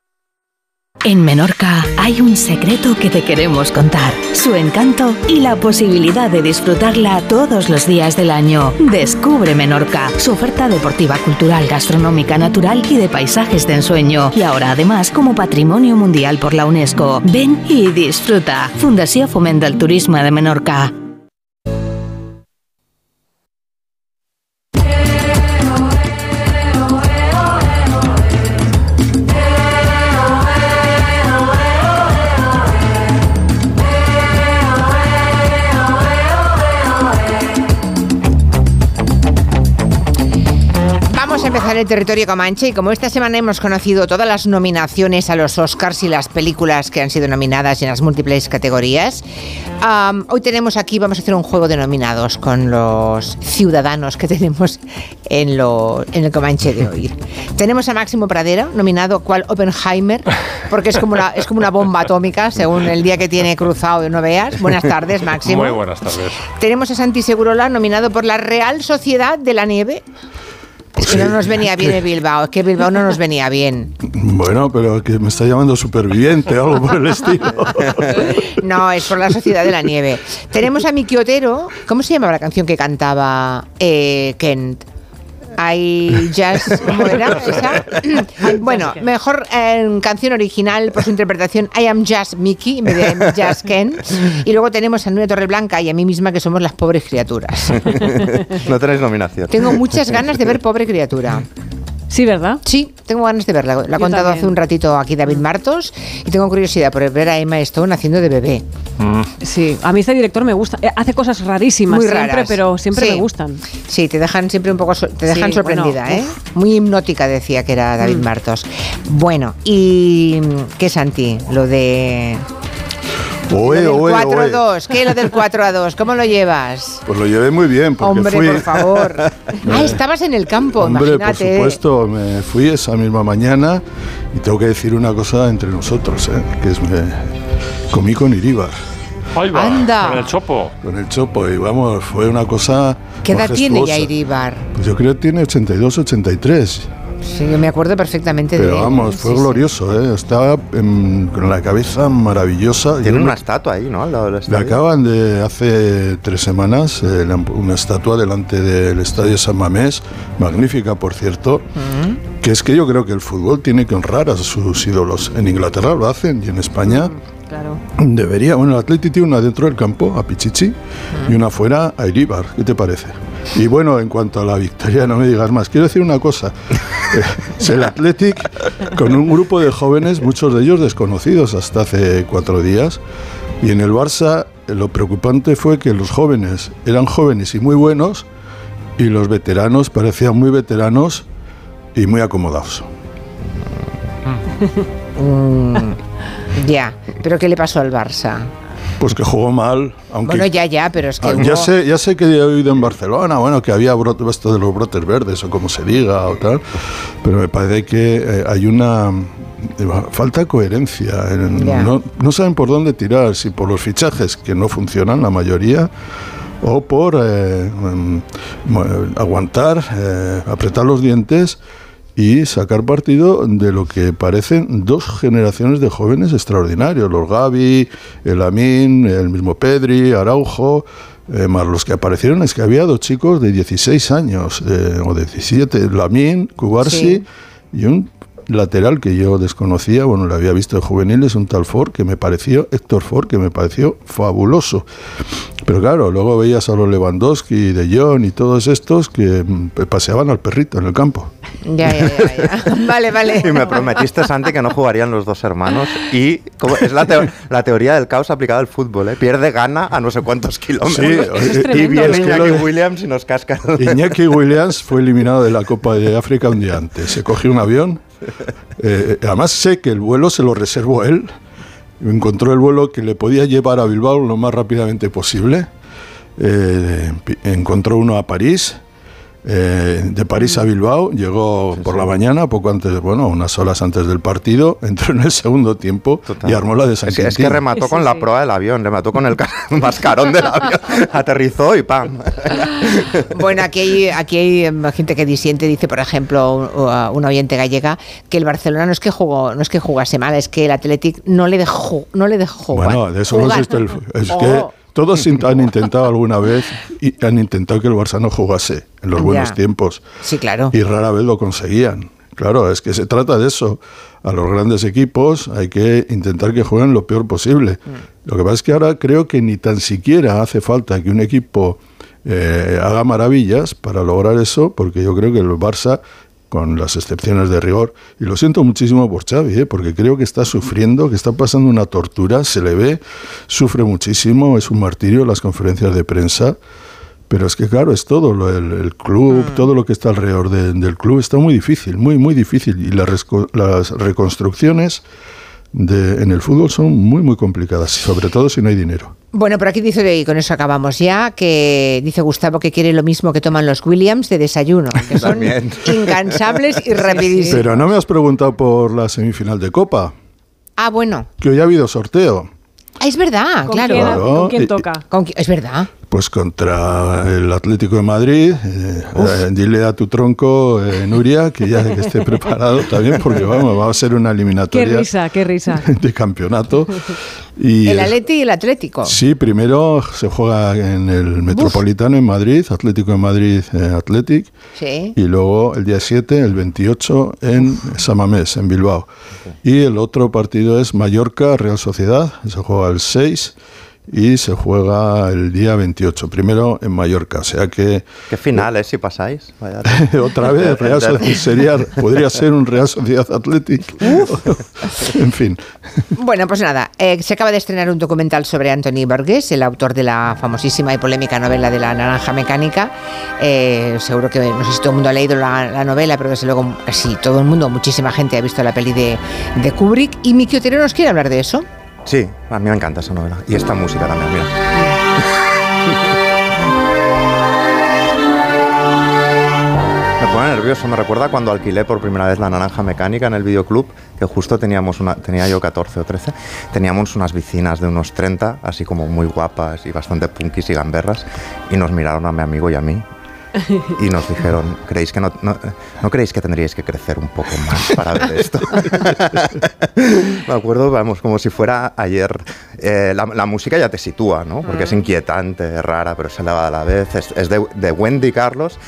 En Menorca hay un secreto que te queremos contar. Su encanto y la posibilidad de disfrutarla todos los días del año. Descubre Menorca, su oferta deportiva, cultural, gastronómica, natural y de paisajes de ensueño. Y ahora además como patrimonio mundial por la UNESCO. Ven y disfruta. Fundación Fomenta el Turismo de Menorca. El territorio Comanche y como esta semana hemos conocido todas las nominaciones a los Oscars y las películas que han sido nominadas en las múltiples categorías, am, hoy tenemos aquí, vamos a hacer un juego de nominados con los ciudadanos que tenemos en, lo, en el Comanche de hoy. tenemos a Máximo Pradera, nominado cual Oppenheimer, porque es como, una, es como una bomba atómica, según el día que tiene cruzado, no veas. Buenas tardes, Máximo. Muy buenas tardes. Tenemos a Santi Segurola, nominado por la Real Sociedad de la Nieve. Es que no nos venía bien el Bilbao, es que Bilbao no nos venía bien. Bueno, pero que me está llamando superviviente o algo por el estilo. No, es por la Sociedad de la Nieve. Tenemos a Miki Otero. ¿Cómo se llamaba la canción que cantaba eh, Kent? Hay jazz, ¿cómo era esa? bueno, mejor eh, canción original por su interpretación I Am Jazz Mickey en vez de Jazz Ken. Y luego tenemos a Nuria Torreblanca y a mí misma que somos las pobres criaturas. No tenéis nominación. Tengo muchas ganas de ver Pobre Criatura. Sí, ¿verdad? Sí, tengo ganas de verla. Lo ha contado también. hace un ratito aquí David Martos y tengo curiosidad por ver a Emma Stone haciendo de bebé. Sí, a mí este director me gusta. Eh, Hace cosas rarísimas Muy siempre, raras. pero siempre Sí. me gustan. Sí, te dejan siempre un poco, so- te dejan Sí, sorprendida, bueno, ¿eh? Muy hipnótica decía que era David Mm. Martos. Bueno, y mm, ¿qué Santi? Lo de Oe, lo oe, del 4 a oe. 2, ¿qué lo del 4 a 2? ¿Cómo lo llevas? Pues lo llevé muy bien porque Hombre, fui. por favor. ah, estabas en el campo, Hombre, por imagínate. supuesto, me fui esa misma mañana y tengo que decir una cosa entre nosotros, ¿eh? que es me comí con Iríbar. Ahí va, Anda. con el chopo. Con el chopo y vamos, fue una cosa ¿Qué edad tiene ya. Iribar? Pues yo creo que tiene 82, 83. Sí, yo me acuerdo perfectamente de Pero él. vamos, fue Sí, sí. glorioso, ¿eh? Estaba em, con la cabeza maravillosa. Tienen Yo una me- estatua ahí, ¿no? Al lado del Le estadio. acaban de hace tres semanas eh, una estatua delante del estadio San Mamés, magnífica por cierto, que es que yo creo que el fútbol tiene que honrar a sus ídolos. En Inglaterra lo hacen y en España Claro. debería. Bueno, el Atleti tiene una dentro del campo, a Pichichi, y una fuera, a Iríbar. ¿Qué te parece? Y bueno, en cuanto a la victoria, no me digas más. Quiero decir una cosa. Es el Athletic con un grupo de jóvenes, muchos de ellos desconocidos hasta hace cuatro días. Y en el Barça lo preocupante fue que los jóvenes eran jóvenes y muy buenos y los veteranos parecían muy veteranos y muy acomodados. Mm, ya, pero ¿qué le pasó al Barça? Pues que jugó mal, aunque... Bueno, ya, ya, pero es que Ah, hubo- ya, sé, ya sé que he oído en Barcelona, bueno, que había brote, esto de los brotes verdes o como se diga o tal, pero me parece que eh, hay una eh, falta de coherencia. en- no, no saben por dónde tirar, si por los fichajes que no funcionan, la mayoría, o por eh, mm, aguantar, eh, apretar los dientes y sacar partido de lo que parecen dos generaciones de jóvenes extraordinarios, los Gavi, el Amin, el mismo Pedri, Araujo, eh, más los que aparecieron es que había dos chicos de 16 años eh, o 17, Lamin, Cubarsi Sí. y un lateral que yo desconocía, bueno, lo había visto en juveniles, un tal Ford que me pareció, Héctor Ford, que me pareció fabuloso. Pero claro, luego veías a los Lewandowski, De Jong y todos estos que mm, paseaban al perrito en el campo. Ya, ya, ya, ya. Vale, vale. Y me prometiste, Santi, que no jugarían los dos hermanos. Y como es la, teo- la teoría del caos aplicada al fútbol, ¿eh? Pierde, gana a no sé cuántos kilómetros. Sí, Eso es y que Iñaki de- Williams y nos casca. Iñaki Williams fue eliminado de la Copa de África un día antes. Se cogió un avión. eh, además sé que el vuelo se lo reservó él. Encontró el vuelo que le podía llevar a Bilbao lo más rápidamente posible. Eh, encontró uno a París. Eh, de París a Bilbao, llegó por la mañana, poco antes, bueno, unas horas antes del partido, entró en el segundo tiempo y armó la de San Es que, es que Quintín. remató con la proa del avión, le mató con el ca- mascarón del avión. Aterrizó y ¡pam! Bueno, aquí hay, aquí hay em, gente que disiente, dice, por ejemplo, un, un oyente gallega, que el Barcelona no es que jugó, no es que jugase mal, es que el Athletic no le dejó, no le dejó jugar. Bueno, de eso Jugar. consiste el Es Oh. que todos han intentado alguna vez y han intentado que el Barça no jugase en los buenos Ya. tiempos. Sí, claro. Y rara vez lo conseguían. Claro, es que se trata de eso. A los grandes equipos hay que intentar que jueguen lo peor posible. Mm. Lo que pasa es que ahora creo que ni tan siquiera hace falta que un equipo eh, haga maravillas para lograr eso, porque yo creo que el Barça, con las excepciones de rigor, y lo siento muchísimo por Xavi, ¿eh? porque creo que está sufriendo, que está pasando una tortura, se le ve, sufre muchísimo, es un martirio las conferencias de prensa. Pero es que claro, es todo, lo- el, el club, todo lo que está alrededor de- del club está muy difícil, muy, muy difícil. Y las, resco- las reconstrucciones de, en el fútbol son muy, muy complicadas, sobre todo si no hay dinero. Bueno, por aquí dice, y con eso acabamos ya, que dice Gustavo que quiere lo mismo que toman los Williams de desayuno, que son También. incansables y rapidísimos. Pero no me has preguntado por la semifinal de Copa, Ah, bueno. que hoy ha habido sorteo. Ah, es verdad, ¿Con claro. quién- Claro. con quién toca? Con qui- es verdad. Pues contra el Atlético de Madrid, eh, eh, dile a tu tronco, eh, Nuria, que ya que esté preparado también, porque vamos, va a ser una Qué eliminatoria risa, qué risa. de campeonato. Y, el Atleti y el Atlético. Sí, primero se juega en el Metropolitano en Madrid, Atlético de Madrid eh, Athletic, Sí. y luego el día 7, el 28, en Samamés, en Bilbao. Y el otro partido es Mallorca Real Sociedad, se juega el 6 y se juega el día 28, primero en Mallorca, o sea que Qué final, ¿eh? Si pasáis. Vaya. otra vez Real Sociedad sería, podría ser un Real Sociedad Athletic. en fin. Bueno, pues nada, eh, se acaba de estrenar un documental sobre Anthony Burgess, el autor de la famosísima y polémica novela de la naranja mecánica. Eh, seguro que no sé si todo el mundo ha leído la, la novela, pero desde luego casi todo el mundo, muchísima gente ha visto la peli de, de Kubrick. Y Miki Otero nos quiere hablar de eso. Sí, a mí me encanta esa novela. Y esta música también, mira. Me pone nervioso, me recuerda cuando alquilé por primera vez la naranja mecánica en el videoclub, que justo teníamos una, tenía yo 14 o 13, teníamos unas vecinas de unos 30, así como muy guapas y bastante punkis y gamberras, y nos miraron a mi amigo y a mí y nos dijeron, ¿creéis que no, no, no creéis que tendríais que crecer un poco más para ver esto? Me acuerdo, vamos, como si fuera ayer. Eh, la, la música ya te sitúa, ¿no? Porque es inquietante, rara, pero es elevada a la vez. Es, es de, de Wendy Carlos,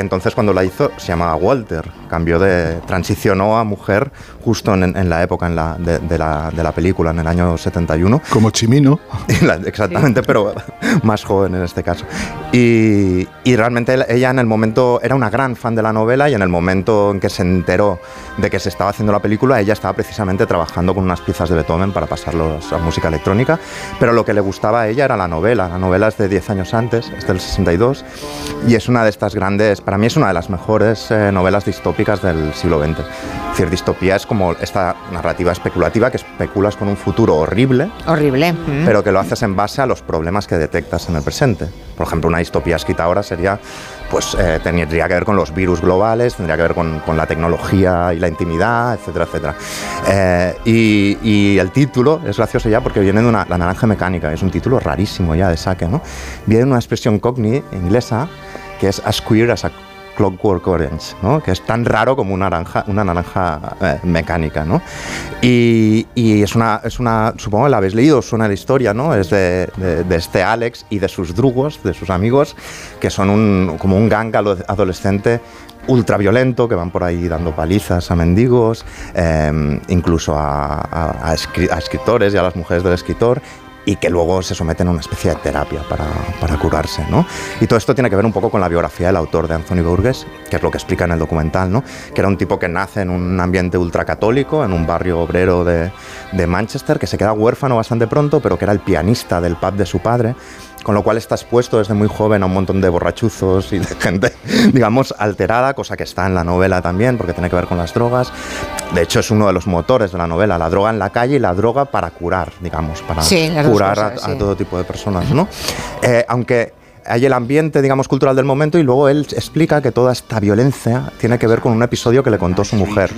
que entonces cuando la hizo se llamaba Walter. Cambió de. transicionó a mujer justo en, en la época en la, de, de la, de la película, en el año 71. Como Chimino. Exactamente, pero más joven en este caso. Y, y realmente ella en el momento era una gran fan de la novela y en el momento en que se enteró de que se estaba haciendo la película, ella estaba precisamente trabajando con unas piezas de Beethoven para pasarlos a música electrónica, pero lo que le gustaba a ella era la novela. La novela es de 10 años antes, es del 62, y es una de estas grandes, para mí es una de las mejores eh, novelas distópicas del siglo XX. Es decir, distopía es como esta narrativa especulativa que especulas con un futuro horrible, Horrible. Mm. pero que lo haces en base a los problemas que detectas en el presente. Por ejemplo, una distopía escrita ahora sería, pues eh, tendría que ver con los virus globales, tendría que ver con, con la tecnología y la intimidad, etcétera, etcétera. Eh, y, y el título es gracioso ya porque viene de una, La naranja mecánica, es un título rarísimo ya de saque, ¿no? Viene de una expresión cockney inglesa que es as queer as a Clockwork Orange, ¿no? que es tan raro como una naranja, una naranja eh, mecánica. ¿no? Y, y es, una, es una, supongo que la habéis leído, suena la historia, ¿no? es de, de- este Alex y de sus drugos, de sus amigos, que son un, como un gang adolescente ultraviolento que van por ahí dando palizas a mendigos, eh, incluso a, a escritores y a las mujeres del escritor y que luego se someten a una especie de terapia para, para curarse. ¿no? Y todo esto tiene que ver un poco con la biografía del autor de Anthony Burgess, que es lo que explica en el documental, ¿no? que era un tipo que nace en un ambiente ultracatólico, en un barrio obrero de, de Manchester, que se queda huérfano bastante pronto, pero que era el pianista del pub de su padre, con lo cual está expuesto desde muy joven a un montón de borrachuzos y de gente, digamos, alterada, cosa que está en la novela también, porque tiene que ver con las drogas. De hecho, es uno de los motores de la novela, la droga en la calle y la droga para curar, digamos, para Sí, curar cosas, a, todo tipo de personas, ¿no? Eh, aunque hay el ambiente, digamos, cultural del momento y luego él explica que toda esta violencia tiene que ver con un episodio que le contó su mujer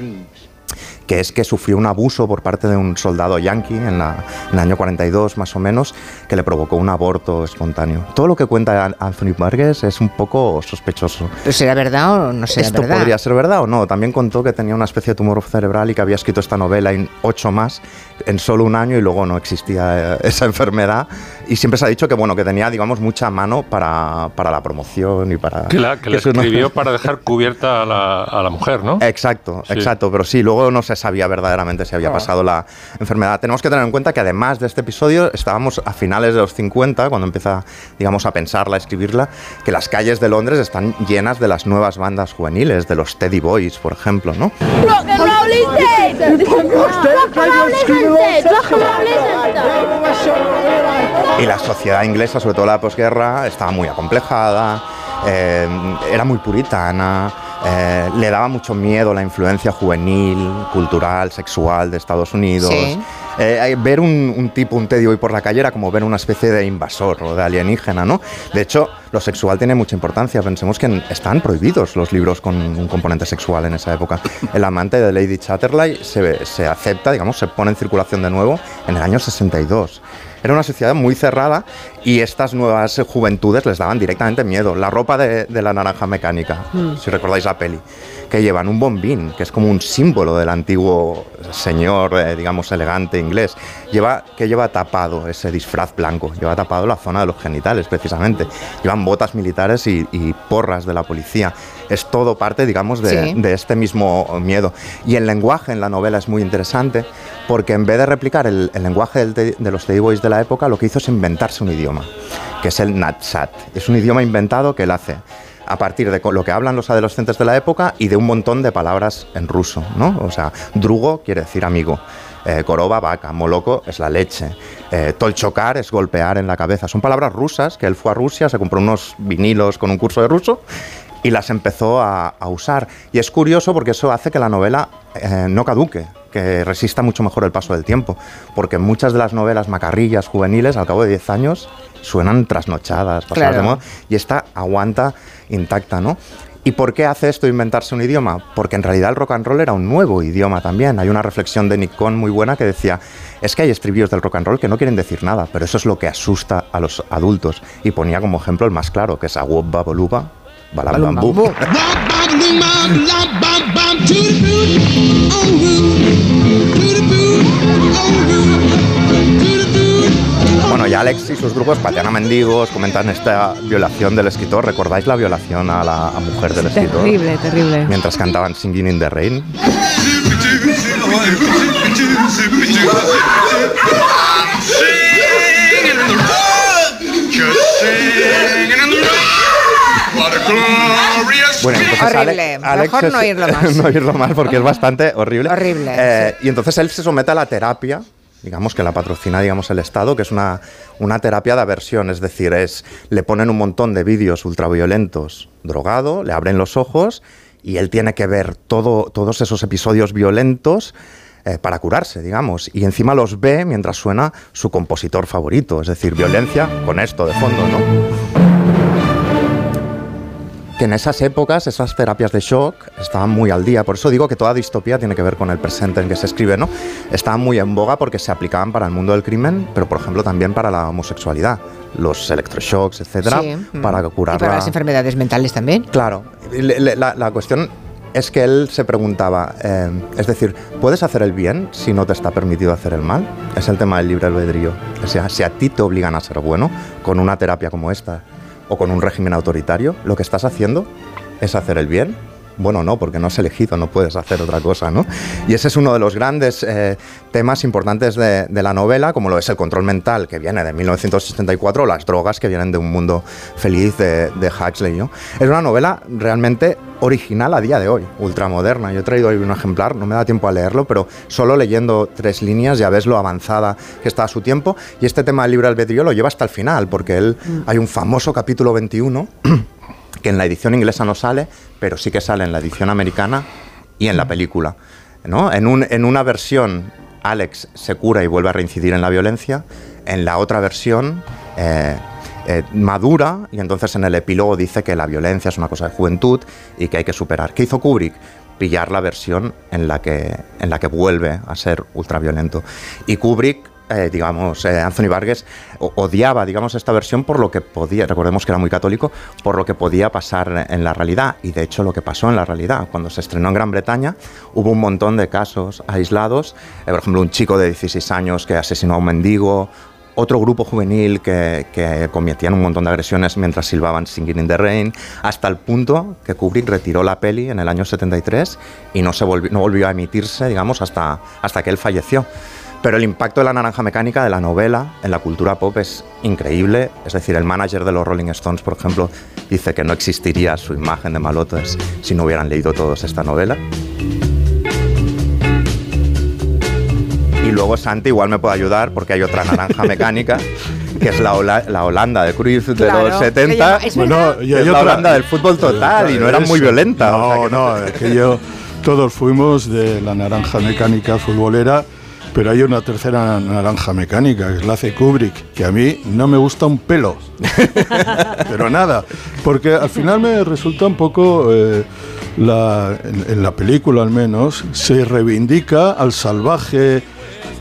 que es que sufrió un abuso por parte de un soldado yanqui en, la- en el año 42 más o menos, que le provocó un aborto espontáneo. Todo lo que cuenta Anthony Burgess es un poco sospechoso. ¿Pero será verdad o no será ¿Esto verdad? podría ser verdad o no? También contó que tenía una especie de tumor cerebral y que había escrito esta novela en ocho más en solo un año y luego no existía eh, esa enfermedad. Y siempre se ha dicho que, bueno, que tenía, digamos, mucha mano para, para la promoción y para... Que la, que la escribió para dejar cubierta a la, a la mujer, ¿no? Exacto, Sí. exacto, pero sí, luego no se sabía verdaderamente si había Ah. pasado la enfermedad. Tenemos que tener en cuenta que además de este episodio, estábamos a finales de los 50, cuando empieza, digamos, a pensarla, a escribirla, que las calles de Londres están llenas de las nuevas bandas juveniles, de los Teddy Boys, por ejemplo, ¿no? Rock and Y la sociedad inglesa, sobre todo la posguerra, estaba muy acomplejada, eh, era muy puritana, eh, le daba mucho miedo la influencia juvenil, cultural, sexual de Estados Unidos. Sí. Eh, ver un, un tipo, un Teddy Boy por la calle era como ver una especie de invasor o de alienígena, ¿no? De hecho, lo sexual tiene mucha importancia. Pensemos que están prohibidos los libros con un componente sexual en esa época. El amante de Lady Chatterley se, se acepta, digamos, se pone en circulación de nuevo en el año 62. Era una sociedad muy cerrada y estas nuevas juventudes les daban directamente miedo. La ropa de, de la naranja mecánica, Mm. si recordáis la peli, que llevan un bombín, que es como un símbolo del antiguo señor, eh, digamos, elegante inglés. Lleva, que lleva tapado ese disfraz blanco, lleva tapado la zona de los genitales, precisamente. Llevan botas militares y, y porras de la policía. Es todo parte, digamos, de, Sí. de este mismo miedo. Y el lenguaje en la novela es muy interesante porque en vez de replicar el, el lenguaje te- de los Teddy Boys de la época, lo que hizo es inventarse un idioma, que es el Natsat. Es un idioma inventado que él hace a partir de lo que hablan los adolescentes de la época y de un montón de palabras en ruso, ¿no? O sea, drugo quiere decir amigo. Eh, koroba, vaca, moloco es la leche, eh, tolchocar es golpear en la cabeza. Son palabras rusas que él fue a Rusia, se compró unos vinilos con un curso de ruso y las empezó a, a usar. Y es curioso porque eso hace que la novela eh, no caduque, que resista mucho mejor el paso del tiempo, porque muchas de las novelas macarrillas juveniles al cabo de 10 años suenan trasnochadas, pasadas Claro. de moda, y esta aguanta intacta, ¿no? ¿Y por qué hace esto inventarse un idioma? Porque en realidad el rock and roll era un nuevo idioma también. Hay una reflexión de Nick Cohn muy buena que decía, es que hay estribillos del rock and roll que no quieren decir nada, pero eso es lo que asusta a los adultos. Y ponía como ejemplo el más claro, que es Awob Baboluba, Balam Bambú. Bueno, y Alex y sus grupos patean a mendigos, comentan esta violación del escritor. ¿Recordáis la violación a la a mujer del escritor? Terrible, terrible. Mientras cantaban Singing in the Rain. Bueno, entonces Horrible. Ale- Alex Mejor es- no oírlo más. no oírlo más porque es bastante horrible. Horrible, Eh, Y entonces él se somete a la terapia digamos que la patrocina digamos el Estado, que es una, una terapia de aversión, es decir, es le ponen un montón de vídeos ultraviolentos drogado, le abren los ojos y él tiene que ver todo, todos esos episodios violentos eh, para curarse, digamos. Y encima los ve mientras suena su compositor favorito, es decir, violencia con esto de fondo, ¿no? Que en esas épocas, esas terapias de shock estaban muy al día. Por eso digo que toda distopía tiene que ver con el presente en que se escribe, ¿no? Estaban muy en boga porque se aplicaban para el mundo del crimen, pero por ejemplo también para la homosexualidad. Los electroshocks, etcétera, Sí, mm. para Y curar para la- las enfermedades mentales también. Claro, la cuestión es que él se preguntaba, eh, es decir, ¿puedes hacer el bien si no te está permitido hacer el mal? Es el tema del libre albedrío. O sea, si a ti te obligan a ser bueno con una terapia como esta o con un régimen autoritario, lo que estás haciendo es hacer el bien. Bueno, no, porque no has elegido, no puedes hacer otra cosa, ¿no? Y ese es uno de los grandes eh, temas importantes de, de la novela, como lo es el control mental, que viene de 1964, o las drogas, que vienen de un mundo feliz de, de Huxley, ¿no? Es una novela realmente original a día de hoy, ultramoderna. Yo he traído hoy un ejemplar, no me da tiempo a leerlo, pero solo leyendo tres líneas ya ves lo avanzada que está a su tiempo. Y este tema del libre albedrío lo lleva hasta el final, porque él, hay un famoso capítulo 21 que en la edición inglesa no sale, pero sí que sale en la edición americana y en la película. ¿no? En, un- en una versión, Alex se cura y vuelve a reincidir en la violencia. En la otra versión, eh, eh, madura y entonces en el epílogo dice que la violencia es una cosa de juventud y que hay que superar. ¿Qué hizo Kubrick? Pillar la versión en la que, en la que vuelve a ser ultraviolento. Y Kubrick eh, digamos, eh, Anthony Vargas odiaba, digamos, esta versión por lo que podía, recordemos que era muy católico, por lo que podía pasar en la realidad. Y de hecho lo que pasó en la realidad, cuando se estrenó en Gran Bretaña, hubo un montón de casos aislados. Eh, por ejemplo, un chico de 16 años que asesinó a un mendigo, otro grupo juvenil que, que cometían un montón de agresiones mientras silbaban Singing in the Rain, hasta el punto que Kubrick retiró la peli en el año 73 y no, se volvió, no volvió a emitirse, digamos, hasta, hasta que él falleció. Pero el impacto de la naranja mecánica de la novela en la cultura pop es increíble. Es decir, el manager de los Rolling Stones, por ejemplo, dice que no existiría su imagen de malotes si no hubieran leído todos esta novela. Y luego Santi igual me puede ayudar porque hay otra naranja mecánica que es la, la Holanda de Cruyff de Claro, los que 70. llama- es Bueno, que y hay es la otra- Holanda del fútbol total y no era muy violenta. o sea No, que no, es que yo, todos fuimos de la naranja mecánica futbolera, pero hay una tercera naranja mecánica, que es la hace Kubrick, que a mí no me gusta un pelo. pero nada, porque al final me resulta un poco, eh, la- en, en la película al menos, se reivindica al salvaje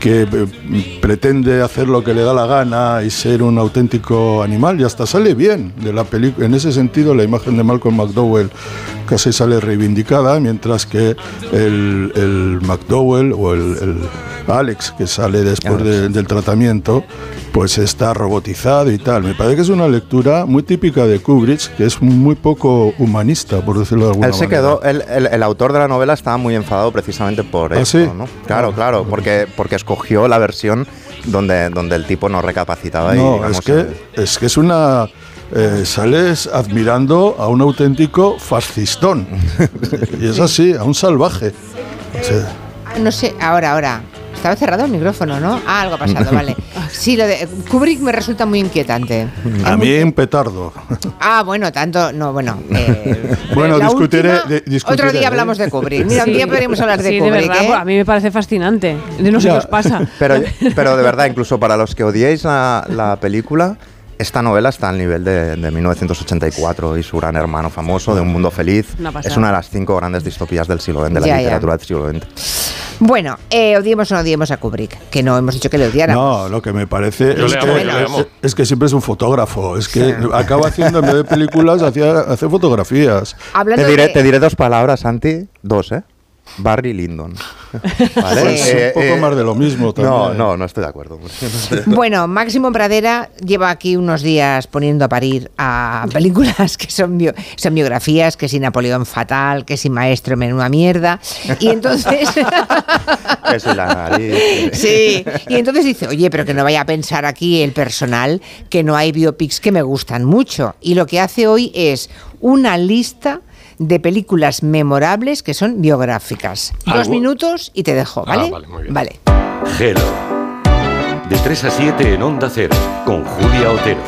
que eh, pretende hacer lo que le da la gana y ser un auténtico animal y hasta sale bien de la película. En ese sentido, la imagen de Malcolm McDowell casi sale reivindicada, mientras que el, el McDowell o el, el Alex, que sale después de- del tratamiento, pues está robotizado y tal. Me parece que es una lectura muy típica de Kubrick, que es muy poco humanista, por decirlo de alguna Él se manera. quedó, él- el, el autor de la novela estaba muy enfadado precisamente por ¿Ah, eso, sí? ¿no? Claro, claro, porque, porque escogió la versión donde, donde el tipo no recapacitaba. y, No, digamos, es que, es que es una... eh, sales admirando a un auténtico fascistón. y es así, a un salvaje. Ah, No sé, ahora, ahora. Estaba cerrado el micrófono, ¿no? Ah, algo ha pasado, vale. Sí, lo de Kubrick me resulta muy inquietante. a mí un petardo. Ah, bueno, tanto, no, bueno. eh, Bueno, discutiré- última- de- discutiré, Otro día ¿eh? hablamos de Kubrick. Mira, un día podríamos hablar de Sí, Kubrick. de verdad, ¿eh? pues a mí me parece fascinante. No sé qué os pasa. Pero, pero de verdad, incluso para los que odiéis la, la película, esta novela está al nivel de, de 1984 y su gran hermano famoso, de Un Mundo Feliz. Una es una de las cinco grandes distopías del siglo XX, de la Ya, ya. literatura del siglo XX. Bueno, eh, odiemos o no odiemos a Kubrick, que no hemos dicho que le odiáramos. No, lo que me parece es que, es- es siempre es un fotógrafo. Es que Sí. acaba haciendo, en vez de películas, hacía, hace fotografías. Te diré, de- te diré dos palabras, Santi. Dos, ¿eh? Barry Lyndon. ¿Vale? Pues Eh, un poco eh, más de lo mismo No, también. no, no estoy de acuerdo. Bueno, Máximo Pradera lleva aquí unos días poniendo a parir a películas que son, bio- son biografías, que si Napoleón fatal, que si Maestro menuda mierda. Y entonces... Que si la nariz. Sí, y entonces dice, oye, pero que no vaya a pensar aquí el personal que no hay biopics que me gustan mucho. Y lo que hace hoy es una lista de películas memorables que son biográficas. Dos Algo- minutos y te dejo, Ah, ¿vale? vale, muy bien. Vale. Hello. De 3 a 7 en Onda Cero, con Julia Otero.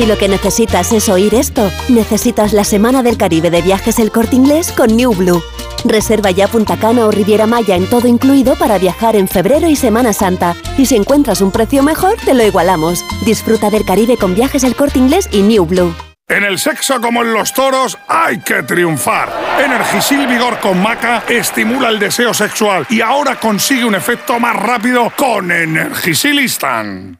Si lo que necesitas es oír esto, necesitas la Semana del Caribe de Viajes El Corte Inglés con New Blue. Reserva ya Punta Cana o Riviera Maya en todo incluido para viajar en febrero y Semana Santa. Y si encuentras un precio mejor, te lo igualamos. Disfruta del Caribe con Viajes El Corte Inglés y New Blue. En el sexo como en los toros hay que triunfar. Energisil Vigor con Maca estimula el deseo sexual y ahora consigue un efecto más rápido con Energisil Instant.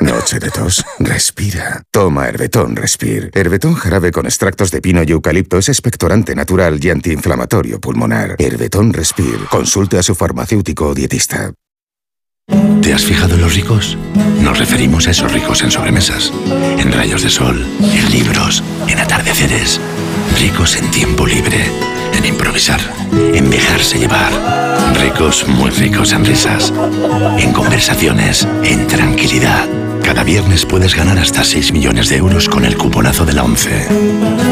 Noche de tos. Respira. Toma Herbetón Respir. Herbetón jarabe con extractos de pino y eucalipto es expectorante natural y antiinflamatorio pulmonar. Herbetón Respir. Consulte a su farmacéutico o dietista. ¿Te has fijado en los ricos? Nos referimos a esos ricos en sobremesas, en rayos de sol, en libros, en atardeceres. Ricos en tiempo libre, en improvisar, en dejarse llevar. Ricos, muy ricos en risas, en conversaciones, en tranquilidad. Cada viernes puedes ganar hasta 6 millones de euros con el cuponazo de la 11.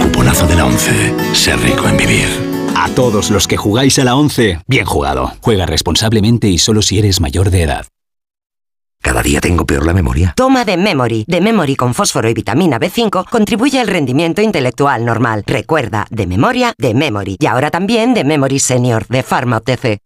Cuponazo de la 11. Ser rico en vivir. A todos los que jugáis a la 11, bien jugado. Juega responsablemente y solo si eres mayor de edad. Cada día tengo peor la memoria. Toma de Memory. De Memory con fósforo y vitamina B5 contribuye al rendimiento intelectual normal. Recuerda, de memoria, de Memory. Y ahora también de Memory Senior, de Pharma OTC.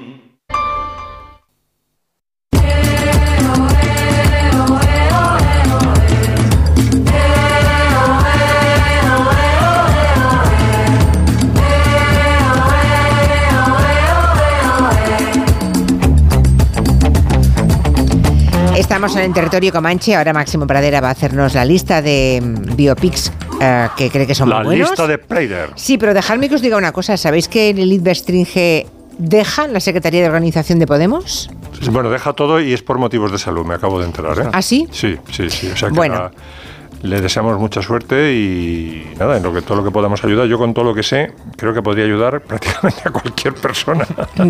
Estamos en el territorio Comanche. Ahora Máximo Pradera va a hacernos la lista de mm, biopics eh, que cree que son La muy buenos. lista de Preider. Sí, pero dejadme que os diga una cosa. ¿Sabéis que Lilith Bestringe deja la Secretaría de Organización de Podemos? Bueno, deja todo y es por motivos de salud, me acabo de enterar. ¿eh? ¿Ah, sí? Sí, sí, sí. O sea que Bueno. la- le deseamos mucha suerte y nada, en lo que, todo lo que podamos ayudar. Yo con todo lo que sé, creo que podría ayudar prácticamente a cualquier persona.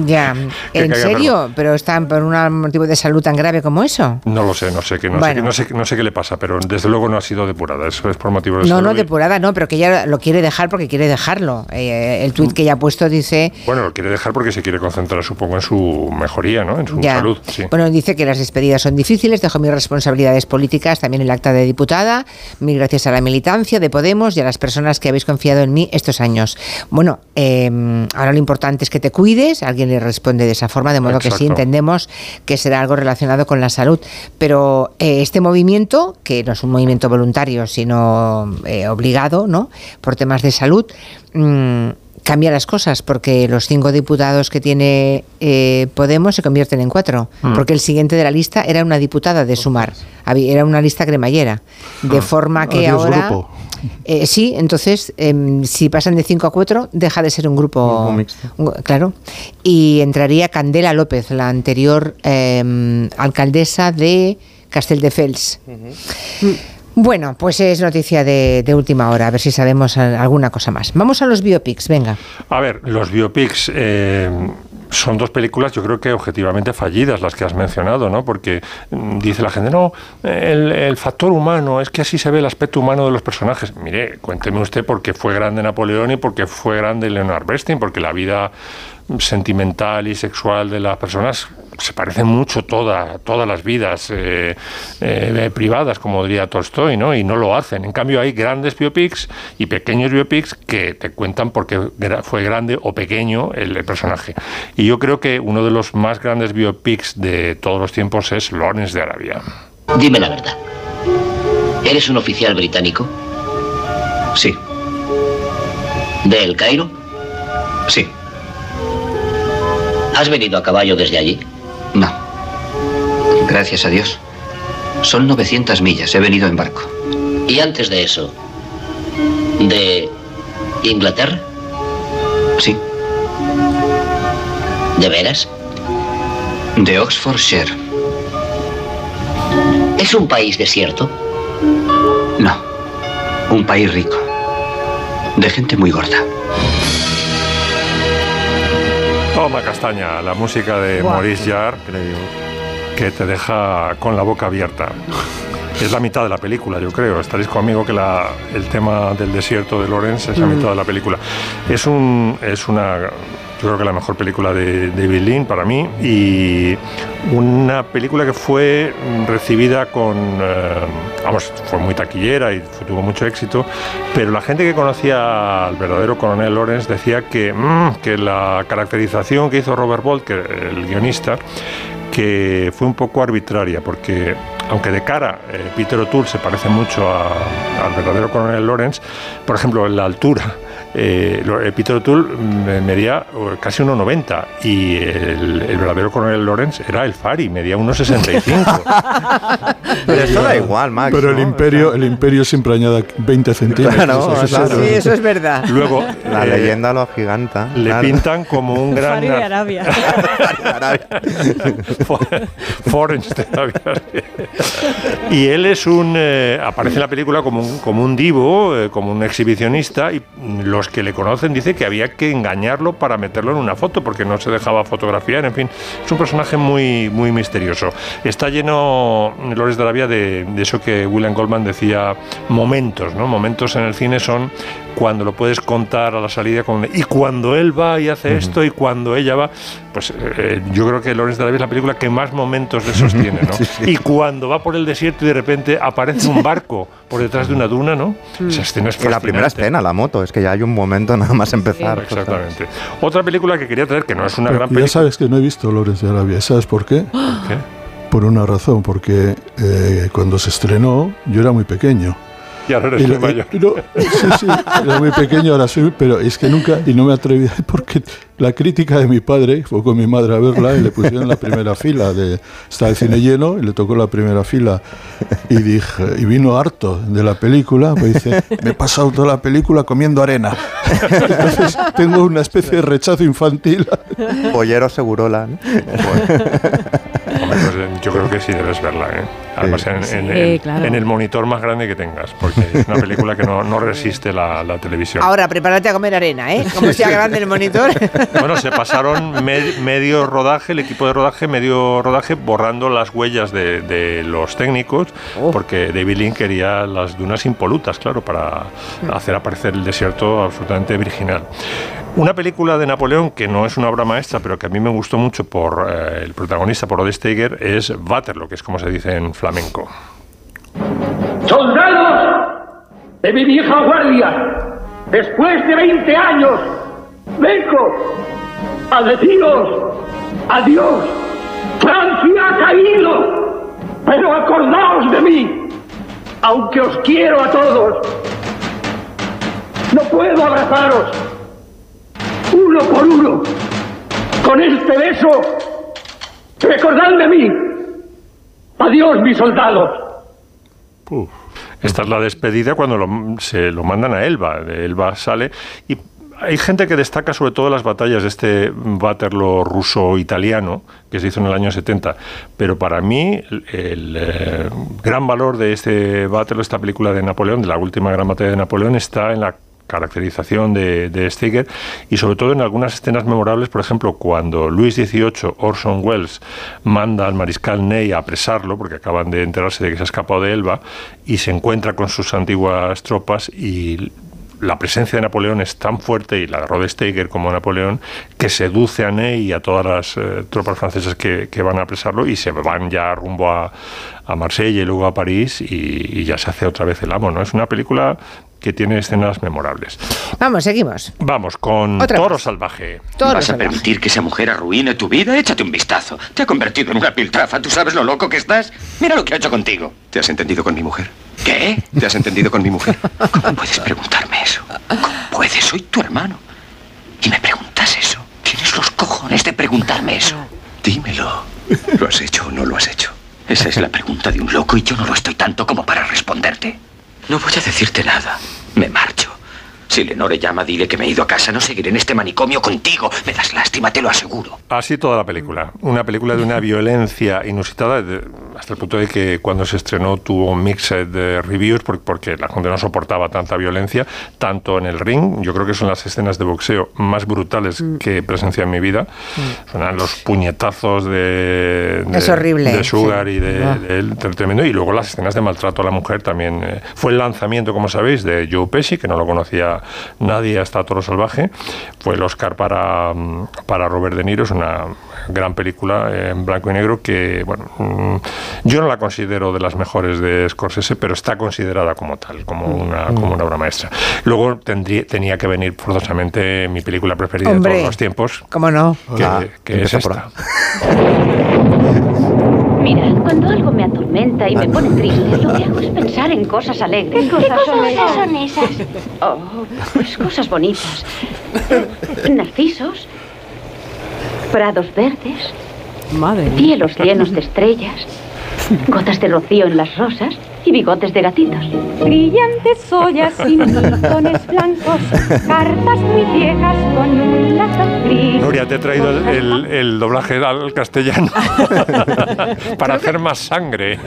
Ya, Que ¿en serio? ¿Pero están por un motivo de salud tan grave como eso? No lo sé, no sé, qué, no, sé, Bueno. no, sé, no sé qué le pasa, pero desde luego no ha sido depurada. Eso es por motivos de No, salud. no, y- depurada no, pero que ella lo quiere dejar porque quiere dejarlo. Eh, el tuit que ella ha puesto dice... Bueno, lo quiere dejar porque se quiere concentrar, supongo, en su mejoría, ¿no? En su Ya. salud. Sí. Bueno, dice que las despedidas son difíciles, dejo mis responsabilidades políticas, también el acta de diputada, mil gracias a la militancia de Podemos y a las personas que habéis confiado en mí estos años. Bueno, eh, ahora lo importante es que te cuides, alguien le responde de esa forma, de modo que sí entendemos que será algo relacionado con la salud. Pero eh, este movimiento, que no es un movimiento voluntario, sino eh, obligado, ¿no? Por temas de salud, mm, cambia las cosas porque los cinco diputados que tiene eh, Podemos se convierten en cuatro, Mm. porque el siguiente de la lista era una diputada de Sumar, era una lista cremallera, de forma que ahora... grupo. Eh, sí, entonces, em, si pasan de 5 a 4, deja de ser un grupo. Grupo mixto. claro. Y entraría Candela López, la anterior em, alcaldesa de Castelldefels. Bueno, pues es noticia de, última hora, a ver si sabemos alguna cosa más. Vamos a los biopics, venga. A ver, los biopics eh, son dos películas, yo creo que objetivamente fallidas las que has mencionado, ¿no? Porque mm, dice la gente, no, el, el factor humano, es que así se ve el aspecto humano de los personajes. Mire, cuénteme usted por qué fue grande Napoleón y por qué fue grande Leonard Bernstein, porque la vida sentimental y sexual de las personas se parecen mucho toda, todas las vidas eh, eh, privadas, como diría Tolstoy, ¿no? Y no lo hacen. En cambio, hay grandes biopics y pequeños biopics que te cuentan por qué fue grande o pequeño el, el personaje. Y yo creo que uno de los más grandes biopics de todos los tiempos es Lawrence de Arabia. Dime la verdad. ¿Eres un oficial británico? Sí. ¿De El Cairo? Sí. ¿Has venido a caballo desde allí? No. Gracias a Dios. Son 900 millas. He venido en barco. ¿Y antes de eso? ¿De Inglaterra? Sí. ¿De veras? De Oxfordshire. ¿Es un país desierto? No. Un país rico. De gente muy gorda. Toma castaña, la música de. Maurice Jarre, que te deja con la boca abierta. Es la mitad de la película, yo creo. Estaréis conmigo que la- el tema del desierto de Lawrence es la Mm. mitad de la película. Es, un, es una, yo creo que la mejor película de David Lean para mí y una película que fue recibida con, eh, vamos, fue muy taquillera y tuvo mucho éxito, pero la gente que conocía al verdadero coronel Lawrence decía que, mm, que la caracterización que hizo Robert Bolt, que el guionista, que fue un poco arbitraria, porque aunque de cara eh, Peter O'Toole se parece mucho a- al verdadero coronel Lawrence, por ejemplo, en la altura, eh, eh, Peter O'Toole medía eh, casi 1,90 y el, el verdadero coronel Lawrence era el Fari, medía 1,65. Pero eso da igual, Max. Pero el imperio, el imperio siempre añade 20 centímetros. Claro, Eso claro. Sí, eso es verdad. Luego, La eh, leyenda lo giganta. le claro. pintan como un gran Fari de Arabia. For- Forens de Arabia. Y él es un. eh, aparece en la película como un, como un divo, eh, como un exhibicionista, y los que le conocen dicen que había que engañarlo para meterlo en una foto, porque no se dejaba fotografiar. En fin, es un personaje muy, muy misterioso. Está lleno, Lores de Arabia, de, de eso que William Goldman decía: momentos, ¿no? Momentos en el cine son cuando lo puedes contar a la salida con, y cuando él va y hace esto y cuando ella va pues eh, yo creo que Lawrence de Arabia es la película que más momentos de esos tiene ¿no? Sí, sí. y cuando va por el desierto y de repente aparece un barco por detrás de una duna ¿no? esa escena es Y la primera escena, la moto, es que ya hay un momento nada más empezar. exactamente otra película que quería traer que no es una Pero gran ya película sabes que no he visto Lawrence de Arabia. ¿Sabes por qué? ¿Qué? Por una razón, porque eh, cuando se estrenó yo era muy pequeño. Y ahora eres Y muy mayor y- no, sí, sí, era muy pequeño, ahora soy, pero es que nunca, y no me atreví, porque la crítica de mi padre, fue con mi madre a verla y le pusieron la primera fila, de, estaba el cine lleno y le tocó la primera fila y dije, y vino harto de la película, pues dice, me he pasado toda la película comiendo arena. Entonces tengo una especie de rechazo infantil. Pollero Segurola. ¿no? Hombre, pues, eh, yo creo que sí debes verla ¿eh? Además en, en- Sí, en- claro. en el monitor más grande que tengas porque es una película que no, no resiste la, la televisión Ahora, prepárate a comer arena, ¿eh? Como sea grande el monitor. Bueno, se pasaron me- medio rodaje, el equipo de rodaje, medio rodaje, borrando las huellas de, de los técnicos, porque David Lynn quería las dunas impolutas, claro, para hacer aparecer el desierto absolutamente virginal. Una película de Napoleón que no es una obra maestra, pero que a mí me gustó mucho por eh, el protagonista, por Rod Steiger, es Waterloo, que es como se dice en flamenco. ¡Soldados de mi vieja guardia! Después de 20 años, vengo a deciros adiós. Francia ha caído, pero acordaos de mí, aunque os quiero a todos. No puedo abrazaros uno por uno con este beso. Recordad de mí. Adiós, mis soldados. Esta es la despedida cuando lo- se lo mandan a Elba. Elba sale y hay gente que destaca sobre todo las batallas de este Waterloo ruso-italiano que se hizo en el año 70. Pero para mí el, el, eh, gran valor de este Waterloo, esta película de Napoleón, de la última gran batalla de Napoleón, está en la caracterización de, de Steiger y sobre todo en algunas escenas memorables, por ejemplo, cuando Luis XVIII, Orson Welles, manda al mariscal Ney a apresarlo, porque acaban de enterarse de que se ha escapado de Elba, y se encuentra con sus antiguas tropas y la presencia de Napoleón es tan fuerte y la de Rodesteiger como Napoleón que seduce a Ney y a todas las eh, tropas francesas que, van a apresarlo y se van ya rumbo a, a Marsella y luego a París y, y ya se hace otra vez el amo, ¿no? Es una película que tiene escenas memorables. Vamos, seguimos. Vamos con Otra Toro. Salvaje. Toro ¿Vas a permitir que esa mujer arruine tu vida? Échate un vistazo. Te ha convertido en una piltrafa. ¿Tú sabes lo loco que estás? Mira lo que ha hecho contigo. ¿Te has entendido con mi mujer? ¿Qué? ¿Te has entendido con mi mujer? ¿Cómo puedes preguntarme eso? ¿Cómo puedes? Soy tu hermano. Y me preguntas eso. Tienes los cojones de preguntarme eso. Dímelo. ¿Lo has hecho o no lo has hecho? Esa es la pregunta de un loco y yo no lo estoy tanto como para responderte. No voy a decirte nada. Me marcho. Si Lenore llama, dile que me he ido a casa. No seguiré en este manicomio contigo. Me das lástima, te lo aseguro. Así toda la película. Una película de una violencia inusitada, de- hasta el punto de que cuando se estrenó tuvo mixed de reviews por- porque la gente no soportaba tanta violencia, tanto en el ring, yo creo que son las escenas de boxeo más brutales que he presenciado en mi vida. Son los puñetazos de, de, Es horrible, de Sugar sí. y de, Ah. de él, tre- tremendo. Y luego las escenas de maltrato a la mujer también. eh, fue el lanzamiento, como sabéis, de Joe Pesci, que no lo conocía nadie hasta Toro Salvaje. Fue el Oscar para, mm, para Robert De Niro. Es una gran película en blanco y negro que, bueno, mm, yo no la considero de las mejores de Scorsese, pero está considerada como tal, como una, como una obra maestra. Luego tendría, tenía que venir forzosamente mi película preferida de todos los tiempos, ¿Cómo no? que, Ah, que es esta. Mira, cuando algo me atormenta y me pone triste, lo que hago es pensar en cosas alegres. ¿Qué cosas son esas? son esas? Oh, pues cosas bonitas. Narcisos, prados verdes, Madre cielos llenos de estrellas, gotas de rocío en las rosas y bigotes de gatitos. Brillantes ollas y millones blancos, cartas muy viejas con un lazo gris. Nuria, te he traído el, el- el doblaje al castellano para hacer más sangre.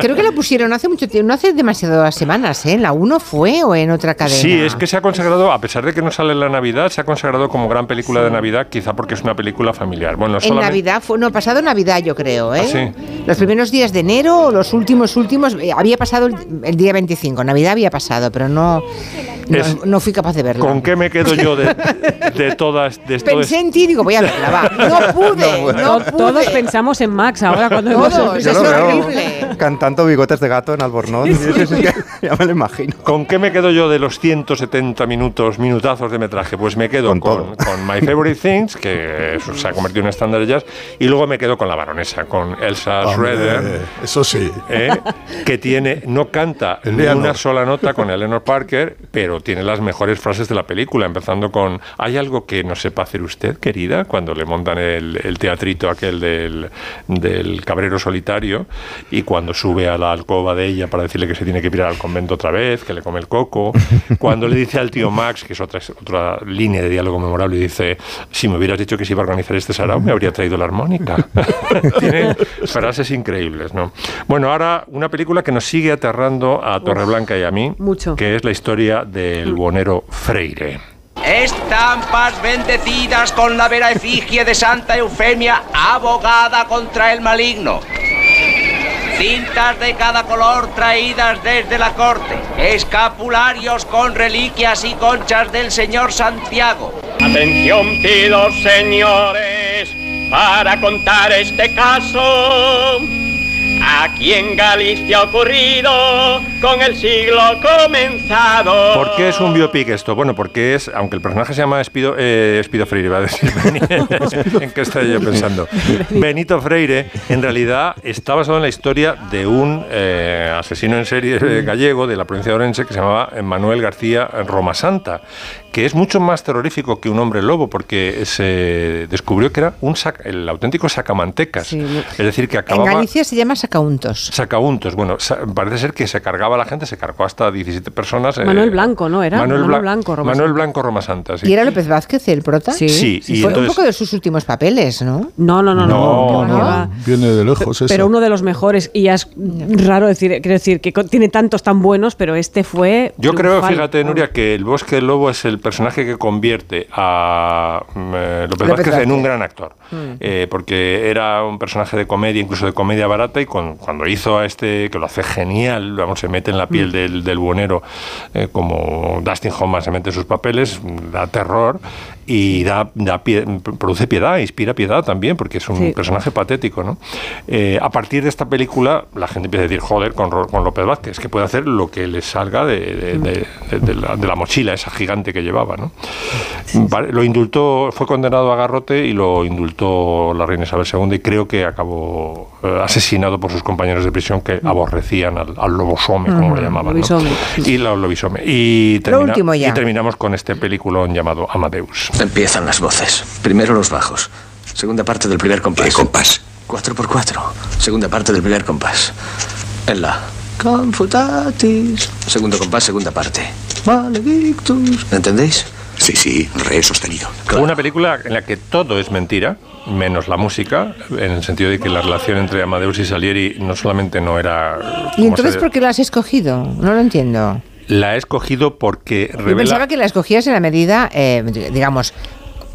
Creo que la pusieron hace mucho tiempo, no hace demasiadas semanas, ¿eh? ¿En la 1 fue o en otra cadena? Sí, es que se ha consagrado, a pesar de que no sale en la Navidad, se ha consagrado como gran película de Navidad, quizá porque es una película familiar. Bueno, En solamente- Navidad, fue, no, pasado Navidad yo creo, ¿eh? ¿Ah, sí? Los primeros días de enero, o los últimos, últimos, eh, había pasado el, el día 25, Navidad había pasado, pero no, no, Es- no fui capaz de verlo. ¿Con qué me quedo yo de, de todas de esto? Pensé en ti y digo, voy a verla, va. No pude, no, pude. Todos pensamos en Max ahora cuando Todos, hemos es horrible. cantando bigotes de gato en Albornoz. y eso es que ya me lo imagino. ¿Con qué me quedo yo de los 170 minutos, minutazos de metraje? Pues me quedo con, con My Favorite Things, que se ha convertido en un estándar de jazz, y luego me quedo con la baronesa, con Elsa Hombre, Schroeder. Eso sí. ¿eh? que tiene, no canta ni una sola nota con Eleanor Parker, pero tiene las mejores frases de la película, empezando con ¿hay algo que no sepa hacer usted, querida? Cuando le montan el, el teatrito aquel del, del cabrero solitario y cuando sube a la alcoba de ella para decirle que se tiene que pirar al convento otra vez, que le come el coco, cuando le dice al tío Max, que es otra, otra línea de diálogo memorable, y dice, si me hubieras dicho que se iba a organizar este sarao, me habría traído la armónica. Tiene frases increíbles, ¿no? Bueno, ahora una película que nos sigue aterrando a Torreblanca y a mí, Mucho. que es la historia del buonero Freire. Estampas bendecidas con la vera efigie de Santa Eufemia, abogada contra el maligno. Cintas de cada color traídas desde la corte. Escapularios con reliquias y conchas del señor Santiago. Atención pido, señores, para contar este caso. Aquí en Galicia ha ocurrido con el siglo comenzado. ¿Por qué es un biopic esto? Bueno, porque es, aunque el personaje se llama Espido, eh, Espido Freire, va a decir, ¿en qué estoy yo pensando? Benito Freire, en realidad está basado en la historia de un eh, asesino en serie eh, gallego de la provincia de Orense que se llamaba Manuel García Roma Santa, que es mucho más terrorífico que un hombre lobo, porque se descubrió que era un sac- el auténtico sacamantecas. Es decir, que En acababa... Galicia se llama sacauntos. Sacauntos, bueno, sa- parece ser que se cargaba a la gente, se cargó hasta 17 personas. eh, Manuel Blanco, ¿no? Era Manuel, Manuel Bla- Blanco, Roma Manuel Santa. Blanco Roma Santa, sí. ¿Y era López Vázquez el prota? Sí. Sí, y Fue un poco de sus últimos papeles, ¿no? No, no, no, no. Viene de lejos eso. Pero uno de los mejores, y ya es raro decir, quiero decir, que tiene tantos tan buenos, pero este fue. Yo creo, fíjate, Nuria, que el Bosque del Lobo es el personaje que convierte a mm, eh, López López Vázquez en un gran actor. Mm. Eh, porque era un personaje de comedia, incluso de comedia barata, y con- cuando hizo a este, que lo hace genial, vamos, se mete en la Mm. piel del, del buonero, eh, como Dustin Hoffman se mete en sus papeles, da terror y da, da pie- produce piedad, inspira piedad también, porque es un Sí. personaje patético, ¿no? Eh, a partir de esta película, la gente empieza a decir, joder, con, con López Vázquez, que puede hacer lo que le salga de, de- de- de- de la, la mochila esa gigante que llevaba, ¿no? Vale, Lo indultó, fue condenado a garrote y lo indultó la reina Isabel II y creo que acabó eh, asesinado por sus compañeros de prisión que aborrecían al, al lobosome, como le llamaban. Y la lobisome. Y, termina- último ya. y terminamos con este peliculón llamado Amadeus. Empiezan las voces. Primero los bajos. Segunda parte del primer compás. ¿Qué compás? 4 por 4 Segunda parte del primer compás. En la. Confutatis. Segundo compás, segunda parte. Maledictus. ¿Entendéis? Sí, sí, re sostenido. Una película en la que todo es mentira, menos la música, en el sentido de que la relación entre Amadeus y Salieri no solamente no era... ¿Y entonces se- por qué lo has escogido? No lo entiendo. La he escogido porque Yo revela... pensaba que la escogías en la medida, eh, digamos,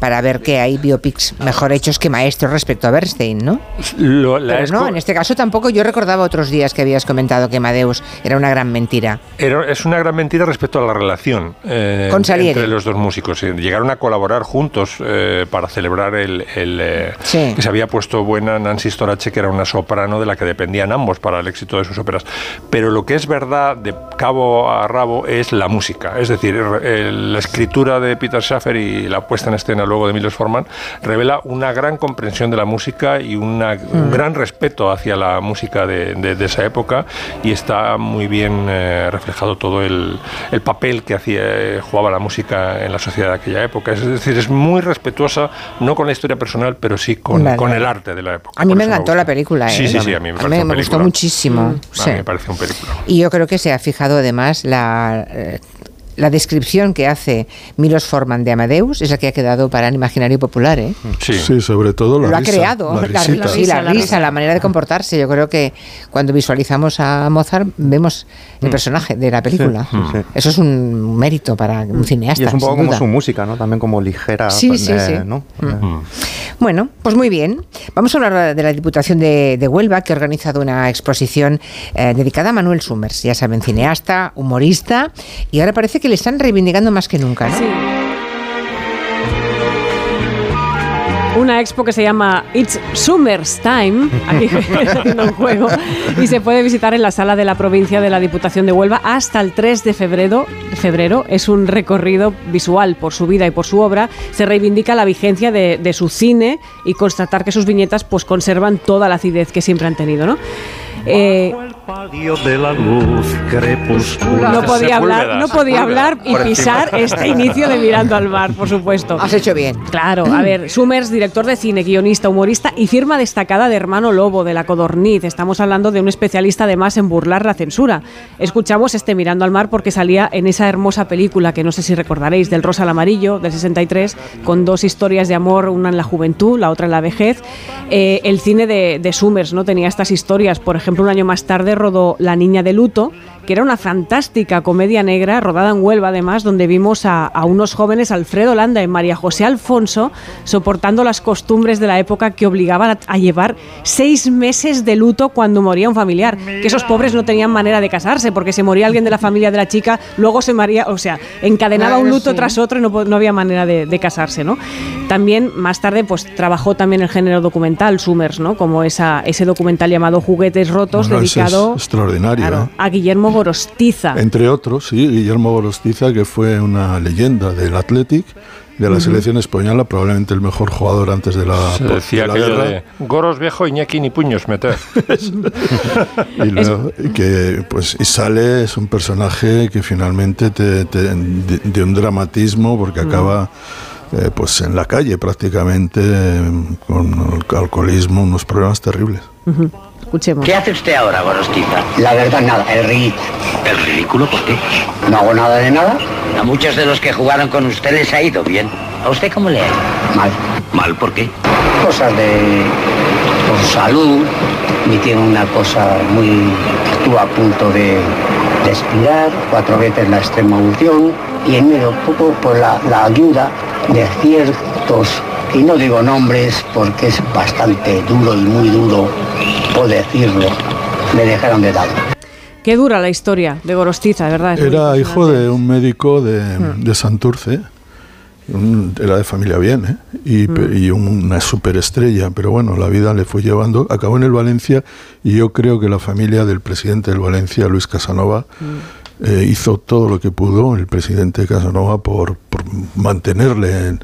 para ver que hay biopics mejor hechos que maestros respecto a Bernstein, ¿no? Lo- la Pero no, en este caso tampoco. Yo recordaba otros días que habías comentado que Amadeus era una gran mentira. Era- es una gran mentira respecto a la relación eh, Con Salieri. entre los dos músicos. Eh, Llegaron a colaborar juntos eh, para celebrar el, el, eh, Sí. que se había puesto buena Nancy Storace, que era una soprano de la que dependían ambos para el éxito de sus óperas. Pero lo que es verdad de cabo a rabo es la música. Es decir, el- la escritura de Peter Schaffer y la puesta en escena luego de Milos Forman revela una gran comprensión de la música y una- un Mm. gran respeto hacia la música de, de- de esa época y está muy bien eh, reflejado todo el, el papel que hacía, eh, jugaba la música en la sociedad de aquella época. Es decir, es muy respetuosa, no con la historia personal, pero sí con, Vale. con el arte de la época. A mí me encantó la película. Sí, ¿eh? sí, sí, a mí me, A mí un me gustó muchísimo. Sí. mí me parece un película. Y yo creo que se ha fijado además la, eh, la descripción que hace Milos Forman de Amadeus, esa que ha quedado para el imaginario popular. ¿eh? Sí. sobre todo la Lo ha creado, la la, sí, la risa, la manera de comportarse. Yo creo que cuando visualizamos a Mozart vemos el personaje de la película. Sí, sí. Eso es un mérito para un cineasta. Y es un poco como duda. su música, ¿no? También como ligera. Sí, pues, sí, eh, sí. ¿no? Mm. Bueno, pues muy bien. Vamos a hablar de la Diputación de, de Huelva, que ha organizado una exposición eh, dedicada a Manuel Summers. Ya saben, cineasta, humorista, y ahora parece que le están reivindicando más que nunca. ¿no? Una expo que se llama It's Summer's Time, aquí haciendo un juego, y se puede visitar en la sala de la provincia de la Diputación de Huelva hasta el 3 de febrero. febrero. Es un recorrido visual por su vida y por su obra. Se reivindica la vigencia de, de su cine y constatar que sus viñetas pues, conservan toda la acidez que siempre han tenido. ¿no? Eh, de la luz crepuscular. no podía hablar, no podía hablar y pisar este inicio de Mirando al Mar, por supuesto. Has hecho bien. Claro, a ver, Summers, director de cine, guionista, humorista y firma destacada de Hermano Lobo, de La Codorniz. Estamos hablando de un especialista además en burlar la censura. Escuchamos este Mirando al Mar porque salía en esa hermosa película que no sé si recordaréis, del Rosa al Amarillo, del 63, con dos historias de amor, una en la juventud, la otra en la vejez. Eh, el cine de, de Summers no tenía estas historias. Por ejemplo, un año más tarde rodó La Niña de Luto, que era una fantástica comedia negra rodada en Huelva, además, donde vimos a, a unos jóvenes, Alfredo Landa y María José Alfonso, soportando las costumbres de la época que obligaban a, a llevar seis meses de luto cuando moría un familiar. Que esos pobres no tenían manera de casarse, porque se moría alguien de la familia de la chica, luego se moría, o sea, encadenaba un luto tras otro y no, no había manera de, de casarse, ¿no? También, más tarde, pues trabajó también el género documental, Summers, ¿no? Como esa, ese documental llamado Juguetes Rotos, Bueno, dedicado extraordinario. claro, ¿eh? a Guillermo Gorostiza. Entre otros, sí, Guillermo Gorostiza, que fue una leyenda del Athletic, de la selección española, probablemente el mejor jugador antes de la, Se de decía la aquello guerra. de Goros viejo, Iñaki ni puños meter. Y, luego, que pues y sale es un personaje que finalmente te, te- de, de un dramatismo porque acaba eh, pues en la calle prácticamente eh, con el alcoholismo unos problemas terribles. Escuchemos. ¿Qué hace usted ahora, Gorostiza? La verdad, nada, el ridículo. ¿El ridículo por qué? No hago nada de nada. A muchos de los que jugaron con usted les ha ido bien. ¿A usted cómo le ha ido? Mal. ¿Mal por qué? Cosas de... por salud. Me tiene una cosa muy... Estuvo a punto de, de expirar, cuatro veces la extrema unción. Y en medio poco por la, la ayuda de ciertos... Y no digo nombres porque es bastante duro y muy duro poder decirlo. me dejaron de lado. Qué dura la historia de Gorostiza, verdad. es Era hijo de un médico de, Hmm. de Santurce. un- era de familia bien, ¿eh? Y, Hmm. y una superestrella, pero bueno, la vida le fue llevando. Acabó en el Valencia y yo creo que la familia del presidente del Valencia, Luis Casanova, Hmm. eh, hizo todo lo que pudo, el presidente Casanova, por, por mantenerle en-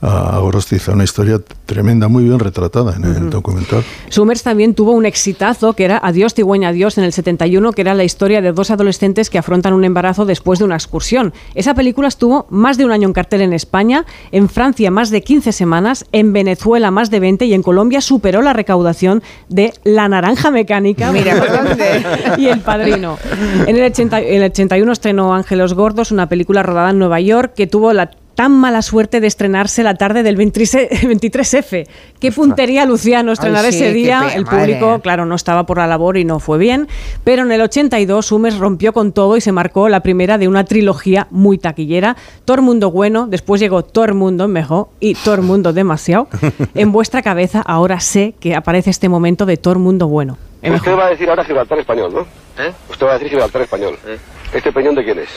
a, Gorostiza. Una historia tremenda, muy bien retratada en el documental. Summers también tuvo un exitazo que era Adiós Cigüeña Adiós en el 71, que era la historia de dos adolescentes que afrontan un embarazo después de una excursión. Esa película estuvo más de un año en cartel en España, en Francia más de 15 semanas, en Venezuela más de 20 y en Colombia superó la recaudación de La Naranja Mecánica Mira, y El Padrino. En el, 80 el 81 estrenó Ángelos Gordos, una película rodada en Nueva York que tuvo la tan mala suerte de estrenarse la tarde del 23 23F. Qué puntería, Luciano, estrenar Ay, sí, ese día. pena, El madre. público, claro, no estaba por la labor y no fue bien. Pero en el 82, Summers rompió con todo y se marcó la primera de una trilogía muy taquillera. Todo el mundo bueno, después llegó todo el mundo mejor y todo el mundo demasiado. En vuestra cabeza ahora sé que aparece este momento de todo el mundo bueno. En Usted va a decir ahora Gibraltar español, ¿no? ¿Eh? Usted va a decir Gibraltar español. ¿Este peñón de quién es?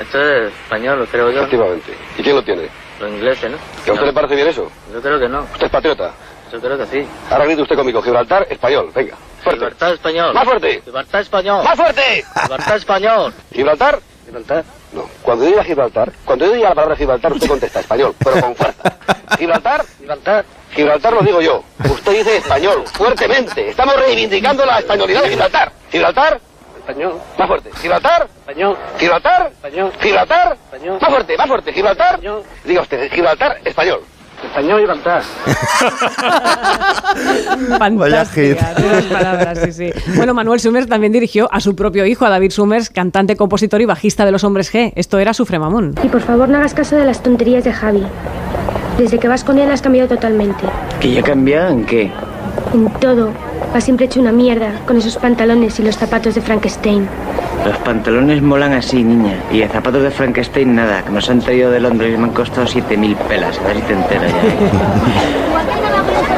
Esto es español, creo yo. Efectivamente. ¿Y quién lo tiene? Los ingleses, ¿no? ¿Que a usted le parece bien eso? Yo creo que no. ¿Usted es patriota? Yo creo que sí. Ahora grite usted conmigo, Gibraltar español, venga. Fuerte. Gibraltar español. ¡Más fuerte! Gibraltar español. ¡Más fuerte! Gibraltar español. ¿Gibraltar? Gibraltar. No. Cuando yo diga Gibraltar, cuando yo diga la palabra Gibraltar, usted contesta español, pero con fuerza. ¿Gibraltar? Gibraltar. Gibraltar lo digo yo. Usted dice español, fuertemente. Estamos reivindicando la españolidad de Gibraltar. ¿Gibraltar? Español. Más fuerte. ¿Gibraltar? Español. ¿Gibraltar? Español. ¿Gibraltar? Español. Más fuerte, más fuerte. ¿Gibraltar? Diga usted, Gibraltar, español. Español Gibraltar. Fantástica, unas palabras, sí, sí. Bueno, Manuel Summers también dirigió a su propio hijo, a David Summers, cantante, compositor y bajista de Los Hombres G. Esto era su fremamón. Y por favor no hagas caso de las tonterías de Javi. Desde que vas con él has cambiado totalmente. ¿Que yo he cambiado en qué? En todo. Vas siempre hecho una mierda con esos pantalones y los zapatos de Frankenstein. Los pantalones molan así, niña. Y el zapato de Frankenstein nada, que nos han traído de Londres y me han costado 7.000 pelas. A ver si te enteras ya.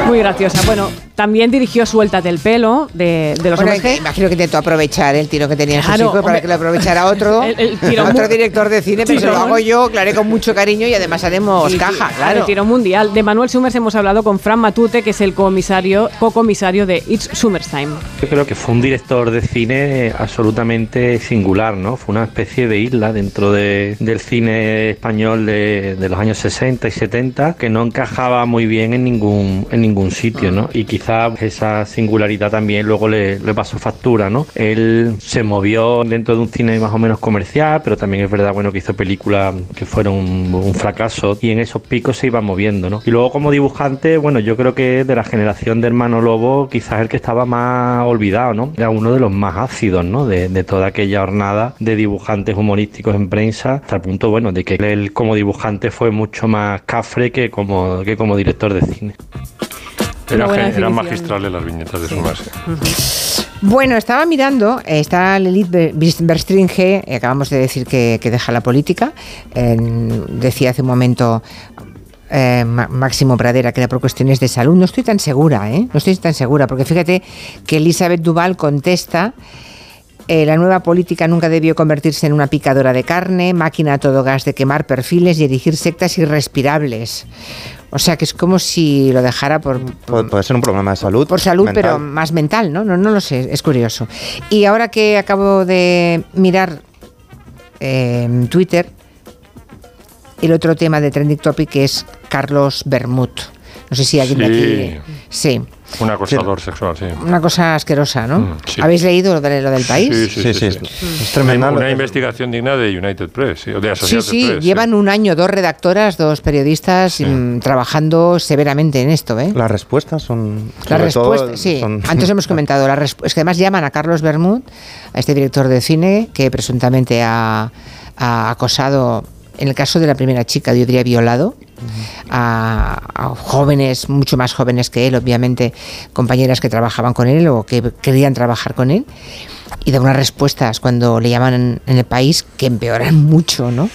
Muy graciosa. Bueno, también dirigió Suéltate el pelo de, de Los Bueno, Hombres G. imagino que intentó aprovechar el tiro que tenían sus Claro, hijos para que lo aprovechara otro, El- el tirón otro director de cine, pero lo hago yo, haré con mucho cariño y además haremos caja, claro. El tiro mundial. De Manuel Summers hemos hablado con Fran Matute, que es el comisario, co-comisario de It's Summers Time. Yo creo que fue un director de cine absolutamente singular, ¿no? Fue una especie de isla dentro de- del cine español de, de los años 60 y 70 que no encajaba muy bien en ningún, en ningún sitio, ¿no? Y quizá esa singularidad también luego le, le pasó factura, ¿no? Él se movió dentro de un cine más o menos comercial, pero también es verdad, bueno, que hizo películas que fueron un, un fracaso y en esos picos se iba moviendo, ¿no? Y luego como dibujante, bueno, yo creo que de la generación de Hermano Lobo, quizás el que estaba más olvidado, ¿no? Era uno de los más ácidos, ¿no? De, de toda aquella jornada de dibujantes humorísticos en prensa, hasta el punto, bueno, de que él como dibujante fue mucho más cafre que como, que como director de cine. Era, eran magistrales las viñetas de su base. Bueno, estaba mirando, eh, está Lilith Ber- Berstringe, eh, acabamos de decir que, que deja la política, decía hace un momento eh, Máximo Pradera que era por cuestiones de salud, no estoy tan segura, ¿eh? no estoy tan segura, porque fíjate que Elizabeth Duval contesta... eh, la nueva política nunca debió convertirse en una picadora de carne, máquina a todo gas de quemar perfiles y erigir sectas irrespirables. O sea que es como si lo dejara por, Puede, puede ser un problema de salud. por salud, mental. pero más mental, ¿no? ¿no? No lo sé, es curioso. Y ahora que acabo de mirar eh, en Twitter, el otro tema de Trending Topic es Carlos Bermud. No sé si alguien de aquí... Sí, Un acosador sexual, sí. una cosa asquerosa, ¿no? Mm, sí. ¿Habéis leído lo, de- lo del país? Sí, sí, sí. sí, Es tremenda Una, investigación digna de United Press, sí, o de Sí, Associated sí, Press. llevan un año dos redactoras, dos periodistas mm, trabajando severamente en esto, ¿eh? Las respuestas son. La sobre todo, respuesta, sí, son- antes hemos comentado, la es que además llaman a Carlos Bermud, a este director de cine que presuntamente ha, ha acosado, en el caso de la primera chica, yo diría violado, a, a jóvenes, mucho más jóvenes que él, obviamente, compañeras que trabajaban con él o que querían trabajar con él. y da unas respuestas cuando le llaman en, en el país que empeoran mucho, ¿no?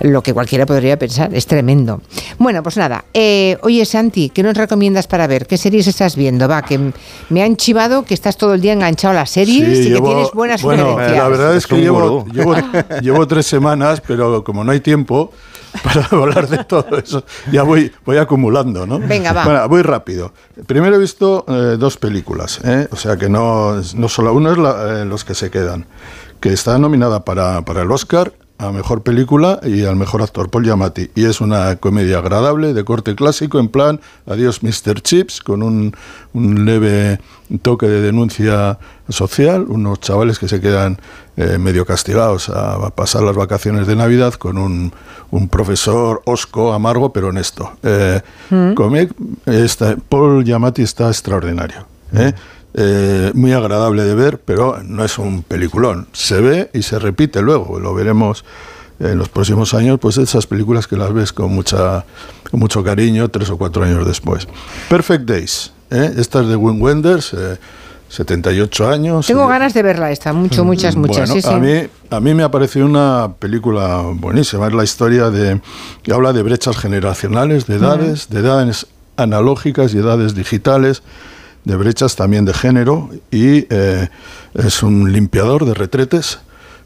Lo que cualquiera podría pensar, es tremendo. Bueno, pues nada, eh, oye Santi, ¿qué nos recomiendas para ver? ¿Qué series estás viendo? Va, que me han chivado que estás todo el día enganchado a las series Sí, y llevo- que tienes buenas Bueno, sugerencias. la verdad es que llevo, llevo, llevo tres semanas, pero como no hay tiempo para hablar de todo eso, ya voy, voy acumulando, ¿no? Venga, va. Bueno, voy rápido. Primero he visto eh, dos películas, ¿eh? o sea que no, no solo uno es la- eh, los que se quedan, que está nominada para, para el Oscar a mejor película y al mejor actor Paul Giamatti y es una comedia agradable de corte clásico en plan adiós Mr. Chips con un, un leve toque de denuncia social unos chavales que se quedan eh, medio castigados a, a pasar las vacaciones de Navidad con un, un profesor osco amargo pero honesto eh, Mm. Está- Paul Giamatti está extraordinario ¿eh? Eh, muy agradable de ver, pero no es un peliculón. Se ve y se repite luego, lo veremos en los próximos años, pues esas películas que las ves con, mucha, con mucho cariño tres o cuatro años después. Perfect Days, ¿eh? esta es de Wim Wenders, eh, 78 años. Tengo ganas de verla esta, mucho, muchas, muchas. Bueno, sí, sí. A, mí, a mí me ha parecido una película buenísima. Es la historia de. que habla de brechas generacionales, de edades, de edades analógicas y edades digitales, de brechas también de género. Y eh, es un limpiador de retretes.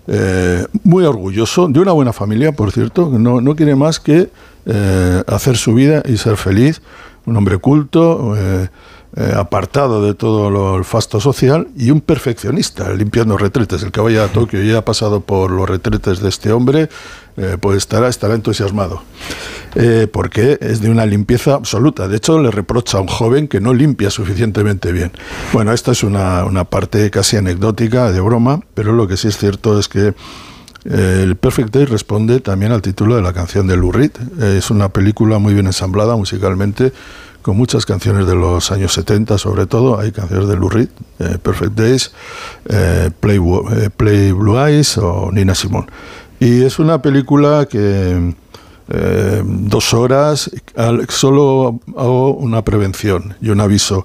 eh, muy orgulloso, de una buena familia, por cierto, que no, no quiere más que eh, hacer su vida y ser feliz. Un hombre culto, eh, apartado de todo lo, el fasto social y un perfeccionista, limpiando retretes. El que vaya a Tokio y ha pasado por los retretes de este hombre, eh, pues estará, estará entusiasmado. Eh, porque es de una limpieza absoluta. De hecho, le reprocha a un joven que no limpia suficientemente bien. Bueno, esta es una, una parte casi anecdótica, de broma, pero lo que sí es cierto es que el Perfect Day responde también al título de la canción de Lou Reed. Es una película muy bien ensamblada musicalmente, con muchas canciones de los años 70 sobre todo. Hay canciones de Lou Reed, eh, Perfect Days, eh, Play, eh, Play Blue Eyes o Nina Simone. Y es una película que eh, dos horas, al- solo hago una prevención y un aviso.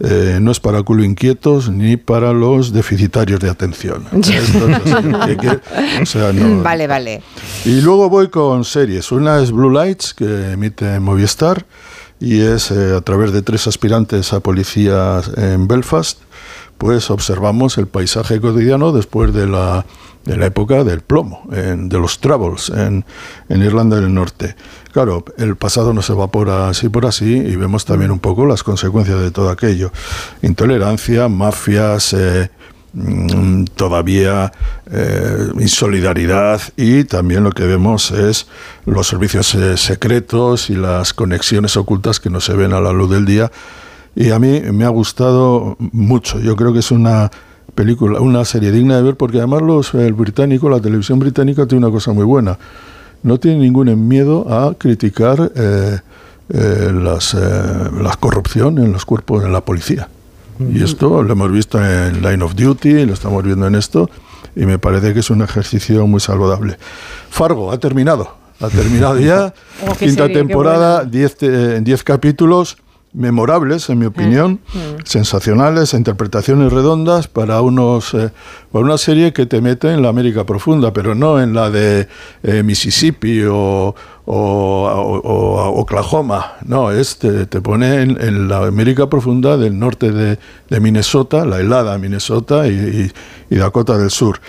Eh, no es para culo inquietos ni para los deficitarios de atención. Que- o sea, no- Vale, vale. y luego voy con series. Una es Blue Lights, que emite Movistar, y es eh, a través de tres aspirantes a policías en Belfast, pues observamos el paisaje cotidiano después de la, de la época del plomo, en- de los Troubles en, en Irlanda del Norte. Claro, el pasado nos evapora así por así y vemos también un poco las consecuencias de todo aquello. Intolerancia, mafias, eh, todavía eh, insolidaridad y también lo que vemos es los servicios eh, secretos y las conexiones ocultas que no se ven a la luz del día. Y a mí me ha gustado mucho. Yo creo que es una película una serie digna de ver porque además los el británico la televisión británica tiene una cosa muy buena. No tiene ningún miedo a criticar eh, eh, las, eh, la corrupción en los cuerpos en la policía y esto lo hemos visto en Line of Duty, lo estamos viendo en esto, y me parece que es un ejercicio muy saludable. Fargo ha terminado, ha terminado ya, Oh, quinta serie, temporada, buena. 10 eh, 10 capítulos memorables, en mi opinión, sensacionales, interpretaciones redondas para unos eh, para una serie que te mete en la América profunda, pero no en la de eh, Mississippi o, o- o- o Oklahoma, no, es te, te pone en, en la América profunda del norte de, de Minnesota, la helada Minnesota y, y- y Dakota del Sur.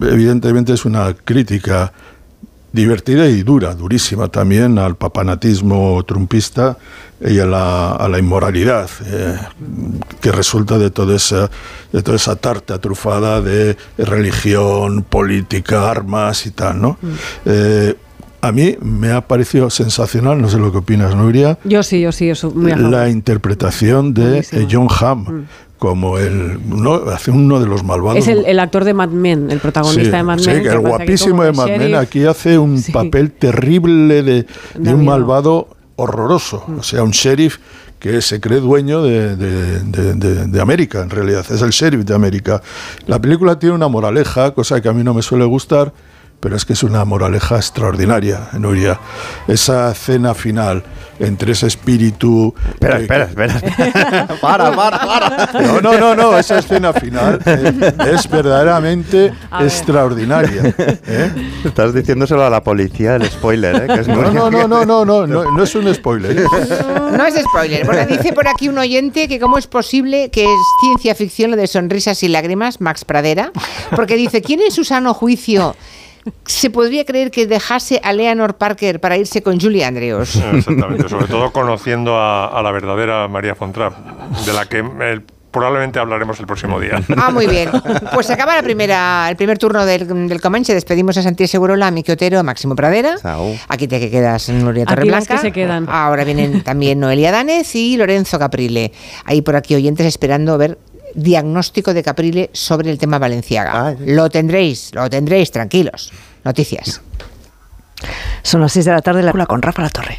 Evidentemente es una crítica divertida y dura, durísima también al papanatismo trumpista y a la, a la inmoralidad eh, que resulta de toda esa de toda esa tarta trufada de religión, política, armas y tal, ¿no? Eh, a mí me ha parecido sensacional, no sé lo que opinas, Nuria, Yo sí, yo sí, a favor. la interpretación de Buenísimo. eh, John Hamm como el uno, hace uno de los malvados Es el, el actor de Mad Men, el protagonista Sí, de Mad sí, Men. que el que guapísimo de Mad Men aquí hace un Sí. papel terrible de, de un miedo. malvado horroroso. Mm. O sea, un sheriff que se cree dueño de, de- de- de- de América, en realidad. Es el sheriff de América. La película tiene una moraleja, cosa que a mí no me suele gustar, pero es que es una moraleja extraordinaria, Nuria. Esa cena final entre ese espíritu... Espera, que- espera, espera. para, para, para. No, no, no, no, esa escena final eh, es verdaderamente A extraordinaria. ¿eh? Estás diciéndoselo a la policía el spoiler, ¿eh? Que es No, no, no, no, no, no, no, no es un spoiler. ¿eh? No es spoiler. Bueno, dice por aquí un oyente que cómo es posible que es ciencia ficción lo de sonrisas y lágrimas, Max Pradera, porque dice, ¿quién en su sano juicio se podría creer que dejase a Leonor Parker para irse con Julie Andrews? Exactamente, sobre todo conociendo a, a la verdadera María Fontrap, de la que probablemente hablaremos el próximo día. Ah, muy bien. Pues se acaba la primera, el primer turno del, del Comanche. Despedimos a Santiago Segurola, a Miki Otero, a Máximo Pradera. Aquí te quedas, Nuria Aquí las Torreblanca. que se quedan. Ahora vienen también Noelia Danez y Lorenzo Caprile. Hay por aquí oyentes esperando ver diagnóstico de Caprile sobre el tema Valenciaga. Lo tendréis, lo tendréis, tranquilos. Noticias. Son las 6 de la tarde, la con Rafa La Torre.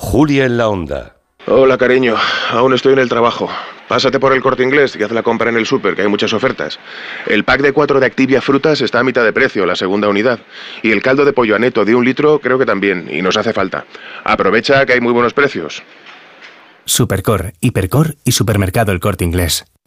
Julia en la onda. Hola, cariño. Aún estoy en el trabajo. Pásate por el corte inglés y haz la compra en el súper, que hay muchas ofertas. El pack de cuatro de Activia Frutas está a mitad de precio, la segunda unidad. Y el caldo de pollo aneto de un litro creo que también, y nos hace falta. Aprovecha que hay muy buenos precios. Supercor, Hipercor y Supermercado El Corte Inglés.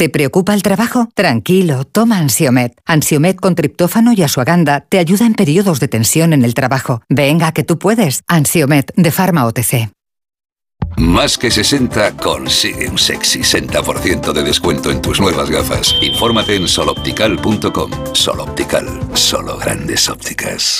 ¿Te preocupa el trabajo? Tranquilo, toma Ansiomet. Ansiomet con triptófano y asuaganda te ayuda en periodos de tensión en el trabajo. Venga, que tú puedes. Ansiomet de Pharma OTC. Más que 60 consigue un sexy 60% de descuento en tus nuevas gafas. Infórmate en soloptical.com. Soloptical, solo grandes ópticas.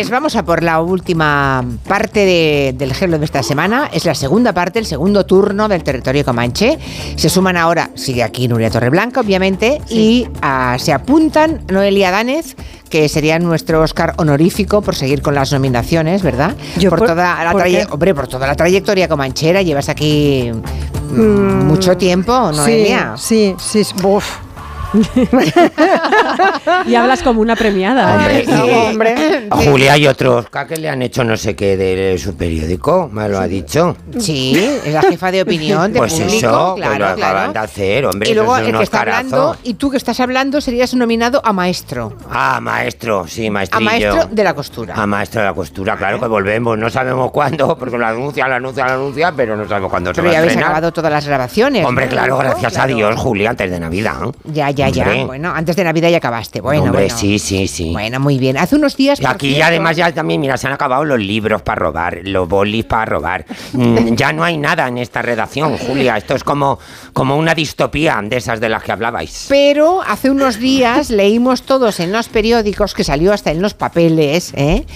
Pues vamos a por la última parte de- del Hello de esta semana. Es la segunda parte, el segundo turno del territorio Comanche. Se suman ahora, sigue aquí Nuria Torreblanca, obviamente, y ah, se apuntan Noelia Danez, que sería nuestro Oscar honorífico por seguir con las nominaciones, ¿verdad? por, por- toda la ¿por hombre, por toda la trayectoria comanchera. Llevas aquí mm, mucho tiempo, Noelia. Sí, sí, sí. Uf. y hablas como una premiada. Hombre, sí. hombre. A Julia y otros que le han hecho no sé qué de su periódico, me lo ha dicho. Sí, es la jefa de opinión de Pues público, eso, que claro, lo acaban claro. de hacer, hombre. y luego el que está hablando y tú que estás hablando serías nominado a maestro. Ah, maestro, sí, A maestrillo. maestro de la costura. A maestro de la costura, claro que volvemos. No sabemos cuándo, porque lo anuncia, lo anuncia, lo anuncia, pero no sabemos cuándo se Pero va ya a habéis estrenar. acabado todas las grabaciones. Hombre, claro, gracias Claro. a Dios, Julia, antes de Navidad. ¿eh? Ya, ya, ya. Hombre. Bueno, antes de Navidad ya acabaste. Bueno, Hombre, bueno. sí, sí, sí. Bueno, muy bien. Hace unos días. Y aquí cierto- además ya también, mira, se han acabado los libros para robar, los bolis para robar. Mm, ya no hay nada en esta redacción, Julia. Esto es como, como una distopía de esas de las que hablabais. Pero hace unos días leímos todos en los periódicos, que salió hasta en los papeles, ¿eh?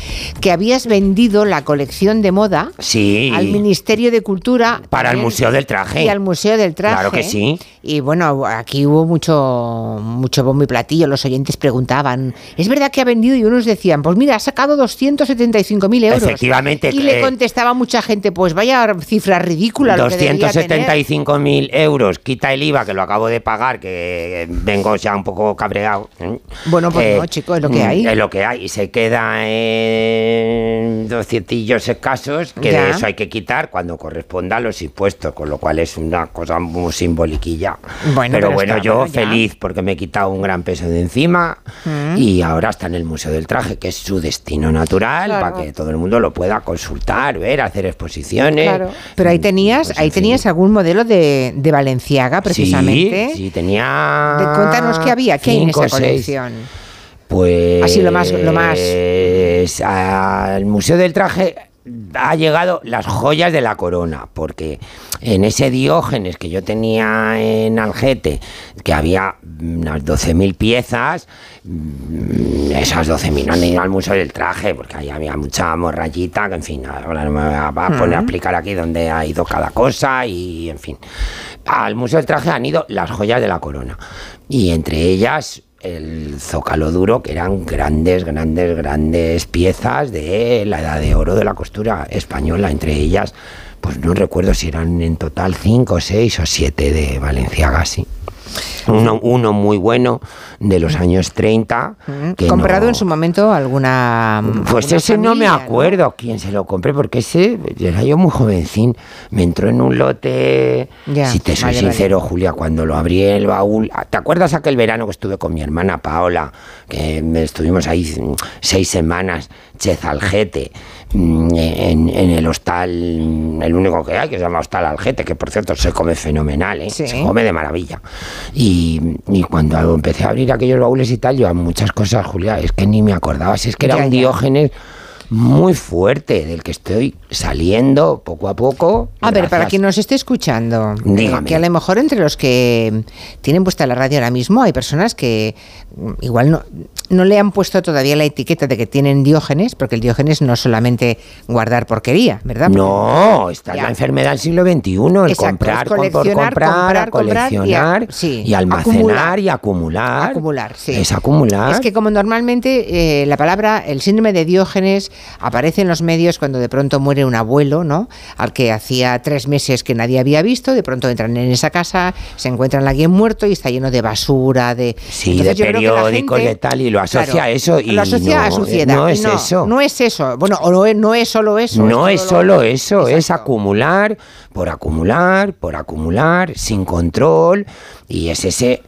que habías vendido la colección de moda Sí. al Ministerio de Cultura. Para el Museo del Traje. Y al Museo del Traje. Claro que sí. Y bueno, aquí hubo mucho, mucho bombo y platillo. Los oyentes preguntaban, ¿es verdad que ha vendido? Y unos decían, pues mira, ha sacado 275.000 euros. Efectivamente, Y le eh, contestaba mucha gente, pues vaya cifra ridícula lo que debería tener. 275.000 euros, quita el IVA, que lo acabo de pagar, que vengo ya un poco cabreado. ¿eh? Bueno, pues no, chico, es lo que mm, hay. Es lo que hay, y se queda en 200 escasos, que Ya. de eso hay que quitar cuando corresponda a los impuestos, con lo cual es una cosa muy simboliquilla. Bueno, pero, pero bueno, está, yo bueno, feliz porque me he quitado un gran peso de encima Mm. y ahora está en el Museo del Traje, que es su destino natural, Claro. para que todo el mundo lo pueda consultar, ver, hacer exposiciones. Claro. Pero ahí tenías, Pues, ahí tenías algún modelo de, de Valenciaga, precisamente. Sí, sí, tenía. De- cuéntanos qué había, qué hay en esa seis. colección. Pues. Así lo más- lo más- Al Museo del Traje ha llegado las joyas de la corona, porque en ese Diógenes que yo tenía en Algete, que había unas 12.000 piezas, mm, esas 12.000 no han ido al Museo del Traje, porque ahí había mucha morrayita, que en fin, ahora no me voy a poner a explicar aquí dónde ha ido cada cosa y en fin. Al Museo del Traje han ido las joyas de la corona, y entre ellas el zócalo duro, que eran grandes, grandes, grandes piezas de la edad de oro de la costura española, entre ellas, pues no recuerdo si eran en total cinco, seis o siete de Valenciaga, sí. Uno, uno muy bueno de los años 30. que Comprado no- en su momento alguna. pues alguna ese no me acuerdo quién se lo compré, porque ese era yo muy jovencín. Me entró en un lote. Ya, si te soy vale, vale. sincero, Julia, cuando lo abrí el baúl. ¿Te acuerdas aquel verano que estuve con mi hermana Paola? Que me estuvimos ahí mm, seis semanas, Chezalgete, mm, en, en el hostal, mm, el único que hay, que se llama Hostal Algete, que por cierto se come fenomenal, ¿eh? Sí. se come de maravilla. Y, y cuando empecé a abrir aquellos baúles y tal, yo a muchas cosas, Julia, es que ni me acordaba, si es que era Ya, un ya. Diógenes muy fuerte, del que estoy saliendo poco a poco. A ver, para quien nos esté escuchando, eh, Dígame. que a lo mejor entre los que tienen puesta la radio ahora mismo hay personas que mm, igual no, no le han puesto todavía la etiqueta de que tienen diógenes, porque el diógenes no es solamente guardar porquería, ¿verdad? No, esta es Ya. la enfermedad del siglo XXI, el Exacto, comprar, por coleccionar, comprar, comprar, comprar y a- coleccionar sí, y almacenar acumular. y acumular. Acumular, sí. Es acumular. Es que como normalmente eh, la palabra, el síndrome de Diógenes aparece en los medios cuando de pronto muere un abuelo, ¿no? Al que hacía tres meses que nadie había visto, de pronto entran en esa casa, se encuentran a alguien muerto y está lleno de basura, de... Sí, Entonces, de periódicos gente- de tal, y lo asocia Claro, a eso. Y lo asocia a no, suciedad. No es eso. No es eso. Bueno, o no es, no es solo eso. No es lo- solo eso, es acumular por acumular, por acumular, sin control, y es ese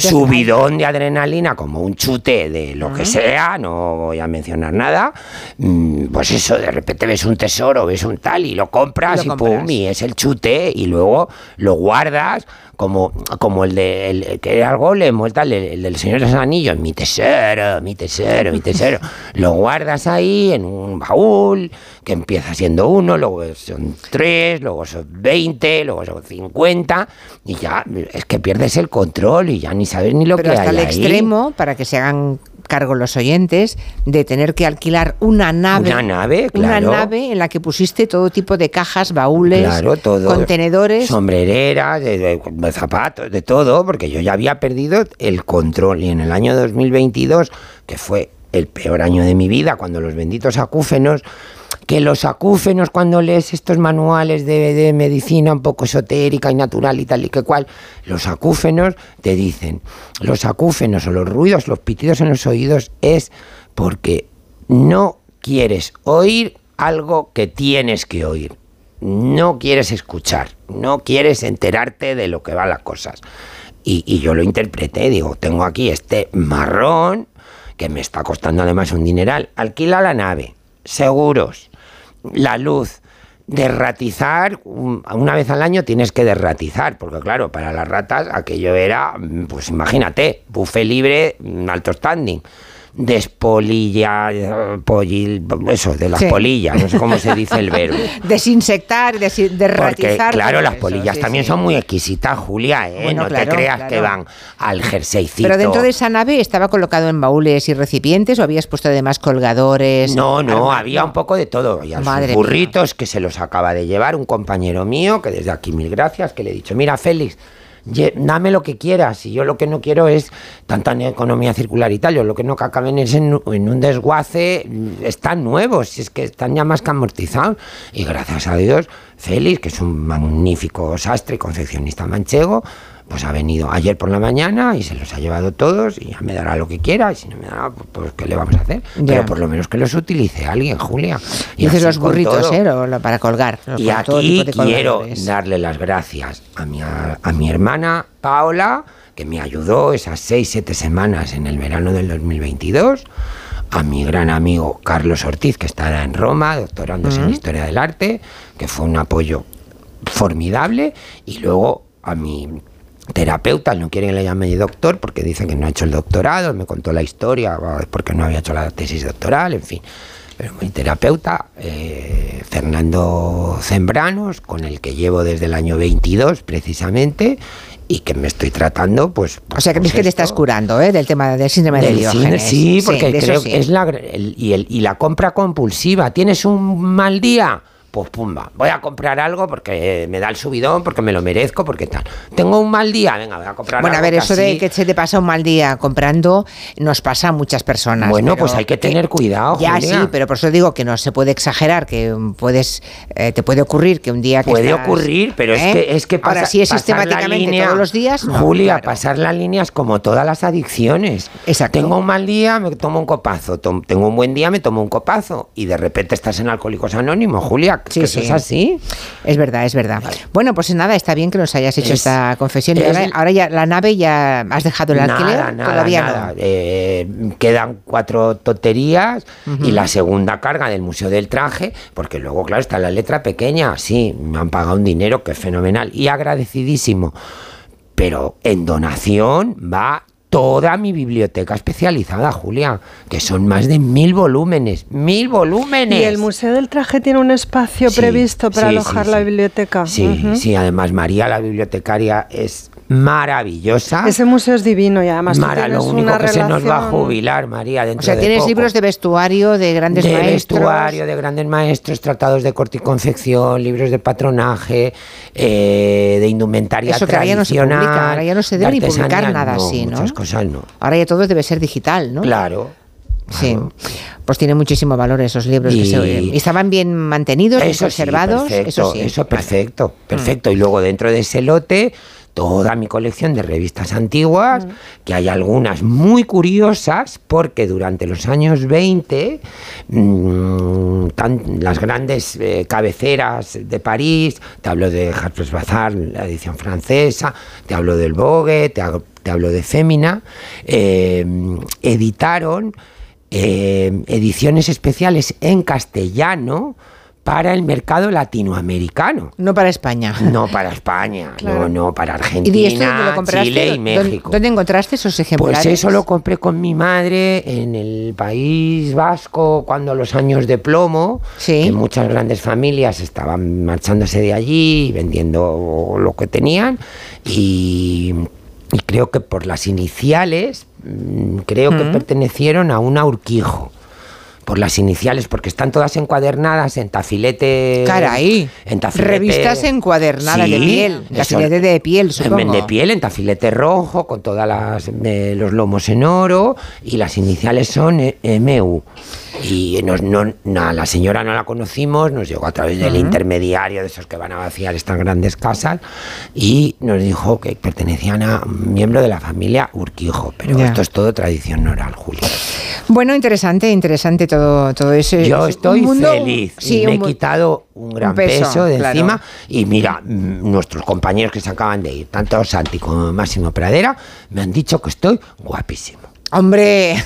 subidón de adrenalina como un chute de lo que sea, no voy a mencionar nada, mm, pues eso, de repente ves un tesoro, ves un tal y lo compras Lo y pum, y es el chute y luego lo guardas como, como el de el, que era el golem o el tal, el, el del Señor de los Anillos, mi tesoro, mi tesoro, mi tesoro. lo guardas ahí en un baúl que empieza siendo uno, luego son tres, luego son veinte, luego son cincuenta y ya es que pierdes el control y ya ni sabes ni lo Pero que hasta hay el ahí. extremo, para que se hagan cargo los oyentes, de tener que alquilar una nave. Una nave, Una claro. nave en la que pusiste todo tipo de cajas, baúles, Claro, todo. contenedores. Sombrereras, de, de- de zapatos, de todo, porque yo ya había perdido el control. Y en el año 2022, que fue el peor año de mi vida, cuando los benditos acúfenos, que los acúfenos, cuando lees estos manuales de, medicina un poco esotérica y natural y tal y que cual, los acúfenos te dicen, los acúfenos o los ruidos, los pitidos en los oídos es porque no quieres oír algo que tienes que oír. No quieres escuchar, no quieres enterarte de lo que van las cosas. Y, y yo lo interpreté, digo, tengo aquí este marrón que me está costando además un dineral. Alquila la nave, seguros, la luz, derratizar, un- una vez al año tienes que derratizar, porque claro, para las ratas aquello era, pues imagínate, buffet libre, mm, alto standing. Despolilla, eh, pollil, eso, de las Sí. polillas, no sé cómo se dice el verbo. Desinsectar, desi- Porque, derratizar. claro, todo las eso, polillas sí, también sí. son muy exquisitas, Julia, ¿eh? Bueno, no claro, te creas claro. que van al jerseycito. Pero dentro de esa nave estaba colocado en baúles y recipientes o habías puesto además colgadores. No, no, había un poco de todo. Sus Madre mía. burritos que se los acaba de llevar un compañero mío, que desde aquí mil gracias, que le he dicho, mira Félix, dame lo que quieras, y yo lo que no quiero es tanta economía circular y tal, yo lo que no que acaben es en, en un desguace, mm, están nuevos, si es que están ya más que amortizados, y gracias a Dios, Félix, que es un magnífico sastre y confeccionista manchego, pues ha venido ayer por la mañana y se los ha llevado todos y ya me dará lo que quiera y si no me dará, pues, pues, ¿qué le vamos a hacer? Pero por lo menos que los utilice alguien, Julia. Y Dices los burritos. ¿eh? Para colgar. Y aquí quiero darle las gracias a mi, a, a mi hermana Paola, que me ayudó esas seis, siete semanas en el verano del 2022, a mi gran amigo Carlos Ortiz, que está en Roma, doctorándose en Ujú. Historia del Arte, que fue un apoyo formidable, y luego a mi terapeuta, no quiere que le llame doctor porque dice que no ha hecho el doctorado, me contó la historia, va, porque no había hecho la tesis doctoral, en fin. Pero mi terapeuta, eh, Fernando Zembranos, con el que llevo desde el año 22 precisamente, y que me estoy tratando, pues... O sea, que pues que te estás curando, ¿eh? Del tema del síndrome de del Diógenes. cine, sí, porque de eso creo sí. que es la, el- y, el- y la compra compulsiva. ¿Tienes un mal día? Pues pumba, voy a comprar algo porque me da el subidón, porque me lo merezco, porque tal. Tengo un mal día, venga, voy a comprar Bueno, a algo ver, que eso así- de que se te pasa un mal día comprando nos pasa a muchas personas. Bueno, pues hay que tener cuidado, Ya Julia. sí, pero por eso digo que no se puede exagerar, que puedes, eh, te puede ocurrir que un día que Puede estás- ocurrir, pero es ¿eh? que es que ahora pasa- si es sistemáticamente línea- todos los días, no, Julia, claro. pasar las líneas como todas las adicciones. Tengo un mal día, me tomo un copazo. Tengo un buen día, me tomo un copazo. Y de repente estás en Alcohólicos Anónimos, Julia. Sí, es así. Es verdad, es verdad. Bueno, pues nada, está bien que nos hayas hecho Es- esta confesión. Es- ahora, ahora ya la nave ya has dejado el alquiler. Nada, nada, Todavía nada. no. Eh, quedan cuatro tonterías y la segunda carga del Museo del Traje, porque luego, claro, está la letra pequeña. Sí, me han pagado un dinero que es fenomenal y agradecidísimo. Pero en donación va toda mi biblioteca especializada, Julia, que son más de mil volúmenes. ¡Mil volúmenes! Y el Museo del Traje tiene un espacio Sí, previsto para sí, alojar sí, la biblioteca. Sí, sí, además María, la bibliotecaria, es maravillosa. Ese museo es divino y además Mara, lo único una que se nos va a jubilar, María, dentro O sea, de tienes poco. libros de vestuario de grandes de maestros. vestuario, de grandes maestros, tratados de corte y confección, libros de patronaje, eh, de indumentaria Eso que ahora ya no se tradicional. publica, ahora ya no se de debe ni publicar nada no, así, ¿no? Muchas cosas no. Ahora ya todo debe ser digital, ¿no? Claro. Sí. Pues tiene muchísimo valor esos libros. que se- y estaban bien mantenidos, Eso sí, conservados. perfecto, eso sí. eso perfecto, Mm. perfecto. Y luego dentro de ese lote, toda mi colección de revistas antiguas, que hay algunas muy curiosas, porque durante los años 20, mm, las grandes eh, cabeceras de París, te hablo de Harper's Bazaar, la edición francesa, te hablo del Vogue, te, ha- te hablo de Fémina, eh, editaron eh, ediciones especiales en castellano para el mercado latinoamericano. No para España. No para España, Claro. no, no para ¿Y Argentina, lo compraste? Chile y ¿Dónde- México. ¿Dónde encontraste esos ejemplares? Pues eso lo compré con mi madre en el País Vasco cuando los años de plomo, que muchas grandes familias estaban marchándose de allí, vendiendo lo que tenían y, y creo que por las iniciales, mm, creo que Mm. pertenecieron a una Urquijo. Por las iniciales, porque están todas encuadernadas en tafilete. Caray. En tafilete- Revistas encuadernadas de piel. Tafilete de piel, supongo. de piel, en tafilete rojo, con todas las eh, los lomos en oro, y las iniciales son eh, MU. Y nos- no, no, la señora no la conocimos, nos llegó a través del intermediario de esos que van a vaciar estas grandes casas, y nos dijo que pertenecían a un miembro de la familia Urquijo. Pero esto es todo tradición oral, Julia. Bueno, interesante, interesante todo, todo eso. Yo Es estoy mundo- feliz Sí, y me he quitado un gran peso, peso, de claro. encima. Y mira, mm, nuestros compañeros que se acaban de ir, tanto Santi como Máximo Pradera, me han dicho que estoy guapísimo. Hombre,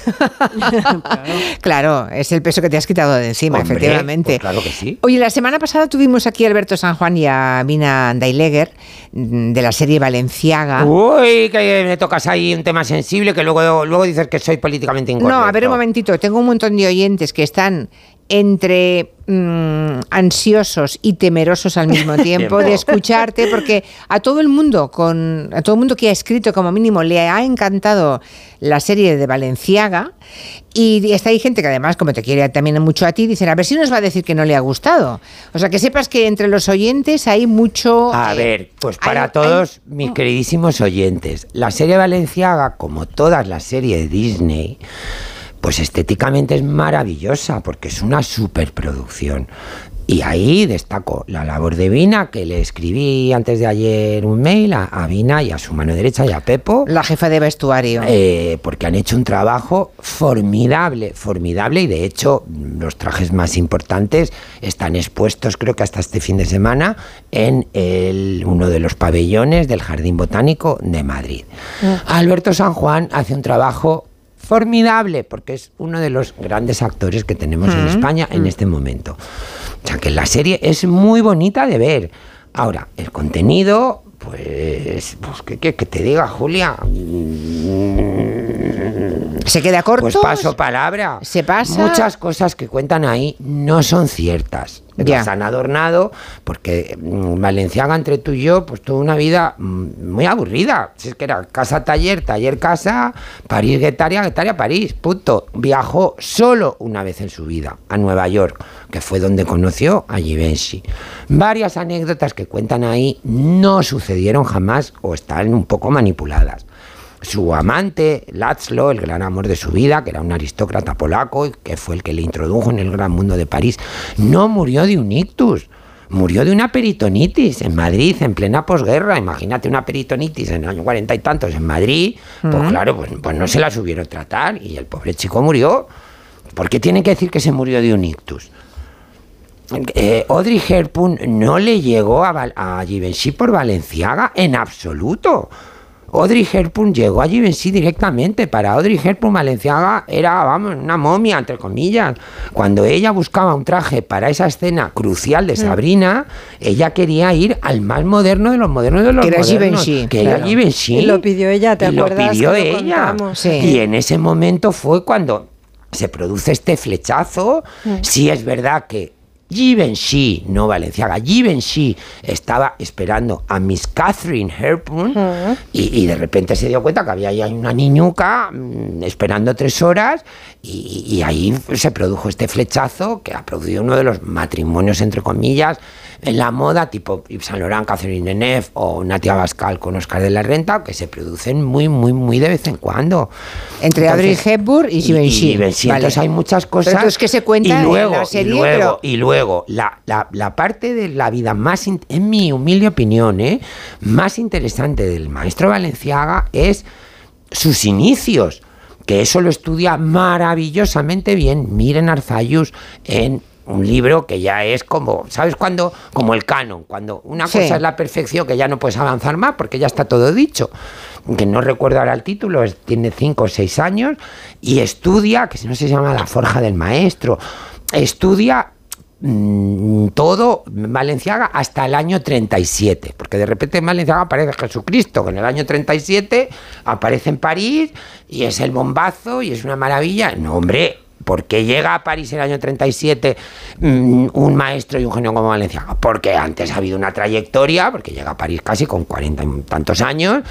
claro, es el peso que te has quitado de encima, Hombre, efectivamente. pues claro que sí. Oye, la semana pasada tuvimos aquí a Alberto San Juan y a Mina Daileger mm, de la serie Valenciaga. Uy, que me tocas ahí un tema sensible que luego, luego dices que soy políticamente incorrecto. No, a ver un momentito, tengo un montón de oyentes que están entre mm, ansiosos y temerosos al mismo tiempo de escucharte porque a todo el mundo con a todo el mundo que ha escrito como mínimo le ha encantado la serie de Valenciaga. Y está ahí gente que además como te quiere también mucho a ti dicen a ver si nos va a decir que no le ha gustado o sea que sepas que entre los oyentes hay mucho A eh, ver, pues hay- para hay- todos mis queridísimos oyentes, la serie Valenciaga, como todas las series de Disney, pues estéticamente es maravillosa porque es una superproducción. Y ahí destaco la labor de Vina, que le escribí antes de ayer un mail a, a Vina y a su mano derecha y a Pepo. La jefa de vestuario. Eh, porque han hecho un trabajo formidable, formidable y de hecho los trajes más importantes están expuestos creo que hasta este fin de semana en el- uno de los pabellones del Jardín Botánico de Madrid. Alberto San Juan hace un trabajo formidable porque es uno de los grandes actores que tenemos en Mm. España en este momento. O sea que la serie es muy bonita de ver. Ahora, el contenido, pues, pues ¿qué quieres que te diga, Julia? ¿Se queda corto? Pues paso palabra. ¿Se pasa? Muchas cosas que cuentan ahí no son ciertas. Las han adornado porque mm, Valenciaga, entre tú y yo, pues tuvo una vida mm, muy aburrida. Si es que era casa-taller, taller-casa, París-Guetaria, Guetaria-París, punto. Viajó solo una vez en su vida a Nueva York, que fue donde conoció a Givenchy. Varias anécdotas que cuentan ahí no sucedieron jamás o están un poco manipuladas su amante, László, el gran amor de su vida, que era un aristócrata polaco y que fue el que le introdujo en el gran mundo de París, no murió de un ictus. Murió de una peritonitis en Madrid en plena posguerra. Imagínate una peritonitis en el año cuarenta y tantos en Madrid. Pues Ujú. claro, pues, pues no se la subieron tratar y el pobre chico murió. ¿Por qué tienen que decir que se murió de un ictus? Eh, Audrey Hepburn no le llegó a, a Givenchy por Valenciaga en absoluto. Audrey Hepburn llegó a Givenchy directamente. Para Audrey Hepburn Valenciaga era, vamos, una momia, entre comillas. Cuando ella buscaba un traje para esa escena crucial de Mm. Sabrina, ella quería ir al más moderno de los modernos de los Que era modernos. Givenchy, Que era. Givenchy. Y lo pidió ella, ¿te Y lo acuerdas pidió que lo ella. contamos? Sí. Y en ese momento fue cuando se produce este flechazo. Mm. Sí es verdad que Givenchy, no Valenciaga, Givenchy estaba esperando a Miss Catherine Hepburn y, y de repente se dio cuenta que había ahí una niñuca mm, esperando tres horas y, y ahí se produjo este flechazo que ha producido uno de los matrimonios, entre comillas, en la moda, tipo Yves Saint Laurent, Catherine Deneuve o Natia Bascal con Oscar de la Renta, que se producen muy, muy, muy de vez en cuando. Entre Audrey Hepburn y Givenchy. Givenchy. Vale. Entonces hay muchas cosas. Pero entonces, ¿qué se cuenta y en luego, la serie? Y luego, Pero- y luego la, la- la parte de la vida más, en mi humilde opinión, ¿eh? más interesante del maestro Valenciaga es sus inicios, que eso lo estudia maravillosamente bien. Miren Arzayus en un libro que ya es como, ¿sabes cuándo? Como el canon, cuando una Sí. cosa es la perfección que ya no puedes avanzar más porque ya está todo dicho. Que no recuerdo ahora el título, es- tiene cinco o seis años y estudia, que si no se llama La Forja del Maestro, estudia mm, todo Valenciaga hasta el año 37, porque de repente en Valenciaga aparece Jesucristo, que en el año 37 aparece en París y es el bombazo y es una maravilla. No, hombre, ¿por qué llega a París en el año 37 mm, un maestro y un genio como Valenciaga? Porque antes ha habido una trayectoria, porque llega a París casi con 40 y tantos años,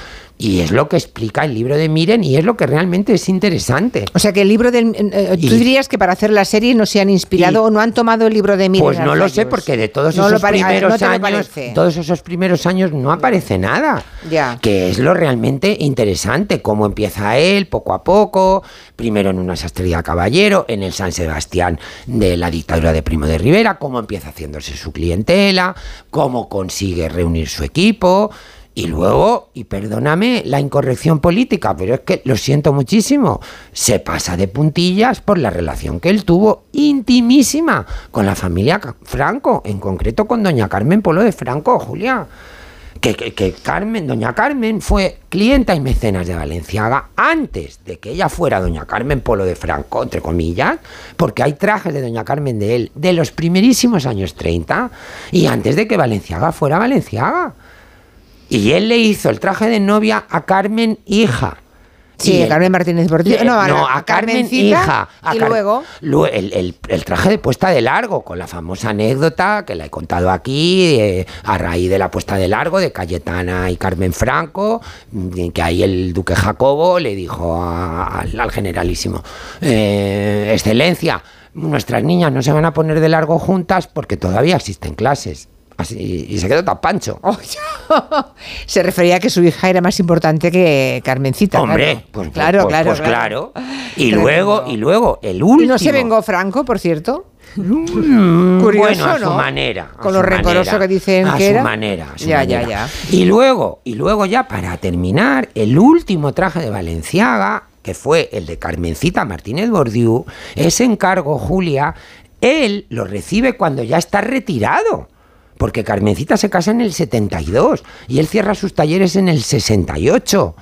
y es lo que explica el libro de Miren y es lo que realmente es interesante. O sea que el libro del... eh, Y- ¿Tú dirías que para hacer la serie no se han inspirado o no han tomado el libro de Miriam Pues no lo sé, porque de todos No esos primeros no años, todos esos primeros años no aparece nada. Ya. Que es lo realmente interesante, cómo empieza él poco a poco, primero en una sastrería caballero, en el San Sebastián de la dictadura de Primo de Rivera, cómo empieza haciéndose su clientela, cómo consigue reunir su equipo. Y luego, y perdóname la incorrección política, pero es que lo siento muchísimo, se pasa de puntillas por la relación que él tuvo intimísima con la familia Franco, en concreto con doña Carmen Polo de Franco, Julia que, que- que Carmen, doña Carmen, fue clienta y mecenas de Valenciaga antes de que ella fuera doña Carmen Polo de Franco, entre comillas, porque hay trajes de doña Carmen de él de los primerísimos años 30 y antes de que Valenciaga fuera Valenciaga. Y él le hizo el traje de novia a Carmen hija. Sí, Y a Carmen Martínez. Eh, No, a a, Carmen hija. a y Car- luego- Lue- el, el- el traje de puesta de largo, con la famosa anécdota que la he contado aquí, eh, a raíz de la puesta de largo de Cayetana y Carmen Franco, que ahí el duque Jacobo le dijo a- al, al generalísimo, eh, Excelencia, nuestras niñas no se van a poner de largo juntas porque todavía existen clases. Así, y se quedó tan pancho. Se refería a que su hija era más importante que Carmencita. Hombre, claro. pues, claro, pues- claro, pues claro. Y luego, y luego, el ¿Y último. no se vengó Franco, por cierto? Mm, Curioso, bueno, a su ¿no? manera. a Con su lo rencoroso manera, que dicen a que su era. manera, a su Ya, ya, ya. Y luego, y luego ya para terminar, el último traje de Valenciaga, que fue el de Carmencita Martínez Bordiú, ese encargo, Julia, él lo recibe cuando ya está retirado. Porque Carmencita se casa en el 72 y él cierra sus talleres en el 68.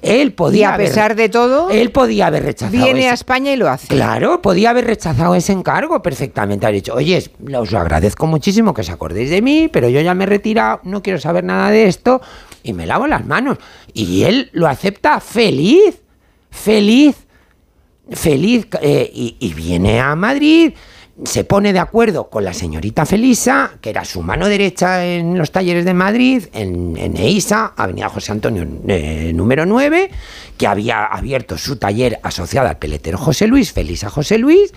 Él podía Y a haber- pesar de todo, él podía haber rechazado viene ese- a España y lo hace. Claro, podía haber rechazado ese encargo perfectamente. Haber dicho, oye, os lo agradezco muchísimo que os acordéis de mí, pero yo ya me he retirado, no quiero saber nada de esto y me lavo las manos. Y él lo acepta feliz, feliz, feliz. eh, y, y viene a Madrid, se pone de acuerdo con la señorita Felisa, que era su mano derecha en los talleres de Madrid, en, en EISA, Avenida José Antonio eh, número 9, que había abierto su taller asociado al peletero José Luis, Felisa José Luis,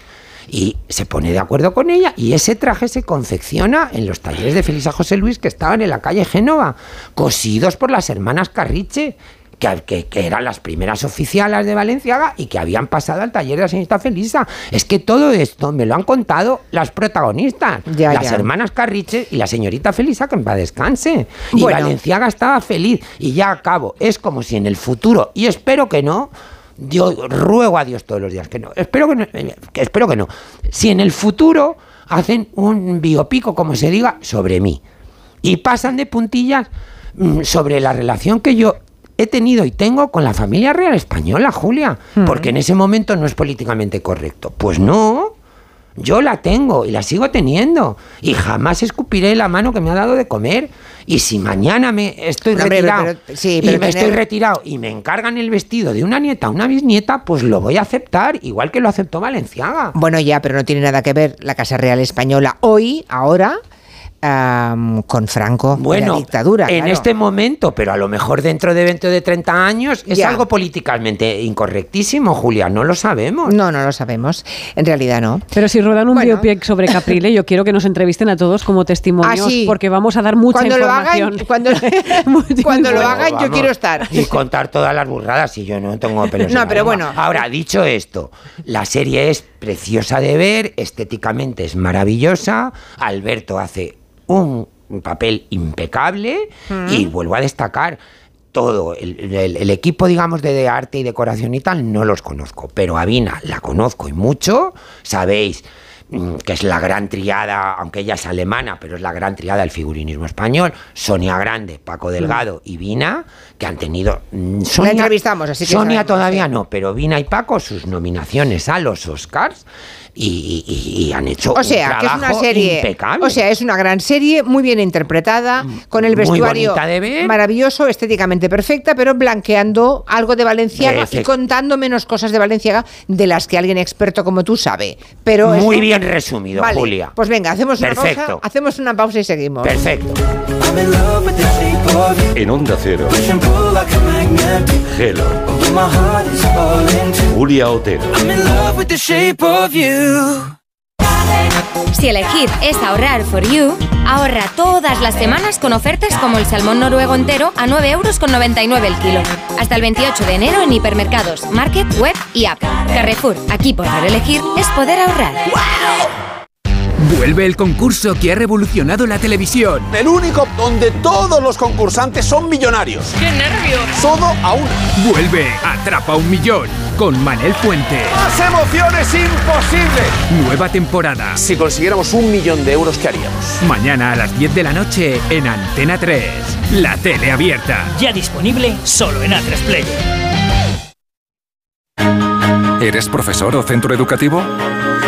y se pone de acuerdo con ella y ese traje se confecciona en los talleres de Felisa José Luis que estaban en la calle Génova, cosidos por las hermanas Carriche. Que, que- que eran las primeras oficialas de Valenciaga y que habían pasado al taller de la señorita Felisa. Es que todo esto me lo han contado las protagonistas, Ya, las ya. hermanas Carriche y la señorita Felisa, que en paz descanse. Y. Valenciaga estaba feliz. Y ya acabo. Es como si en el futuro, y espero que no, yo ruego a Dios todos los días que no. Espero que no. que espero que no. Si en el futuro hacen un biopico, como se diga, sobre mí. Y pasan de puntillas mm, sobre la relación que yo he tenido y tengo con la familia real española, Julia. Porque en ese momento no es políticamente correcto. Pues no. Yo la tengo y la sigo teniendo. Y jamás escupiré la mano que me ha dado de comer. Y si mañana me estoy No, retirado pero- sí, y me tener- estoy retirado y me encargan el vestido de una nieta una bisnieta, pues lo voy a aceptar, igual que lo aceptó Valenciaga. Bueno, ya, pero no tiene nada que ver la Casa Real Española hoy, ahora, con Franco, Bueno, la dictadura. en claro. este momento, pero a lo mejor dentro de 20 o de 30 años, es Ya. algo políticamente incorrectísimo, Julia, no lo sabemos. No, no lo sabemos. En realidad no. Pero si rodan un Bueno. biopic sobre Caprile, yo quiero que nos entrevisten a todos como testimonios, Ah, sí. porque vamos a dar mucha Cuando lo hagan, información. cuando, cuando lo Bueno, hagan, yo quiero estar. Y contar todas las burradas y yo no tengo pelos en No, pero bueno. Ahora, dicho esto, la serie es preciosa de ver, estéticamente es maravillosa, Alberto hace un papel impecable Mm. y vuelvo a destacar todo, el, el- el equipo, digamos, de, arte y decoración y tal, no los conozco, pero a Vina la conozco y mucho, sabéis mm, que es la gran triada, aunque ella es alemana, pero es la gran triada del figurinismo español, Sonia Grande, Paco Delgado y Vina, que han tenido... mm, Sonia- entrevistamos, así que Sonia todavía no, pero Vina y Paco sus nominaciones a los Oscars y, y- y han hecho O sea, un que es una trabajo serie. impecable. O sea, es una gran serie, muy bien interpretada, con el vestuario bonita de ver. maravilloso, estéticamente perfecta, pero blanqueando algo de Valenciaga y contando menos cosas de Valenciaga de las que alguien experto como tú sabe. Pero Muy eso- bien resumido, Vale, Julia. Pues venga, hacemos una Perfecto. pausa, hacemos una pausa y seguimos. Perfecto. En Onda Cero. Hello. Julia Otero. Si elegir es ahorrar for you, ahorra todas las semanas con ofertas como el salmón noruego entero a 9,99 euros el kilo. Hasta el 28 de enero en hipermercados, market, web y app. Carrefour, aquí poder elegir es poder ahorrar. Vuelve el concurso que ha revolucionado la televisión. El único donde todos los concursantes son millonarios. ¡Qué nervios! Todo a una. Vuelve Atrapa un Millón. con Manel Fuente. ¡Más emociones imposible! Nueva temporada. Si consiguiéramos un millón de euros, ¿qué haríamos? Mañana a las 10 de la noche en Antena 3. La tele abierta. Ya disponible solo en A3 Player. ¿Eres profesor o centro educativo?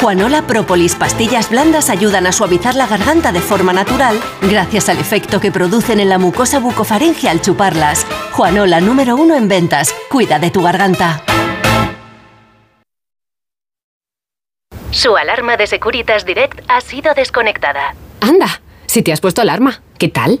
Juanola Propolis pastillas blandas ayudan a suavizar la garganta de forma natural gracias al efecto que producen en la mucosa bucofaringe al chuparlas. Juanola número uno en ventas. Cuida de tu garganta. Su alarma de Securitas Direct ha sido desconectada. Anda, si te has puesto alarma, ¿qué tal?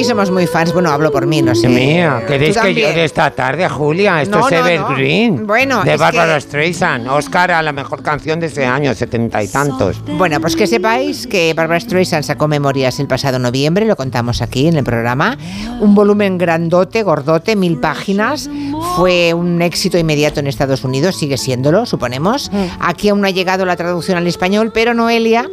Aquí somos muy fans, bueno, hablo por mí, no sé. Mía, ¿queréis que yo de esta tarde, Julia? Esto No, es no, no. Evergreen. Bueno, de es Barbara que- Streisand. Oscar a la mejor canción de ese año, setenta y tantos. Bueno, pues que sepáis que Barbara Streisand sacó Memorias el pasado noviembre, lo contamos aquí en el programa. Un volumen grandote, gordote, mil páginas. Fue un éxito inmediato en Estados Unidos, sigue siéndolo, suponemos. Aquí aún no ha llegado la traducción al español, pero Noelia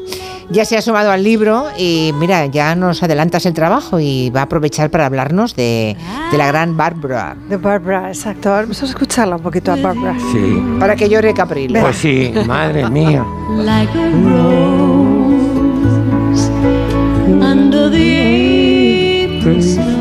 ya se ha sumado al libro y mira, ya nos adelantas el trabajo y va a aprovechar para hablarnos de, de la gran Barbara. De Barbara, exacto. Vamos a escucharla un poquito a Barbara. Sí. Para que llore Caprile. Pues sí, madre mía. like a rose under the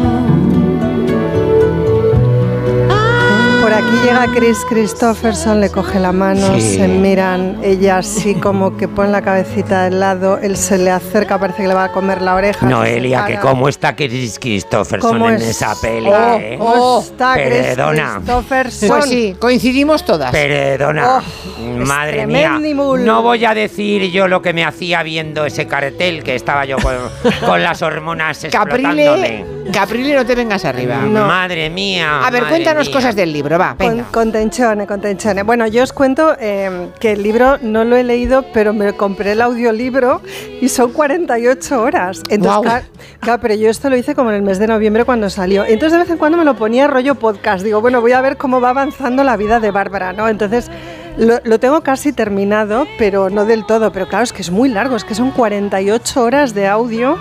llega Chris Christopherson, le coge la mano, Sí. se miran, ella así como que pone la cabecita del lado, él se le acerca, parece que le va a comer la oreja. Noelia, que cómo está Chris Christopherson ¿Cómo en es? esa peli, Oh, eh? ¿Cómo está Chris Perdona. Christopherson? Pues sí, coincidimos todas. Perdona, Oh, madre mía. No voy a decir yo lo que me hacía viendo ese cartel que estaba yo con, con las hormonas explotándome. Caprile, Caprile, no te vengas arriba. Madre mía. A ver, cuéntanos mía. cosas del libro, va, Con, contenzione. Bueno, yo os cuento eh, que el libro no lo he leído, pero me compré el audiolibro y son 48 horas. Entonces, Guau. claro, claro, pero yo esto lo hice como en el mes de noviembre cuando salió. Entonces, de vez en cuando me lo ponía rollo podcast. Digo, bueno, voy a ver cómo va avanzando la vida de Bárbara, ¿no? Entonces, lo, lo tengo casi terminado, pero no del todo. Pero claro, es que es muy largo, es que son 48 horas de audio.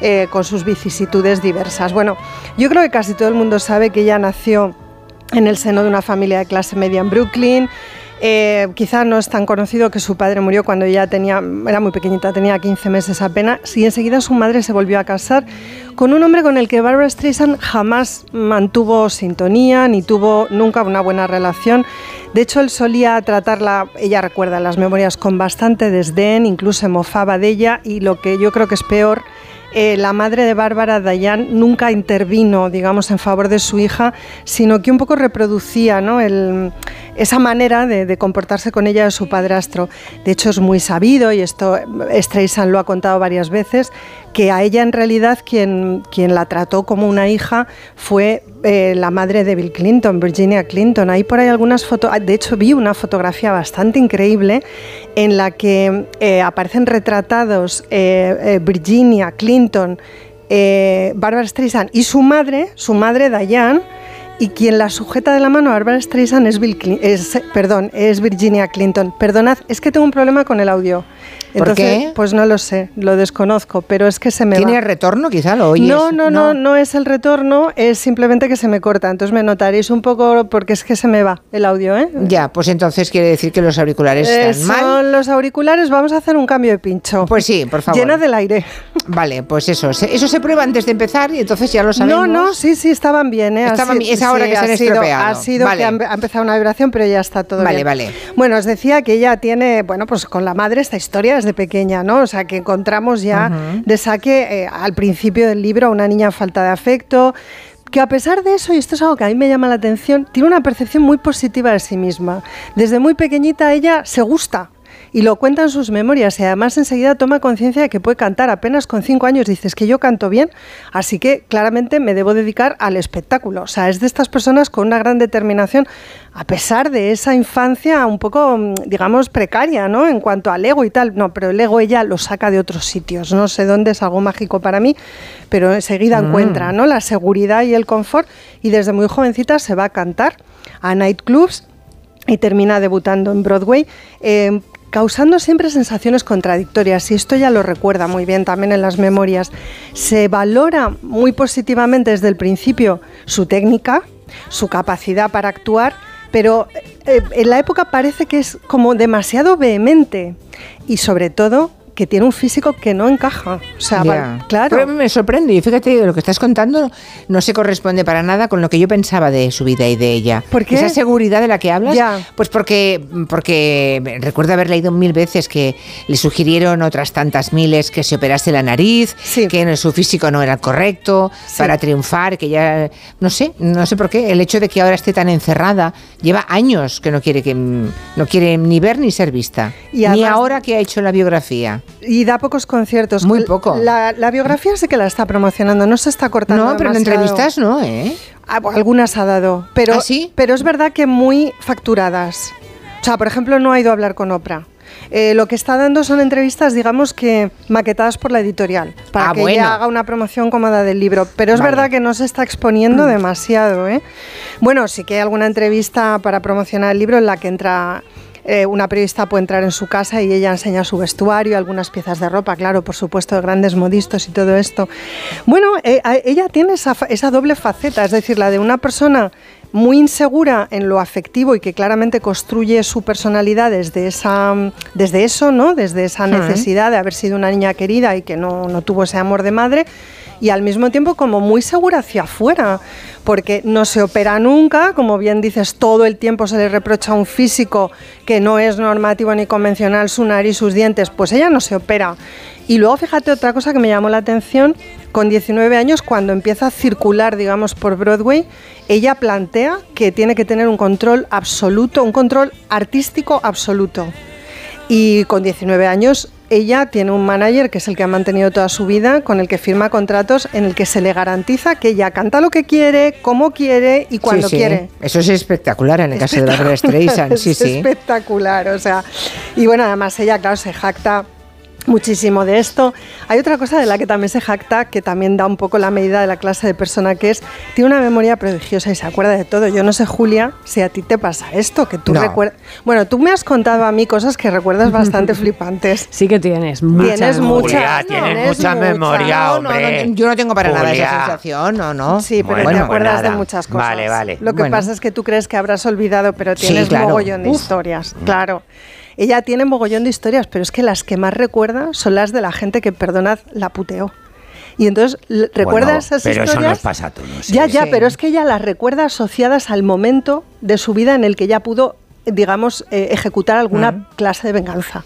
eh, con sus vicisitudes diversas. Bueno, yo creo que casi todo el mundo sabe que ella nació en el seno de una familia de clase media en Brooklyn. Eh, quizá no es tan conocido que su padre murió cuando ella tenía, era muy pequeñita, tenía 15 meses apenas, y enseguida su madre se volvió a casar con un hombre con el que Barbara Streisand jamás mantuvo sintonía ni tuvo nunca una buena relación. De hecho, él solía tratarla, ella recuerda las memorias, con bastante desdén, incluso se mofaba de ella, y lo que yo creo que es peor, eh, la madre de Bárbara, Dayan, nunca intervino, digamos, en favor de su hija, sino que un poco reproducía ¿no? El- esa manera de, comportarse con ella de su padrastro. De hecho, es muy sabido, y esto Streisand lo ha contado varias veces, que a ella en realidad quien, quien la trató como una hija fue eh, la madre de Bill Clinton, Virginia Clinton. Hay por ahí algunas fotos, de hecho vi una fotografía bastante increíble en la que eh, aparecen retratados eh, Virginia Clinton, Barbara Streisand y su madre, su madre Diane, y quien la sujeta de la mano a Barbara Streisand es, Bill es, perdón, es Virginia Clinton. Perdonad, es que tengo un problema con el audio. ¿Por qué? Pues no lo sé, lo desconozco, pero es que se me ¿Tiene va. retorno quizá? ¿Lo oyes? No, no, no, no es el retorno, es simplemente que se me corta. Entonces me notaréis un poco porque es que se me va el audio, ¿eh? Ya, pues entonces quiere decir que los auriculares Eh, están mal. son los auriculares, vamos a hacer un cambio de pincho. Pues sí, por favor. Llena del aire. Vale, pues eso. Eso se prueba antes de empezar y entonces ya lo sabemos. No, no, sí, sí, estaban bien. ¿eh? Estaban es ahora que se ha han sido- estropeado. Ha sido Vale. que ha, empe- ha empezado una vibración, pero ya está todo Vale, bien. vale. Bueno, os decía que ella tiene, bueno, pues con la madre esta historia desde pequeña, ¿no? O sea, que encontramos ya Ujú. de saque eh, al principio del libro a una niña en falta de afecto, que a pesar de eso, y esto es algo que a mí me llama la atención, tiene una percepción muy positiva de sí misma. Desde muy pequeñita ella se gusta. Y lo cuenta en sus memorias y además enseguida toma conciencia de que puede cantar. Apenas con cinco años dices que yo canto bien, así que claramente me debo dedicar al espectáculo. O sea, es de estas personas con una gran determinación, a pesar de esa infancia un poco, mm, digamos, precaria, ¿no? En cuanto al ego y tal. No, pero el ego ella lo saca de otros sitios. No sé dónde es algo mágico para mí, pero enseguida Mm. encuentra, ¿no? La seguridad y el confort y desde muy jovencita se va a cantar a nightclubs y termina debutando en Broadway. eh, causando siempre sensaciones contradictorias, y esto ya lo recuerda muy bien también en las memorias. Se valora muy positivamente desde el principio su técnica, su capacidad para actuar, pero eh, en la época parece que es como demasiado vehemente y sobre todo que tiene un físico que no encaja. O sea, claro. Pero me sorprende y fíjate, lo que estás contando no se corresponde para nada con lo que yo pensaba de su vida y de ella. ¿Por qué? Esa seguridad de la que hablas, pues porque, porque recuerdo haber leído mil veces que le sugirieron otras tantas miles que se operase la nariz, que no- su físico no era el correcto para triunfar, que ya, no sé, no sé por qué, el hecho de que ahora esté tan encerrada, lleva años que no quiere que no quiere ni ver ni ser vista. Y ni ahora que ha hecho la biografía. Y da pocos conciertos. Muy poco. La, la biografía sí que la está promocionando, no se está cortando. No, pero en entrevistas no, ¿eh? Ah, algunas ha dado, pero, ¿Ah, sí? pero es verdad que muy facturadas. O sea, por ejemplo, no ha ido a hablar con Oprah. Eh, lo que está dando son entrevistas, digamos que maquetadas por la editorial, para Ah, que bueno. ella haga una promoción cómoda del libro. Pero es Vale. Mm. verdad que no se está exponiendo demasiado. ¿eh? Bueno, sí que hay alguna entrevista para promocionar el libro en la que entra eh, una periodista puede entrar en su casa y ella enseña su vestuario, algunas piezas de ropa, claro, por supuesto, de grandes modistos y todo esto. Bueno, eh, ella tiene esa, esa doble faceta, es decir, la de una persona muy insegura en lo afectivo y que claramente construye su personalidad desde, esa, desde eso, ¿no? Desde esa necesidad de haber sido una niña querida y que no, no tuvo ese amor de madre y al mismo tiempo como muy segura hacia afuera, porque no se opera nunca, como bien dices, todo el tiempo se le reprocha a un físico que no es normativo ni convencional, su nariz, sus dientes, pues ella no se opera. Y luego fíjate otra cosa que me llamó la atención, con 19 años, cuando empieza a circular, digamos, por Broadway, ella plantea que tiene que tener un control absoluto, un control artístico absoluto. Y con 19 años ella tiene un manager que es el que ha mantenido toda su vida, con el que firma contratos en el que se le garantiza que ella canta lo que quiere, como quiere y cuando Sí, sí. quiere. Eso es espectacular en el caso de Barbara Streisand, sí, es sí. espectacular, o sea, y bueno, además ella, claro, se jacta muchísimo de esto. Hay otra cosa de la que también se jacta, que también da un poco la medida de la clase de persona que es, tiene una memoria prodigiosa y se acuerda de todo. Yo no sé, Julia, si a ti te pasa esto, que tú No. recuerdas... Bueno, tú me has contado a mí cosas que recuerdas bastante flipantes. Sí que tienes, mucha Tienes memoria. mucha, Julia, tienes tienes mucha memoria, No, no, hombre. no, yo no tengo para nada esa sensación, no, no. Sí, pero Bueno, te pues acuerdas de muchas cosas. Vale, vale. Lo que Bueno. pasa es que tú crees que habrás olvidado, pero Sí, tienes claro. mogollón de Uf. historias. Claro. Ella tiene mogollón de historias, pero es que las que más recuerda son las de la gente que, perdonad, la puteó. Y entonces l- recuerda Bueno, esas pero eso historias. nos pasa a todos. Ya, ¿eh? ya, Sí. pero es que ella las recuerda asociadas al momento de su vida en el que ya pudo, digamos, eh, ejecutar alguna clase de venganza.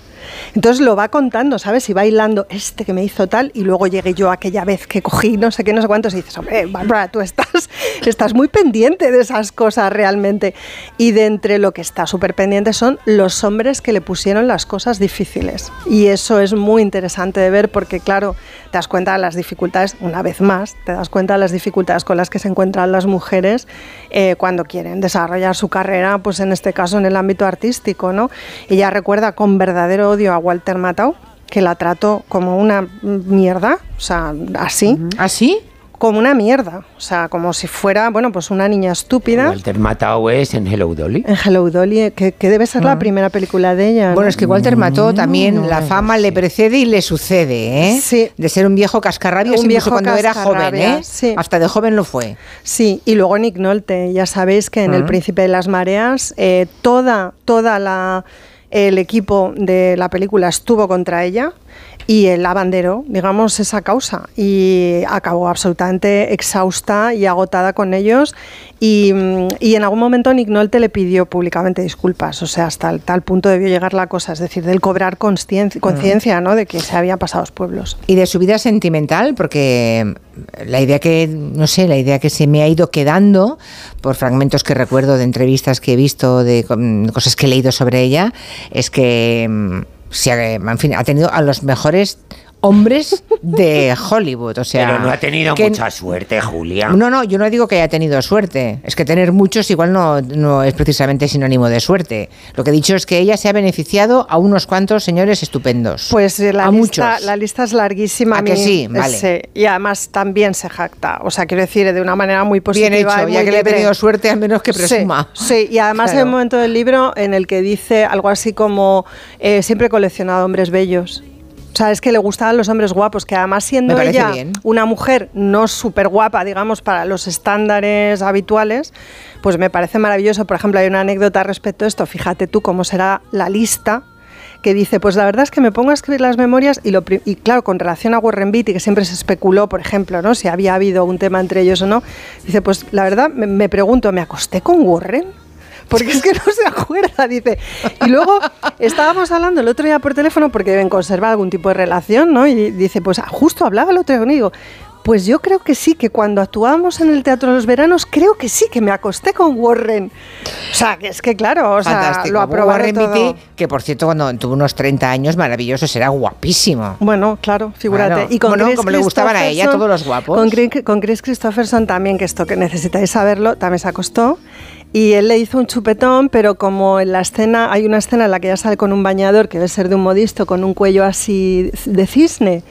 Entonces lo va contando, ¿sabes? Y va hilando este que me hizo tal y luego llegué yo aquella vez que cogí no sé qué, no sé cuántos y dices, hombre, Bárbara, tú estás, estás muy pendiente de esas cosas realmente. Y de entre lo que está súper pendiente son los hombres que le pusieron las cosas difíciles. Y eso es muy interesante de ver porque, claro, te das cuenta de las dificultades, una vez más, te das cuenta de las dificultades con las que se encuentran las mujeres eh, cuando quieren desarrollar su carrera, pues en este caso en el ámbito artístico, ¿no? Ella recuerda con verdadero odio a Walter Matthau, que la trató como una mierda, o sea, así. ¿Así? Como una mierda, o sea, como si fuera, bueno, pues una niña estúpida. Walter Matthau es en Hello Dolly. En Hello Dolly, que, que debe ser la primera película de ella. ¿no? Bueno, es que Walter Mató también la fama le precede y le sucede, ¿eh? Sí. De ser un viejo cascarrabias Un incluso viejo cuando era joven, ¿eh? sí. Hasta de joven lo fue. Sí, y luego Nick Nolte, ya sabéis que en El Mm. Príncipe de las Mareas eh, toda, toda la el equipo de la película estuvo contra ella y el abanderó, digamos, esa causa y acabó absolutamente exhausta y agotada con ellos y, mm, y en algún momento Nick Nolte le pidió públicamente disculpas, o sea, hasta el tal punto debió llegar la cosa, es decir, del cobrar conscien- conciencia ¿no? de que se habían pasado los pueblos. Y de su vida sentimental, porque la idea que, no sé, la idea que se me ha ido quedando por fragmentos que recuerdo de entrevistas que he visto, de mm, cosas que he leído sobre ella, es que mm, se en fin, ha tenido a los mejores hombres de Hollywood. O sea, Pero no ha tenido que- mucha suerte, Julia. No, no, yo no digo que haya tenido suerte. Es que tener muchos igual no, no es precisamente sinónimo de suerte. Lo que he dicho es que ella se ha beneficiado a unos cuantos señores estupendos. Pues eh, la, a lista, muchos. la lista es larguísima. ¿A que sí? Vale. sí, y además también se jacta. O sea, quiero decir, de una manera muy positiva. Bien hecho, y ya que le ha libre. tenido suerte, al menos que Sí, presuma. Sí, y además Claro. hay un momento del libro en el que dice algo así como: eh, siempre he coleccionado hombres bellos. O sea, es que le gustaban los hombres guapos, que además siendo ella bien. una mujer no súper guapa, digamos, para los estándares habituales, pues me parece maravilloso. Por ejemplo, hay una anécdota respecto a esto. Fíjate tú cómo será la lista que dice, pues la verdad es que me pongo a escribir las memorias y, lo, pri- y claro, con relación a Warren Beatty, que siempre se especuló, por ejemplo, ¿no? si había habido un tema entre ellos o no, dice, pues la verdad me, me pregunto, ¿me acosté con Warren? Porque es que no se acuerda, dice. Y luego estábamos hablando el otro día por teléfono porque deben conservar algún tipo de relación, ¿no? Y dice, pues justo hablaba el otro día conmigo. Pues yo creo que sí, que cuando actuábamos en el Teatro de los Veranos, creo que sí, que me acosté con Warren. O sea, que es que claro, o sea, Fantástico. lo aprobaron Warren todo. Beatty, que por cierto, cuando tuvo unos 30 años, maravilloso, será guapísimo. Bueno, claro, figúrate. Claro. Y con Bueno, Chris como le gustaban a ella, todos los guapos. Con, Chris- con Chris Christopherson también, que esto que necesitáis saberlo, también se acostó. Y él le hizo un chupetón, pero como en la escena, hay una escena en la que ella sale con un bañador que debe ser de un modisto, con un cuello así de cisne.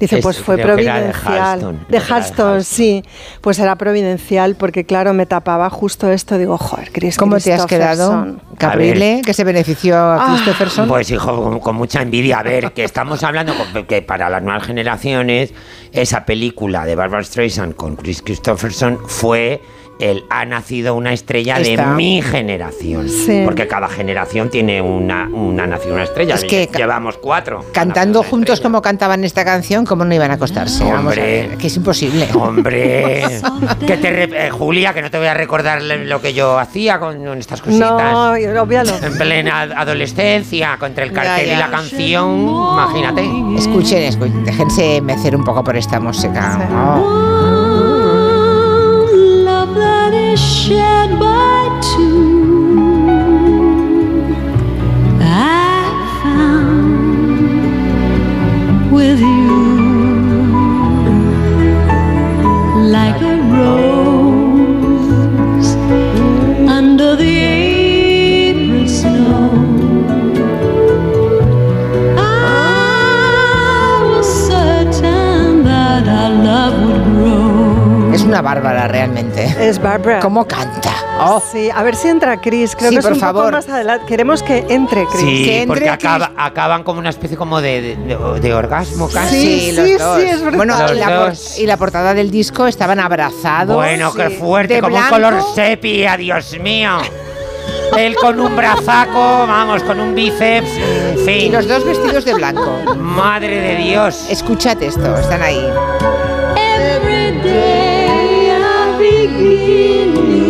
Dice, Es- pues fue creo de providencial. Halston, De Halston, sí. Pues era providencial, porque claro, me tapaba justo esto. Digo, joder, Chris ¿Cómo te has quedado. Caprile, que se benefició a Christopherson? Pues hijo, con, con mucha envidia. A ver, que estamos hablando con- que para las nuevas generaciones, esa película de Barbara Streisand con Chris Christopherson fue el Ha nacido una estrella Esta. de mi generación. Sí. Porque cada generación tiene una, una nacido una estrella. Es que llevamos cuatro. Cantando juntos como cantaban esta canción, ¿cómo no iban a acostarse? Vamos a Hombre. ver, que es imposible. Hombre, que te re- eh, Julia, que no te voy a recordar lo que yo hacía con, con estas cositas. No, obvialo. En plena adolescencia, contra el cartel ya. y la canción, imagínate. Escuchen, escuchen, déjense mecer un poco por esta música. Oh. Shared by two. I found with you like a rose under the Es Barbara. ¿Cómo canta? Oh. Sí, a ver si entra Chris. Creo Sí, que es por un favor. poco más adelante. Queremos que entre Chris. Sí, porque acaba- acaban como una especie como de, de- de- de orgasmo casi. Sí, los dos. Bueno, Los y la, y la portada del disco estaban abrazados. Bueno, qué Sí. fuerte, De como blanco. un color sepia, Dios mío. Él con un brazaco, vamos, con un bíceps, en fin. Y los dos vestidos de blanco. Madre de Dios. Escuchad esto, están ahí. Every day I begin.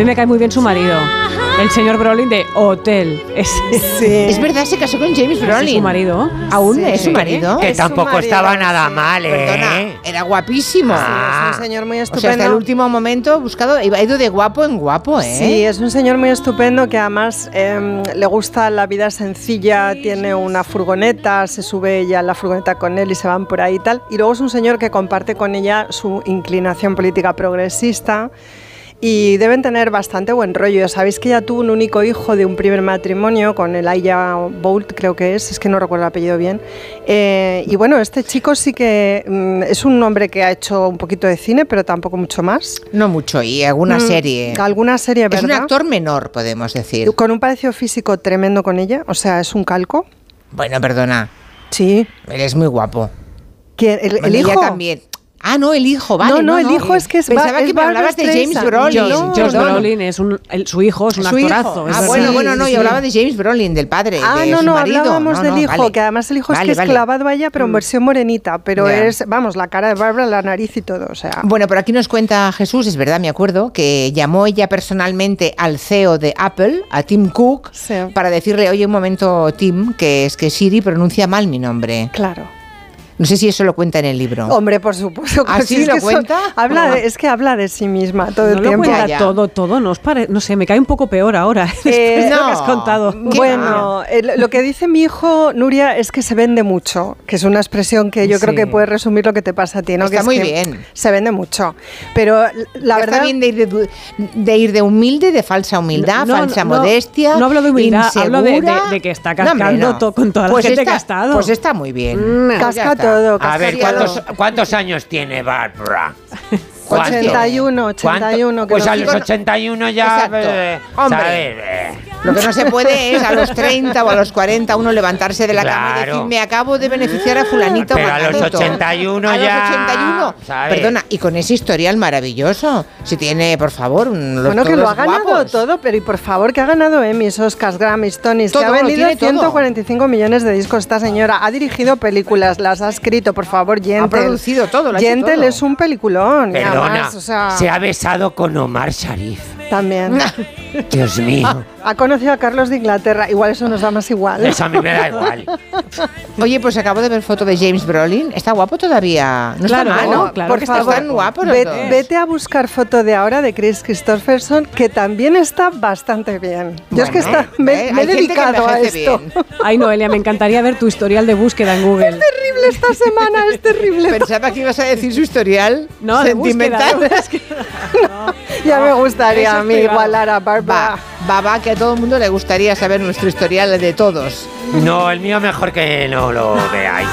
Mí me cae muy bien su marido. El señor Brolin de Hotel. Ese. Es verdad, se casó con James Brolin. es su marido. ¿Aún Sí. es su marido? Que Es tampoco marido, estaba nada sí. mal, ¿eh? Perdona, era guapísimo. Es un señor muy o estupendo. sea, hasta el último momento buscado, ha ido de guapo en guapo, ¿eh? Sí, es un señor muy estupendo que además em, le gusta la vida sencilla, tiene una furgoneta, se sube ella a la furgoneta con él y se van por ahí y tal. Y luego es un señor que comparte con ella su inclinación política progresista. Y deben tener bastante buen rollo. Sabéis que ella tuvo un único hijo de un primer matrimonio con el Aya Bolt, creo que es, es que no recuerdo el apellido bien. Eh, y bueno, este chico sí que mm, es un hombre que ha hecho un poquito de cine, pero tampoco mucho más. No mucho, y alguna Mm, serie. Alguna serie, Es ¿verdad? un actor menor, podemos decir. Con un parecido físico tremendo con ella, o sea, es un calco. Bueno, perdona. Sí. Él es muy guapo. ¿Quién? ¿El, el hijo? también. Ah, no, el hijo, vale. No, no, el hijo es que es Pensaba Ba- que es me Barbra hablabas de James. Brolin. No, Perdón. Brolin es un, el- su hijo es un Su actorazo. es Ah, verdad. bueno, Sí, bueno, no, sí, yo sí. hablaba de James Brolin, del padre, Ah, de no, su no, marido. hablábamos No, del hijo, vale. que además el hijo Vale, es que es clavado a ella, pero en versión morenita, pero es, vamos, la cara de Barbara, la nariz y todo, o sea. Bueno, por aquí nos cuenta Jesús, es verdad, me acuerdo, que llamó ella personalmente al CEO de Apple, a Tim Cook, Sí. para decirle, oye, un momento, Tim, que es que Siri pronuncia mal mi nombre. Claro. No sé si eso lo cuenta en el libro. Hombre, por supuesto. ¿Ah, pues sí? si es ¿Lo eso- cuenta? habla Ah. de- es que habla de sí misma todo No el lo tiempo. cuenta ya. todo, todo. No, os pare- no sé, me cae un poco peor ahora. Eh, de lo que has contado. ¿Qué Bueno, lo que dice mi hijo Nuria es que se vende mucho, que es una expresión que yo creo que puede resumir lo que te pasa a ti, ¿no? Está que es muy que bien. Se vende mucho, pero la verdad Está bien de ir de, du- de ir de humilde, de falsa humildad, No, falsa no, modestia. no hablo de humildad, hablo de- insegura. de- de que está No, hombre, cascando no. to- con toda la Pues gente está- que ha estado. Pues está muy bien. Pues ya A ver. ¿cuántos, ¿cuántos años tiene Barbara? 81, ¿Cuánto? 81. que Pues no a los 81 ya... Eh, Hombre. ¿sabes? Lo que no se puede es a los 30 o a los 40 uno levantarse de la cama y Claro. decir, me acabo de beneficiar a fulanito. Pero a los manganito". 81 a ya, los 81. ¿sabes? Perdona, y con ese historial maravilloso. Si tiene, por favor, un- los Bueno, que lo ha ganado guapos. todo, pero y por favor, que ha ganado Emmys, Oscars, Grammys, Tonys, que ha vendido tiene todo. 145 millones de discos esta señora, ha dirigido películas, las ha escrito, por favor, Gentle. Ha producido todo, lo Gentle todo. es un peliculón. Perdona, además, o sea, se ha besado con Omar Sharif. también. Dios mío. Ha conocido a Carlos de Inglaterra, igual eso nos da más igual. Eso a mí me da igual. Oye, pues acabo de ver foto de James Brolin. Está guapo todavía. No Claro, está mal, ¿no? claro por que está favor, Están guapos los dos. vete a buscar foto de ahora de Chris Christopherson, que también está bastante bien. Yo es que Bueno, está, me, ¿eh? me he Hay gente que dedicado a esto. bien. Ay, Noelia, me encantaría ver tu historial de búsqueda en Google. terrible esta semana, es terrible. Pensaba que ibas a decir su historial No, de sentimental. búsqueda, Ya me gustaría a es mí igualar a Barbara. Va, va, que a todo el mundo le gustaría saber nuestro historial de todos. No, el mío mejor que no lo veáis.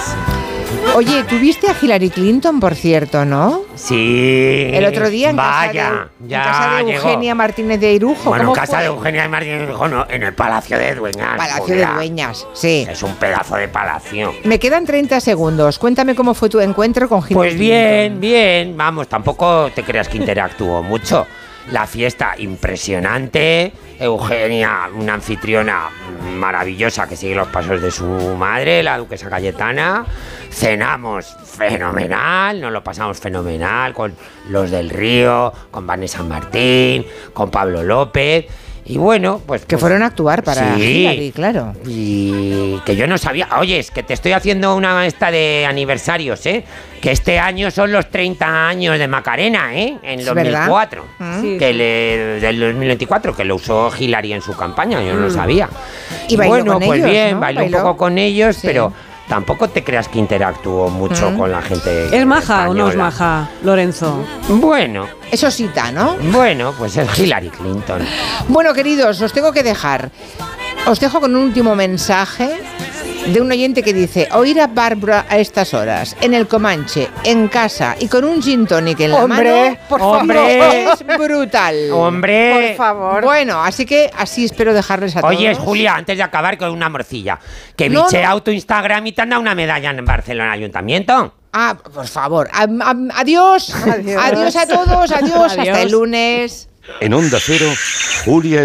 Oye, ¿tuviste a Hillary Clinton, por cierto, no? Sí. El otro día en Vaya, casa de, ya en casa de llegó. Eugenia Martínez de Irujo. Bueno, en ¿cómo casa fue? de Eugenia Martínez dijo, no, en el Palacio de Dueñas. Palacio de Dueñas, sí. Es un pedazo de palacio. Me quedan 30 segundos. Cuéntame cómo fue tu encuentro con Hillary Pues bien, Clinton. bien. Vamos, tampoco te creas que interactuó mucho. La fiesta impresionante. Eugenia, una anfitriona maravillosa que sigue los pasos de su madre, la duquesa Cayetana. Cenamos fenomenal, nos lo pasamos fenomenal con los del Río, con Vanessa Martín, con Pablo López. Y bueno, pues. Que pues, fueron a actuar para sí. Hillary, claro. Y que yo no sabía. Oye, es que te estoy haciendo una esta de aniversarios, ¿eh? Que este año son los 30 años de Macarena, ¿eh? En Es 2004. verdad. Sí. Que le, del 2024, que lo usó Hillary en su campaña, yo no lo sabía. Y bailó bueno, con pues ellos, bien, ¿no? bailó, Bailó. un poco con ellos, Sí. pero tampoco te creas que interactuó mucho Mm. con la gente. ¿Es maja o no es maja, Lorenzo? Bueno, Eso cita, ¿no? bueno, pues es Hillary Clinton. Bueno, queridos, os tengo que dejar. Os dejo con un último mensaje de un oyente que dice, oír a Bárbara a estas horas, en el Comanche, en casa y con un gin tonic en la Hombre, mano, por Hombre. favor. es brutal. Hombre. Por favor. Bueno, así que así espero dejarles a todos. Oye, Julia, antes de acabar con una morcilla, que No, bicheado tu Instagram y te han dado una medalla en Barcelona Ayuntamiento. Ah, por favor. Adiós. Adiós. adiós a todos. Adiós. Hasta el lunes. En Onda Cero, Julia